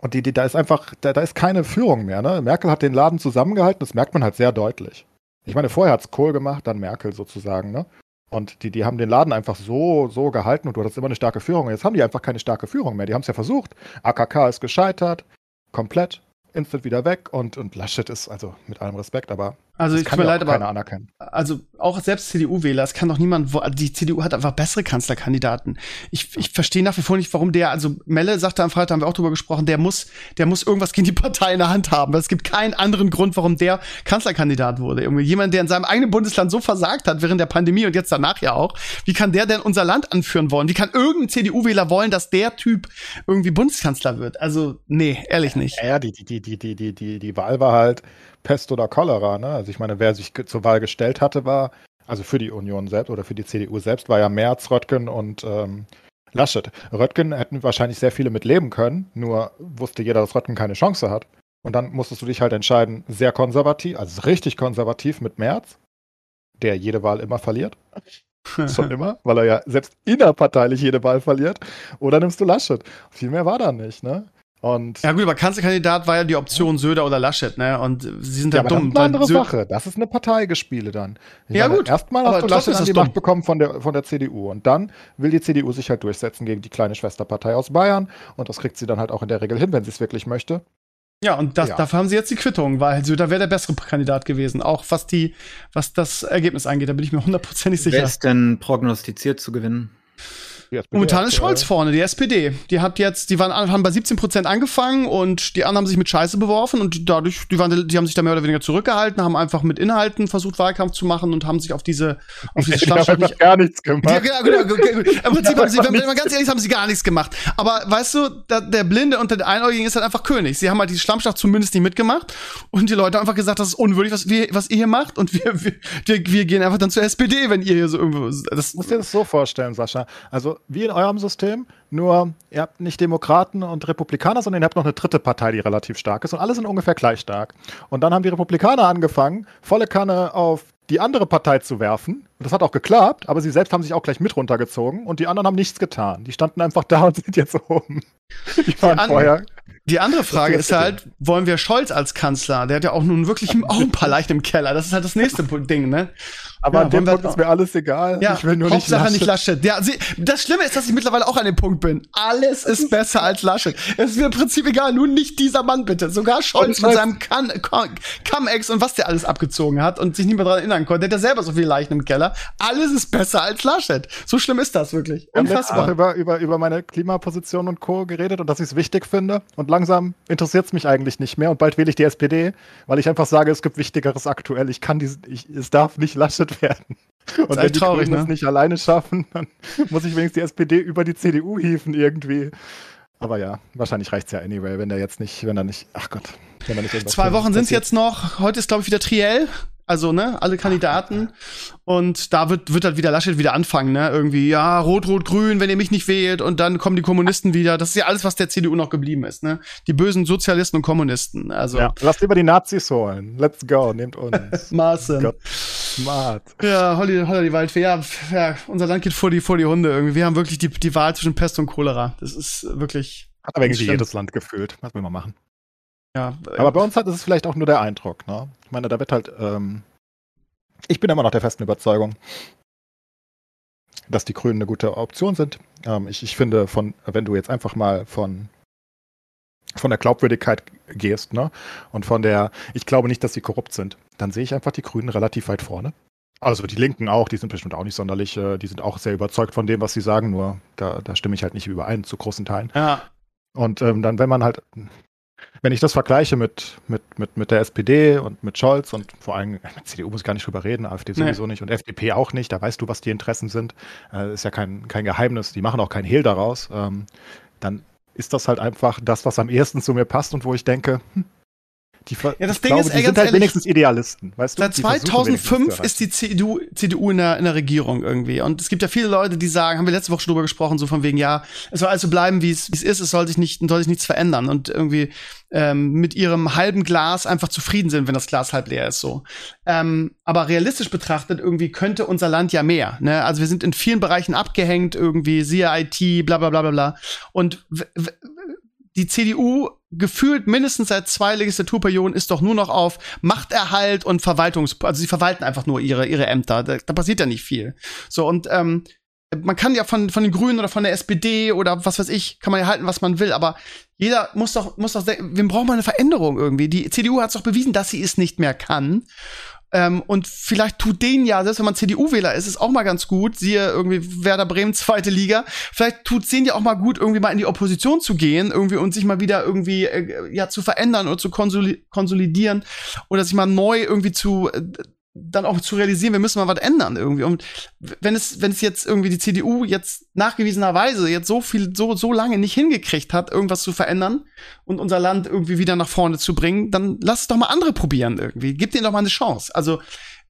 und die, die, da ist einfach, da, da ist keine Führung mehr. Ne? Merkel hat den Laden zusammengehalten, das merkt man halt sehr deutlich. Ich meine, vorher hat es Kohl gemacht, dann Merkel sozusagen, ne? Und die, die haben den Laden einfach so, so gehalten und du hattest immer eine starke Führung. Jetzt haben die einfach keine starke Führung mehr. Die haben es ja versucht. AKK ist gescheitert, komplett instant wieder weg und, und Laschet ist, also mit allem Respekt, aber also das ich kann mir leid, aber keiner anerkennen. also auch selbst CDU-Wähler, es kann doch niemand. Die CDU hat einfach bessere Kanzlerkandidaten. Ich, ich verstehe nach wie vor nicht, warum der. Also Melle sagte am Freitag, haben wir auch drüber gesprochen, der muss, der muss irgendwas gegen die Partei in der Hand haben. Es gibt keinen anderen Grund, warum der Kanzlerkandidat wurde. Irgendwie jemand, der in seinem eigenen Bundesland so versagt hat während der Pandemie und jetzt danach ja auch. Wie kann der denn unser Land anführen wollen? Wie kann irgendein CDU-Wähler wollen, dass der Typ irgendwie Bundeskanzler wird? Also nee, ehrlich nicht. Ja, die die die die die die die Wahl war halt Pest oder Cholera. Ne? Also ich meine, wer sich zur Wahl gestellt hatte, war, also für die Union selbst oder für die CDU selbst, war ja Merz, Röttgen und ähm, Laschet. Röttgen hätten wahrscheinlich sehr viele mit leben können, nur wusste jeder, dass Röttgen keine Chance hat. Und dann musstest du dich halt entscheiden, sehr konservativ, also richtig konservativ mit Merz, der jede Wahl immer verliert. *laughs* Schon immer, weil er ja selbst innerparteilich jede Wahl verliert. Oder nimmst du Laschet. Viel mehr war da nicht, ne? Und ja gut, aber Kanzlerkandidat war ja die Option Söder oder Laschet, ne? Und sie sind ja, halt dumm. Das ist eine andere Sache. Das ist eine Parteigespiele dann. Ich ja meine, gut. Erstmal hast du Laschet an die dumm. Macht bekommen von der, von der CDU. Und dann will die CDU sich halt durchsetzen gegen die kleine Schwesterpartei aus Bayern. Und das kriegt sie dann halt auch in der Regel hin, wenn sie es wirklich möchte. Ja, und das, ja. dafür haben sie jetzt die Quittung, weil Söder wäre der bessere Kandidat gewesen. Auch was die, was das Ergebnis angeht, da bin ich mir hundertprozentig sicher. Wer ist denn prognostiziert zu gewinnen? Momentan ist Scholz vorne, die SPD. Die hat jetzt, die waren, haben bei 17 Prozent angefangen und die anderen haben sich mit Scheiße beworfen und dadurch, die waren, die haben sich da mehr oder weniger zurückgehalten, haben einfach mit Inhalten versucht, Wahlkampf zu machen und haben sich auf diese, auf diese *laughs* Schlammstadt nicht, gar nichts gemacht. Die, genau, genau, genau, *laughs* Im Prinzip haben sie, wenn man ganz ehrlich ist, haben sie gar nichts gemacht. Aber weißt du, da, der Blinde und der Einäugige ist halt einfach König. Sie haben halt die Schlammschacht zumindest nicht mitgemacht und die Leute haben einfach gesagt, das ist unwürdig, was, wir, was ihr hier macht und wir, wir, wir, wir gehen einfach dann zur SPD, wenn ihr hier so irgendwo, das. Du musst dir das so vorstellen, Sascha. Also, wie in eurem System nur ihr habt nicht Demokraten und Republikaner, sondern ihr habt noch eine dritte Partei, die relativ stark ist und alle sind ungefähr gleich stark. Und dann haben die Republikaner angefangen, volle Kanne auf die andere Partei zu werfen. Und das hat auch geklappt, aber sie selbst haben sich auch gleich mit runtergezogen und die anderen haben nichts getan. Die standen einfach da und *laughs* sind jetzt oben. Die waren vorher die andere Frage ist halt, wollen wir Scholz als Kanzler? Der hat ja auch nun wirklich auch ein paar Leichen im Keller. Das ist halt das nächste Ding, ne? Aber ja, an dem Punkt ist mir alles egal. Ja, ich will nur Hauptsache nicht Laschet. nicht Laschet. Ja, sie, das Schlimme ist, dass ich mittlerweile auch an dem Punkt bin. Alles ist *laughs* besser als Laschet. Es ist mir im Prinzip egal, nur nicht dieser Mann bitte. Sogar Scholz mit seinem Cum-Ex und was der alles abgezogen hat und sich nicht mehr daran erinnern konnte. Der hat ja selber so viele Leichen im Keller. Alles ist besser als Laschet. So schlimm ist das wirklich. Unfassbar. Wir haben über, über, über meine Klimaposition und Co. geredet und dass ich es wichtig finde. Und langsam interessiert es mich eigentlich nicht mehr. Und bald wähle ich die SPD, weil ich einfach sage, es gibt Wichtigeres aktuell. Ich kann diese, ich, es darf nicht Laschet werden. Und wenn die traurig, Grünen ne? nicht alleine schaffen, dann muss ich wenigstens die SPD über die CDU hieven irgendwie. Aber ja, wahrscheinlich reicht es ja anyway, wenn der jetzt nicht, wenn er nicht, ach Gott. Wenn er nicht Zwei Wochen sind es jetzt noch. Heute ist, glaube ich, wieder Triell. Also, ne, alle Kandidaten. Und da wird, wird halt wieder Laschet wieder anfangen, ne? Irgendwie, ja, rot, rot, grün, wenn ihr mich nicht wählt. Und dann kommen die Kommunisten wieder. Das ist ja alles, was der CDU noch geblieben ist, ne? Die bösen Sozialisten und Kommunisten. Also. Ja, lasst lieber die Nazis holen. Let's go, nehmt uns. *laughs* Maßen. Smart. Ja, Holly, Holly die Waldfee. Ja, ja, unser Land geht vor die, vor die Hunde irgendwie. Wir haben wirklich die, die Wahl zwischen Pest und Cholera. Das ist wirklich. Hat aber irgendwie jedes Land gefühlt. Was will man machen? Ja, aber bei uns hat es vielleicht auch nur der Eindruck. Ne? Ich meine, da wird halt. Ähm, ich bin immer noch der festen Überzeugung. dass die Grünen eine gute Option sind. Ähm, ich, ich finde, von, wenn du jetzt einfach mal von von der Glaubwürdigkeit gehst, ne? Und von der, ich glaube nicht, dass sie korrupt sind, dann sehe ich einfach die Grünen relativ weit vorne. Also die Linken auch, die sind bestimmt auch nicht sonderlich, äh, die sind auch sehr überzeugt von dem, was sie sagen, nur da, da stimme ich halt nicht überein zu großen Teilen. Ja. Und ähm, dann, wenn man halt, wenn ich das vergleiche mit, mit, mit, mit der SPD und mit Scholz und vor allem *laughs* mit CDU muss ich gar nicht drüber reden, AfD sowieso nee. nicht und FDP auch nicht, da weißt du, was die Interessen sind. Äh, ist ja kein, kein Geheimnis, die machen auch kein Hehl daraus. Ähm, dann ist das halt einfach das, was am ehesten zu mir passt und wo ich denke, hm, die, ja, das Ding glaube, ist, die sind halt ehrlich, wenigstens Idealisten, weißt du? Seit 2005 ist die CDU, CDU in, der, in der Regierung irgendwie. Und es gibt ja viele Leute, die sagen, haben wir letzte Woche schon drüber gesprochen, so von wegen, ja, es soll also bleiben, wie es, ist, es soll sich nicht, soll sich nichts verändern und irgendwie ähm, mit ihrem halben Glas einfach zufrieden sind, wenn das Glas halb leer ist, so. Ähm, aber realistisch betrachtet, irgendwie könnte unser Land ja mehr, ne? Also wir sind in vielen Bereichen abgehängt, irgendwie, siehe IT, bla, bla, bla, bla, bla. Und die CDU gefühlt mindestens seit zwei Legislaturperioden ist doch nur noch auf Machterhalt und Verwaltungs, also sie verwalten einfach nur ihre ihre Ämter. Da, da passiert ja nicht viel. So und ähm, man kann ja von von den Grünen oder von der SPD oder was weiß ich, kann man ja halten, was man will, aber jeder muss doch muss doch wir brauchen mal eine Veränderung irgendwie. Die CDU hat es doch bewiesen, dass sie es nicht mehr kann. Ähm, und vielleicht tut denen ja, selbst wenn man CDU-Wähler ist, ist auch mal ganz gut, siehe irgendwie Werder Bremen, zweite Liga, vielleicht tut denen ja auch mal gut, irgendwie mal in die Opposition zu gehen, irgendwie und sich mal wieder irgendwie äh, ja zu verändern oder zu konsolidieren oder sich mal neu irgendwie zu äh, dann auch zu realisieren, wir müssen mal was ändern irgendwie. Und wenn es, wenn es jetzt irgendwie die CDU jetzt nachgewiesenerweise jetzt so viel, so, so lange nicht hingekriegt hat, irgendwas zu verändern und unser Land irgendwie wieder nach vorne zu bringen, dann lass es doch mal andere probieren irgendwie. Gib denen doch mal eine Chance. Also,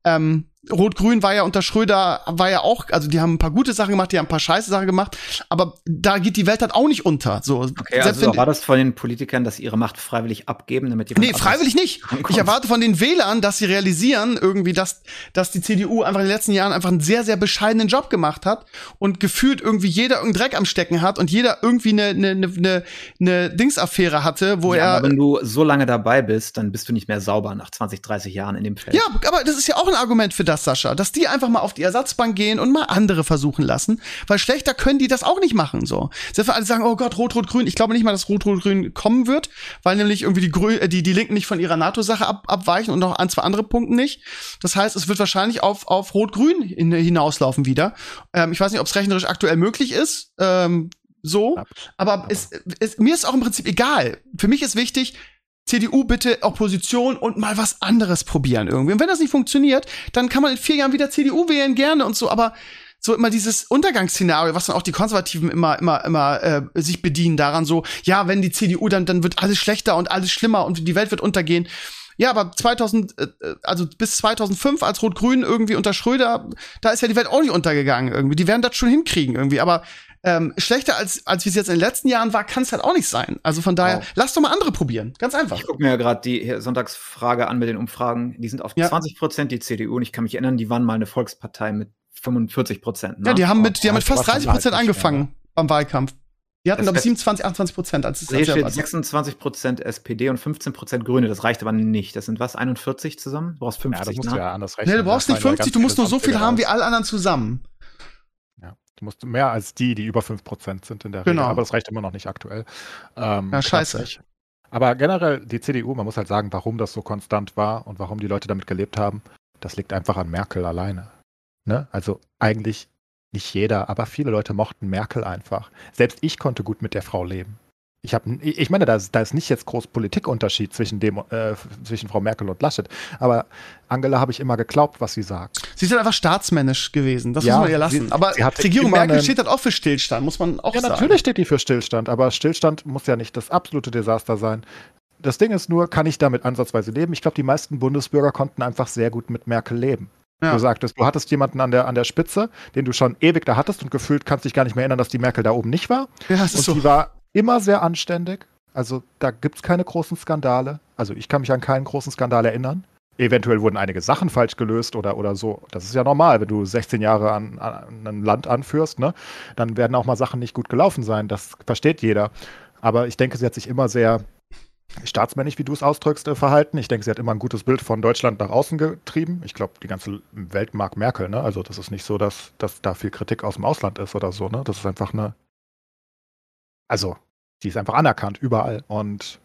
ähm, Rot-Grün war ja unter Schröder, war ja auch, also die haben ein paar gute Sachen gemacht, die haben ein paar scheiße Sachen gemacht, aber da geht die Welt halt auch nicht unter. So, okay, also war das von den Politikern, dass sie ihre Macht freiwillig abgeben, damit die Nee, freiwillig nicht. Ankommt. Ich erwarte von den Wählern, dass sie realisieren, irgendwie, dass, dass die CDU einfach in den letzten Jahren einfach einen sehr, sehr bescheidenen Job gemacht hat und gefühlt irgendwie jeder irgendeinen Dreck am Stecken hat und jeder irgendwie eine, eine, eine, eine Dingsaffäre hatte, wo ja, er. Aber wenn du so lange dabei bist, dann bist du nicht mehr sauber nach 20, 30 Jahren in dem Feld. Ja, aber das ist ja auch ein Argument für das, Sascha, dass die einfach mal auf die Ersatzbank gehen und mal andere versuchen lassen, weil schlechter können die das auch nicht machen, so. Selbst wenn alle sagen, oh Gott, Rot-Rot-Grün, ich glaube nicht mal, dass Rot-Rot-Grün kommen wird, weil nämlich irgendwie die, Grü äh, die, die Linken nicht von ihrer NATO-Sache ab, abweichen und noch ein, zwei andere Punkte nicht. Das heißt, es wird wahrscheinlich auf, auf Rot-Grün hinauslaufen wieder. Ähm, ich weiß nicht, ob es rechnerisch aktuell möglich ist, ähm, so, aber es, es, mir ist auch im Prinzip egal. Für mich ist wichtig, CDU bitte Opposition und mal was anderes probieren irgendwie. Und wenn das nicht funktioniert, dann kann man in vier Jahren wieder CDU wählen, gerne und so, aber so immer dieses Untergangsszenario, was dann auch die Konservativen immer, immer, immer äh, sich bedienen daran, so, ja, wenn die CDU, dann, dann wird alles schlechter und alles schlimmer und die Welt wird untergehen. Ja, aber 2000, äh, also bis 2005 als Rot-Grün irgendwie unter Schröder, da ist ja die Welt auch nicht untergegangen irgendwie. Die werden das schon hinkriegen irgendwie. Aber ähm, schlechter als, als wie es jetzt in den letzten Jahren war, kann es halt auch nicht sein. Also von daher, wow. lass doch mal andere probieren. Ganz einfach. Ich gucke mir ja gerade die Sonntagsfrage an mit den Umfragen. Die sind auf ja. 20 Prozent die CDU und ich kann mich erinnern, die waren mal eine Volkspartei mit 45 Prozent. Ne? Ja, die haben mit, die haben mit fast 30 Prozent angefangen ja. beim Wahlkampf. Die hatten, glaube ich, 27, 28 Prozent. Als es steht 26 Prozent SPD und 15 Prozent Grüne. Das reicht aber nicht. Das sind was, 41 zusammen? Du brauchst 50, ja, das musst ne? du ja anders rechnen. Nee, du brauchst nicht 50, du musst nur so viel haben wie alle anderen zusammen. Du musst mehr als die, die über 5% sind in der genau. Regel. Aber das reicht immer noch nicht aktuell. Ähm, ja, scheiße. Klassisch. Aber generell die CDU, man muss halt sagen, warum das so konstant war und warum die Leute damit gelebt haben, das liegt einfach an Merkel alleine. Ne? Also eigentlich nicht jeder, aber viele Leute mochten Merkel einfach. Selbst ich konnte gut mit der Frau leben. Ich, hab, ich meine, da ist, da ist nicht jetzt groß Politikunterschied zwischen, dem, äh, zwischen Frau Merkel und Laschet. Aber Angela habe ich immer geglaubt, was sie sagt. Sie ist halt einfach staatsmännisch gewesen. Das ja, muss man ihr lassen. Sie, aber sie Regierung Merkel steht halt auch für Stillstand, muss man auch ja, sagen. Ja, natürlich steht die für Stillstand. Aber Stillstand muss ja nicht das absolute Desaster sein. Das Ding ist nur, kann ich damit ansatzweise leben? Ich glaube, die meisten Bundesbürger konnten einfach sehr gut mit Merkel leben. Ja. Du sagtest, du hattest jemanden an der, an der Spitze, den du schon ewig da hattest und gefühlt kannst dich gar nicht mehr erinnern, dass die Merkel da oben nicht war. Ja, das und ist so. die war immer sehr anständig. Also da gibt es keine großen Skandale. Also ich kann mich an keinen großen Skandal erinnern. Eventuell wurden einige Sachen falsch gelöst oder, oder so. Das ist ja normal, wenn du 16 Jahre an, an ein Land anführst, ne? dann werden auch mal Sachen nicht gut gelaufen sein. Das versteht jeder. Aber ich denke, sie hat sich immer sehr staatsmännisch, wie du es ausdrückst, äh, verhalten. Ich denke, sie hat immer ein gutes Bild von Deutschland nach außen getrieben. Ich glaube, die ganze Welt mag Merkel, ne? Also das ist nicht so, dass, dass da viel Kritik aus dem Ausland ist oder so, ne? Das ist einfach eine. Also, die ist einfach anerkannt überall. Und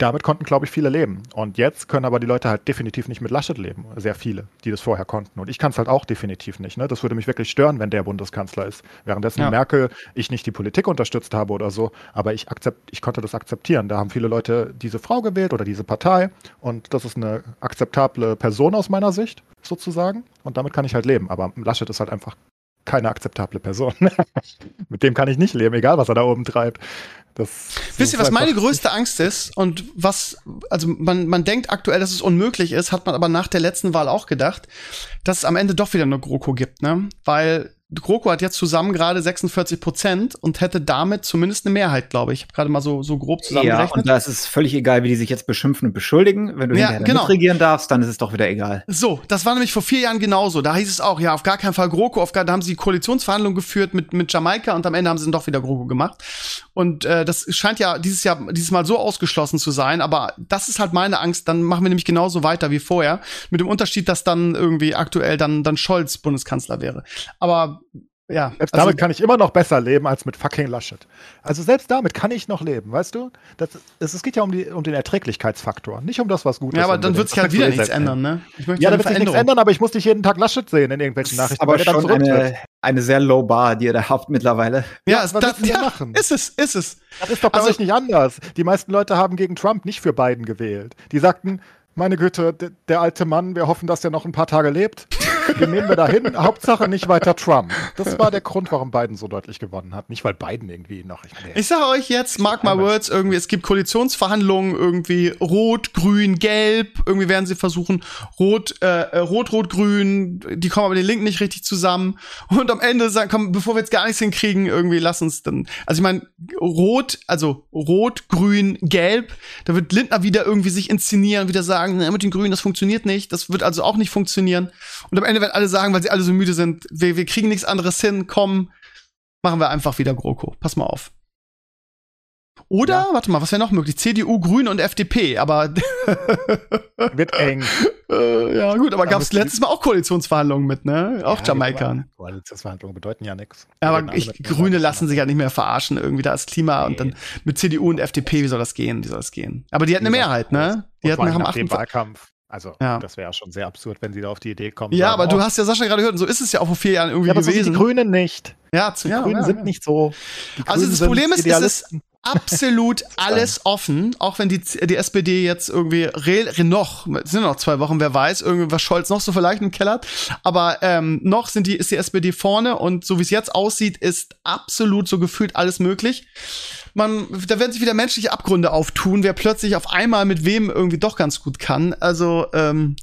damit konnten, glaube ich, viele leben. Und jetzt können aber die Leute halt definitiv nicht mit Laschet leben. Sehr viele, die das vorher konnten. Und ich kann es halt auch definitiv nicht. Ne? Das würde mich wirklich stören, wenn der Bundeskanzler ist. Währenddessen ja. Merkel, ich nicht die Politik unterstützt habe oder so, aber ich, akzept, ich konnte das akzeptieren. Da haben viele Leute diese Frau gewählt oder diese Partei. Und das ist eine akzeptable Person aus meiner Sicht, sozusagen. Und damit kann ich halt leben. Aber Laschet ist halt einfach keine akzeptable Person. *laughs* mit dem kann ich nicht leben, egal was er da oben treibt. Das Wisst ihr, was meine größte Angst ist und was, also man, man denkt aktuell, dass es unmöglich ist, hat man aber nach der letzten Wahl auch gedacht, dass es am Ende doch wieder eine GroKo gibt, ne? Weil GroKo hat jetzt zusammen gerade 46 Prozent und hätte damit zumindest eine Mehrheit, glaube ich. Ich habe gerade mal so, so grob zusammengerechnet. Ja, und da ist es völlig egal, wie die sich jetzt beschimpfen und beschuldigen. Wenn du ja, genau. mitregieren darfst, dann ist es doch wieder egal. So, das war nämlich vor vier Jahren genauso. Da hieß es auch, ja, auf gar keinen Fall GroKo. Auf gar, da haben sie Koalitionsverhandlungen geführt mit, mit Jamaika und am Ende haben sie dann doch wieder GroKo gemacht. Und äh, das scheint ja dieses Jahr, dieses Mal so ausgeschlossen zu sein. Aber das ist halt meine Angst. Dann machen wir nämlich genauso weiter wie vorher. Mit dem Unterschied, dass dann irgendwie aktuell dann, dann Scholz Bundeskanzler wäre. Aber ja. Selbst also, damit kann ich immer noch besser leben als mit fucking Laschet. Also selbst damit kann ich noch leben, weißt du? Das, es, es geht ja um, die, um den Erträglichkeitsfaktor, nicht um das, was gut ja, ist. Ja, aber dann wird sich halt wieder nichts ändern, ne? ja, dann wird sich nichts ändern, aber ich muss nicht jeden Tag Laschet sehen in irgendwelchen Nachrichten. Aber schon eine, eine sehr low bar, die ihr da habt mittlerweile. Ja, ja was das, ja, *laughs* machen? ist es, ist es. Das ist doch bei also, euch nicht anders. Die meisten Leute haben gegen Trump nicht für Biden gewählt. Die sagten, meine Güte, der, der alte Mann, wir hoffen, dass er noch ein paar Tage lebt. Den nehmen wir da hin. Hauptsache nicht weiter Trump. Das war der Grund, warum Biden so deutlich gewonnen hat. Nicht, weil Biden irgendwie noch. Ich, nee. ich sage euch jetzt, mark my words, irgendwie, es gibt Koalitionsverhandlungen, irgendwie rot, grün, gelb. Irgendwie werden sie versuchen, rot, äh, rot, rot, grün. Die kommen aber den Linken nicht richtig zusammen. Und am Ende sagen, komm, bevor wir jetzt gar nichts hinkriegen, irgendwie lass uns dann. Also ich meine, rot, also rot, grün, gelb. Da wird Lindner wieder irgendwie sich inszenieren, wieder sagen, mit den Grünen, das funktioniert nicht. Das wird also auch nicht funktionieren. Und am Ende werden alle sagen, weil sie alle so müde sind, wir, wir kriegen nichts anderes hin, komm, machen wir einfach wieder GroKo. Pass mal auf. Oder, ja. warte mal, was wäre noch möglich? CDU, Grün und FDP, aber. *laughs* Wird eng. Äh, ja, gut, aber gab es letztes Mal auch Koalitionsverhandlungen mit, ne? Auch ja, Jamaikan. Koalitionsverhandlungen bedeuten ja nichts. Aber ich, Grüne lassen sich ja nicht mehr verarschen, irgendwie da ist Klima nee. und dann mit CDU und FDP, wie soll das gehen? Wie soll das gehen? Aber die hatten eine Mehrheit, ne? Die hatten haben acht Wahlkampf. Also, ja. das wäre ja schon sehr absurd, wenn sie da auf die Idee kommen. Ja, aber du hast ja Sascha gerade gehört, und so ist es ja auch vor vier Jahren irgendwie ja, aber gewesen. So die Grünen nicht. Ja, die ja, Grünen sind nicht so. also das Problem ist, es ist absolut *laughs* alles offen, auch wenn die, die SPD jetzt irgendwie re, re noch, es sind noch zwei Wochen, wer weiß, irgendwie was Scholz noch so vielleicht im Keller hat, aber ähm, noch sind die, ist die SPD vorne und so wie es jetzt aussieht, ist absolut so gefühlt alles möglich. Man, da werden sich wieder menschliche Abgründe auftun, wer plötzlich auf einmal mit wem irgendwie doch ganz gut kann. Also, ähm,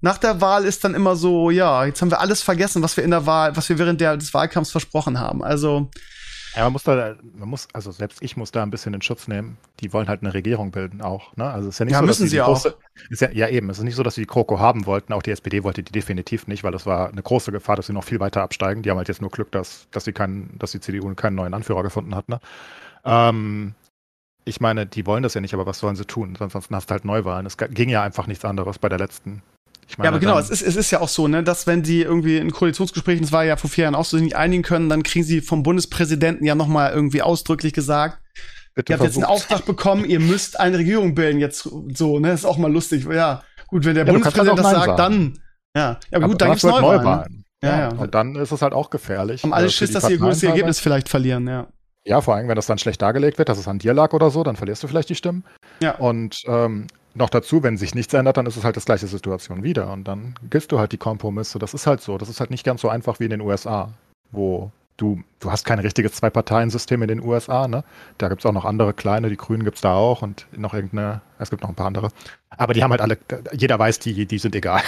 nach der Wahl ist dann immer so, ja, jetzt haben wir alles vergessen, was wir in der Wahl, was wir während der, des Wahlkampfs versprochen haben. Also, ja, man muss da, man muss, also selbst ich muss da ein bisschen in Schutz nehmen. Die wollen halt eine Regierung bilden auch. Ne? Also ist ja nicht ja, so, müssen dass sie große, auch. Ist ja, ja, eben. Es ist nicht so, dass sie die Kroko haben wollten. Auch die SPD wollte die definitiv nicht, weil das war eine große Gefahr, dass sie noch viel weiter absteigen. Die haben halt jetzt nur Glück, dass, dass sie keinen, dass die CDU keinen neuen Anführer gefunden hat. Ne? Ähm, ich meine, die wollen das ja nicht, aber was sollen sie tun? Ansonsten hast du halt Neuwahlen. Es ging ja einfach nichts anderes bei der letzten ich meine, ja, aber genau, es ist, es ist ja auch so, ne, dass wenn die irgendwie in Koalitionsgesprächen, das war ja vor vier Jahren auch so, nicht einigen können, dann kriegen sie vom Bundespräsidenten ja nochmal irgendwie ausdrücklich gesagt, Bitte ihr habt versucht. jetzt einen Auftrag bekommen, ihr müsst eine Regierung bilden, jetzt so, ne, ist auch mal lustig. Ja, gut, wenn der ja, Bundespräsident das sagt, dann, ja, ja aber gut, dann gibt's Neuwahlen. Neuwahlen. Ja, ja, ja. Und dann ist es halt auch gefährlich. Haben alle äh, Schiss, dass sie ihr gutes Ergebnis vielleicht verlieren, ja. Ja, vor allem, wenn das dann schlecht dargelegt wird, dass es an dir lag oder so, dann verlierst du vielleicht die Stimmen. Ja. Und ähm, noch dazu, wenn sich nichts ändert, dann ist es halt das gleiche Situation wieder. Und dann gibst du halt die Kompromisse. Das ist halt so. Das ist halt nicht ganz so einfach wie in den USA, wo du, du hast kein richtiges Zwei-Parteien-System in den USA, ne? Da gibt es auch noch andere kleine, die Grünen gibt es da auch und noch irgendeine, es gibt noch ein paar andere. Aber die haben halt alle, jeder weiß, die, die sind egal.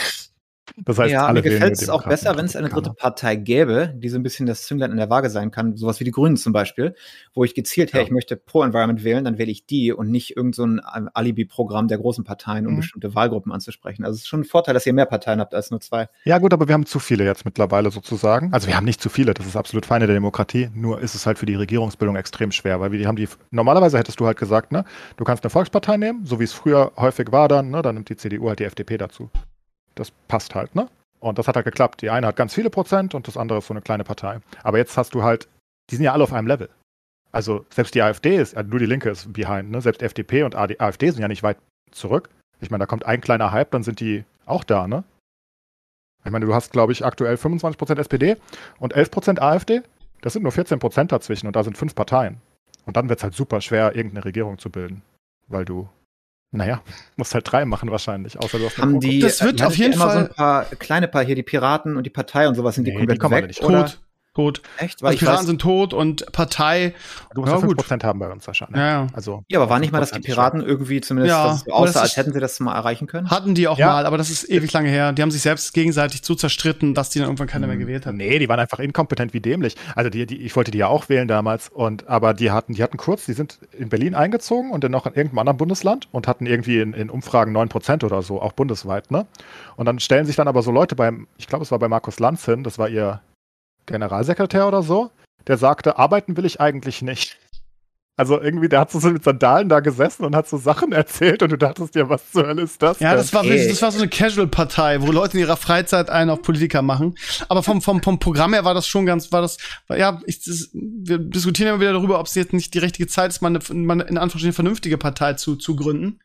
Das heißt, ja, alle mir gefällt es auch besser, wenn es eine dritte Partei gäbe, die so ein bisschen das Zünglein in der Waage sein kann, sowas wie die Grünen zum Beispiel, wo ich gezielt, ja. ich möchte Pro-Environment wählen, dann wähle ich die und nicht irgendein so Alibi-Programm der großen Parteien, um mhm. bestimmte Wahlgruppen anzusprechen. Also es ist schon ein Vorteil, dass ihr mehr Parteien habt als nur zwei. Ja gut, aber wir haben zu viele jetzt mittlerweile sozusagen. Also wir haben nicht zu viele, das ist absolut feine der Demokratie, nur ist es halt für die Regierungsbildung extrem schwer, weil wir haben die, normalerweise hättest du halt gesagt, ne, du kannst eine Volkspartei nehmen, so wie es früher häufig war dann, ne, dann nimmt die CDU halt die FDP dazu. Das passt halt, ne? Und das hat halt geklappt. Die eine hat ganz viele Prozent und das andere ist so eine kleine Partei. Aber jetzt hast du halt, die sind ja alle auf einem Level. Also selbst die AfD ist, also nur die Linke ist behind, ne? Selbst FDP und AfD sind ja nicht weit zurück. Ich meine, da kommt ein kleiner Hype, dann sind die auch da, ne? Ich meine, du hast, glaube ich, aktuell 25% SPD und 11% AfD. Das sind nur 14% dazwischen und da sind fünf Parteien. Und dann wird es halt super schwer, irgendeine Regierung zu bilden, weil du naja, musst halt drei machen wahrscheinlich, außer du hast Haben die, das wird auf jeden Fall so ein paar kleine paar hier, die Piraten und die Partei und sowas sind die nee, komplett die weg, nicht. oder? Tot tot. Echt? Weil die Piraten weiß, sind tot und Partei. Du musst ja, ja 5% haben bei uns wahrscheinlich. Ja, ja. Also, ja, aber war nicht mal, dass die Piraten irgendwie zumindest ja, so aussah, als hätten sie das mal erreichen können? Hatten die auch ja. mal, aber das ist ewig lange her. Die haben sich selbst gegenseitig so zerstritten, dass die dann irgendwann keiner mehr hm. gewählt hat. Nee, die waren einfach inkompetent wie dämlich. Also die, die, ich wollte die ja auch wählen damals, und aber die hatten, die hatten kurz, die sind in Berlin eingezogen und dann noch in irgendeinem anderen Bundesland und hatten irgendwie in, in Umfragen 9% oder so, auch bundesweit, ne? Und dann stellen sich dann aber so Leute beim, ich glaube, es war bei Markus Lanz hin, das war ihr Generalsekretär oder so, der sagte, arbeiten will ich eigentlich nicht. Also irgendwie, der hat so mit Sandalen da gesessen und hat so Sachen erzählt und du dachtest dir, was zur Hölle ist das? Ja, das war, das war so eine Casual-Partei, wo Leute in ihrer Freizeit einen auf Politiker machen. Aber vom, vom, vom Programm her war das schon ganz, war das, ja, ich, das, wir diskutieren immer wieder darüber, ob es jetzt nicht die richtige Zeit ist, mal eine, mal in Anführungsstrichen vernünftige Partei zu, zu gründen.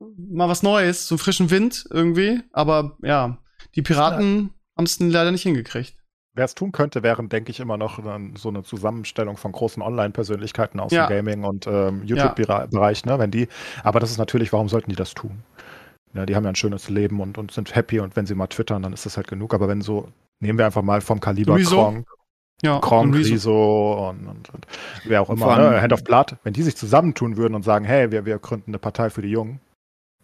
Mal was Neues, so frischen Wind irgendwie. Aber ja, die Piraten haben es leider nicht hingekriegt. Wer es tun könnte, wären, denke ich, immer noch so eine Zusammenstellung von großen Online-Persönlichkeiten aus ja. dem Gaming- und ähm, YouTube-Bereich, ne? Wenn die, aber das ist natürlich, warum sollten die das tun? Ja, die haben ja ein schönes Leben und, und sind happy und wenn sie mal twittern, dann ist das halt genug. Aber wenn so, nehmen wir einfach mal vom Kaliber. Kronk, ja, Kronk, Riso und, und, und, wer auch immer, ne? Hand of Blood, wenn die sich zusammentun würden und sagen, hey, wir, wir gründen eine Partei für die Jungen,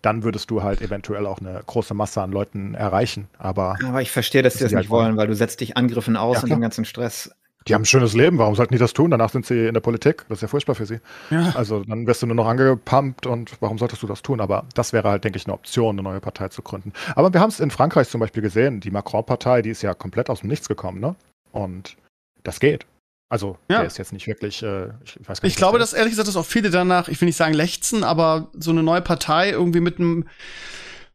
dann würdest du halt eventuell auch eine große Masse an Leuten erreichen. Aber, aber ich verstehe, dass sie das nicht halt wollen, weil du setzt dich Angriffen aus ja, und den ganzen Stress. Die haben ein schönes Leben, warum sollten die das tun? Danach sind sie in der Politik. Das ist ja furchtbar für sie. Ja. Also dann wirst du nur noch angepumpt und warum solltest du das tun? Aber das wäre halt, denke ich, eine Option, eine neue Partei zu gründen. Aber wir haben es in Frankreich zum Beispiel gesehen. Die Macron-Partei, die ist ja komplett aus dem Nichts gekommen, ne? Und das geht. Also, ja. der ist jetzt nicht wirklich, äh, ich weiß gar nicht. Ich glaube, dass ehrlich gesagt, dass auch viele danach, ich will nicht sagen lechzen, aber so eine neue Partei irgendwie mit einem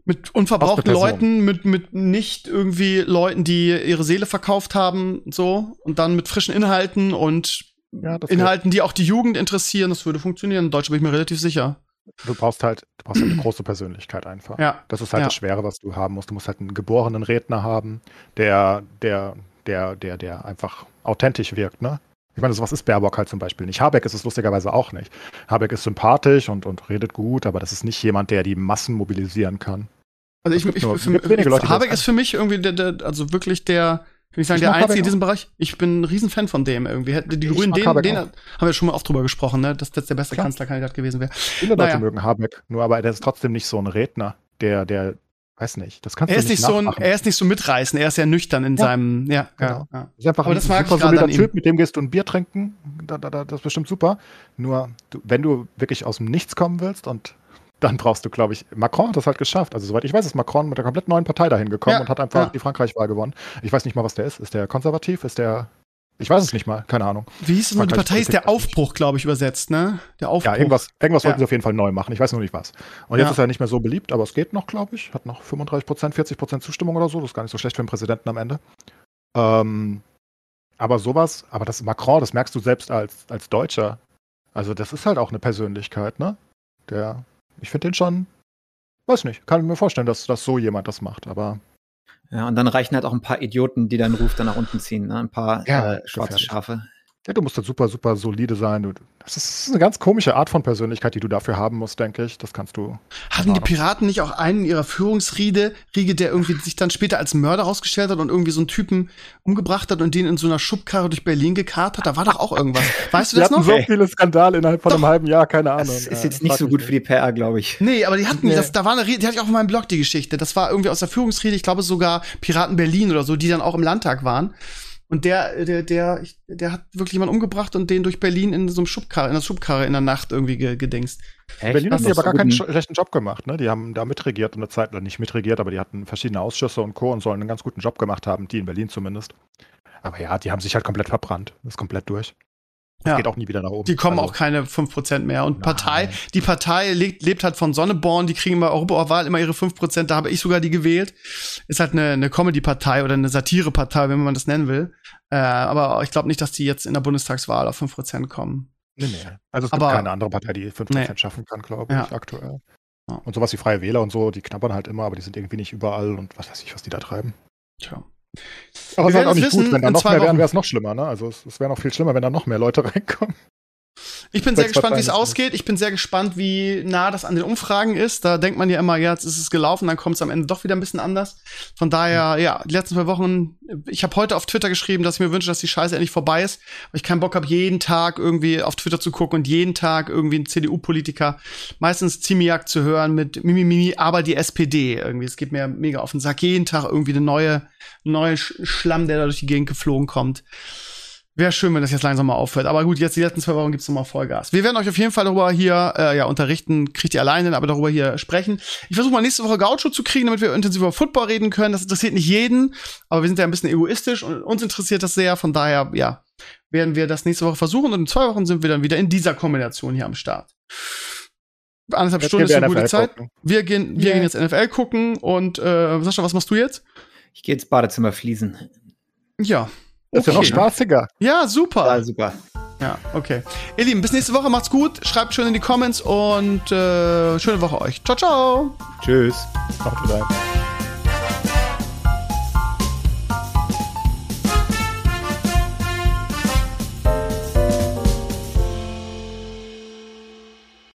mit unverbrauchten Leuten, mit, mit nicht irgendwie Leuten, die ihre Seele verkauft haben, so, und dann mit frischen Inhalten und ja, Inhalten, die auch die Jugend interessieren, das würde funktionieren. In Deutsch bin ich mir relativ sicher. Du brauchst halt, du brauchst halt eine große Persönlichkeit einfach. Ja. Das ist halt ja. das Schwere, was du haben musst. Du musst halt einen geborenen Redner haben, der, der, der, der, der einfach authentisch wirkt, ne? Ich meine, sowas ist Baerbock halt zum Beispiel nicht. Habeck ist es lustigerweise auch nicht. Habeck ist sympathisch und, und redet gut, aber das ist nicht jemand, der die Massen mobilisieren kann. Also ich, ich, nur, für, Leute, Habeck ist für mich irgendwie der, der also wirklich der, kann ich sagen, ich der Einzige in diesem Bereich. Ich bin ein Riesenfan von dem irgendwie. Die Grünen, den, den haben wir schon mal oft drüber gesprochen, ne? dass das der beste Klar. Kanzlerkandidat gewesen wäre. Viele naja. Leute mögen Habeck, nur aber der ist trotzdem nicht so ein Redner, der, der Weiß nicht, das kannst er du nicht, nicht so ein, Er ist nicht so mitreißend, er ist ja nüchtern in ja. seinem, ja, genau. ja. Ist einfach Aber ein das mag super solider Typ, mit dem gehst du ein Bier trinken, da, da, da, das ist bestimmt super. Nur, du, wenn du wirklich aus dem Nichts kommen willst und dann brauchst du, glaube ich, Macron hat das halt geschafft. Also soweit ich weiß, ist Macron mit einer komplett neuen Partei dahin gekommen ja, und hat einfach ja. die Frankreich-Wahl gewonnen. Ich weiß nicht mal, was der ist. Ist der konservativ? Ist der ich weiß es nicht mal, keine Ahnung. Wie hieß es noch? Die Partei ist der Aufbruch, glaube ich, übersetzt, ne? Der Aufbruch. Ja, irgendwas, irgendwas ja. wollten sie auf jeden Fall neu machen. Ich weiß nur nicht was. Und jetzt ja. ist er nicht mehr so beliebt, aber es geht noch, glaube ich. Hat noch 35 Prozent, 40 Prozent Zustimmung oder so. Das ist gar nicht so schlecht für den Präsidenten am Ende. Ähm, aber sowas, aber das Macron, das merkst du selbst als, als Deutscher. Also, das ist halt auch eine Persönlichkeit, ne? Der, ich finde den schon, weiß nicht, kann mir vorstellen, dass, dass so jemand das macht, aber ja, und dann reichen halt auch ein paar Idioten, die deinen Ruf dann nach unten ziehen, ne? Ein paar ja, äh, schwarze Schafe. Ja, du musst halt super, super solide sein. Das ist eine ganz komische Art von Persönlichkeit, die du dafür haben musst, denke ich. Das kannst du. Hatten die Piraten nicht auch einen in ihrer Führungsriege, Riege, der irgendwie sich dann später als Mörder rausgestellt hat und irgendwie so einen Typen umgebracht hat und den in so einer Schubkarre durch Berlin gekarrt hat? Da war doch auch irgendwas. *laughs* Weißt du das noch? so viele Skandale innerhalb von doch. einem halben Jahr, keine Ahnung. Das ist jetzt nicht so gut für die PR, glaube ich. Nee, aber die hatten, nee. das, da war eine, die hatte ich auch in meinem Blog die Geschichte. Das war irgendwie aus der Führungsriege, ich glaube sogar Piraten Berlin oder so, die dann auch im Landtag waren. Und der, der, der, der hat wirklich jemanden umgebracht und den durch Berlin in so einem Schubkarre, in der Schubkarre in der Nacht irgendwie gedingst. Echt? Berlin hat aber gar keinen schlechten Job gemacht, ne? Die haben da mitregiert und eine Zeit lang nicht mitregiert, aber die hatten verschiedene Ausschüsse und Co. und sollen einen ganz guten Job gemacht haben, die in Berlin zumindest. Aber ja, die haben sich halt komplett verbrannt. ist komplett durch. Das ja. geht auch nie wieder nach oben. Die kommen also, auch keine 5% mehr. Und nein. Partei, die Partei lebt, lebt halt von Sonneborn, die kriegen bei Europawahl immer ihre 5%, da habe ich sogar die gewählt. Ist halt eine, eine Comedy-Partei oder eine Satire-Partei, wenn man das nennen will. Äh, aber ich glaube nicht, dass die jetzt in der Bundestagswahl auf 5% kommen. Nee, nee. Also es gibt aber, keine andere Partei, die 5% nee. schaffen kann, glaube ich, ja. aktuell. Ja. Und sowas wie Freie Wähler und so, die knabbern halt immer, aber die sind irgendwie nicht überall und was weiß ich, was die da treiben. Tja. Aber es ist halt auch nicht wissen, gut, wenn da noch mehr wären, wäre es noch schlimmer, ne? Also es, es wäre noch viel schlimmer, wenn da noch mehr Leute *laughs* reinkommen. Ich bin sehr gespannt, wie es ausgeht. Ich bin sehr gespannt, wie nah das an den Umfragen ist. Da denkt man ja immer, ja, jetzt ist es gelaufen, dann kommt es am Ende doch wieder ein bisschen anders. Von daher, mhm. ja, die letzten zwei Wochen, ich habe heute auf Twitter geschrieben, dass ich mir wünsche, dass die Scheiße endlich vorbei ist, weil ich keinen Bock habe, jeden Tag irgendwie auf Twitter zu gucken und jeden Tag irgendwie einen CDU-Politiker, meistens Zimiak zu hören mit Mimi Mimi, aber die SPD irgendwie. Es geht mir mega auf den Sack. Jeden Tag irgendwie eine neue, neue Schlamm, der da durch die Gegend geflogen kommt. Wäre schön, wenn das jetzt langsam mal aufhört. Aber gut, jetzt die letzten zwei Wochen gibt's nochmal Vollgas. Wir werden euch auf jeden Fall darüber hier äh, ja, unterrichten, kriegt ihr alleine, aber darüber hier sprechen. Ich versuche mal nächste Woche Gaucho zu kriegen, damit wir intensiv über Football reden können. Das interessiert nicht jeden, aber wir sind ja ein bisschen egoistisch und uns interessiert das sehr. Von daher, ja, werden wir das nächste Woche versuchen und in zwei Wochen sind wir dann wieder in dieser Kombination hier am Start. Anderthalb Stunden ist eine gute Zeit. Wir gehen, wir yeah. gehen jetzt NFL gucken und äh, Sascha, was machst du jetzt? Ich gehe ins Badezimmer fließen. Ja, das okay. ist ja noch spaßiger. Ja, super. Ja, super. Ja, okay. Ihr Lieben, bis nächste Woche. Macht's gut. Schreibt schön in die Comments und äh, schöne Woche euch. Ciao, ciao. Tschüss. Macht rein.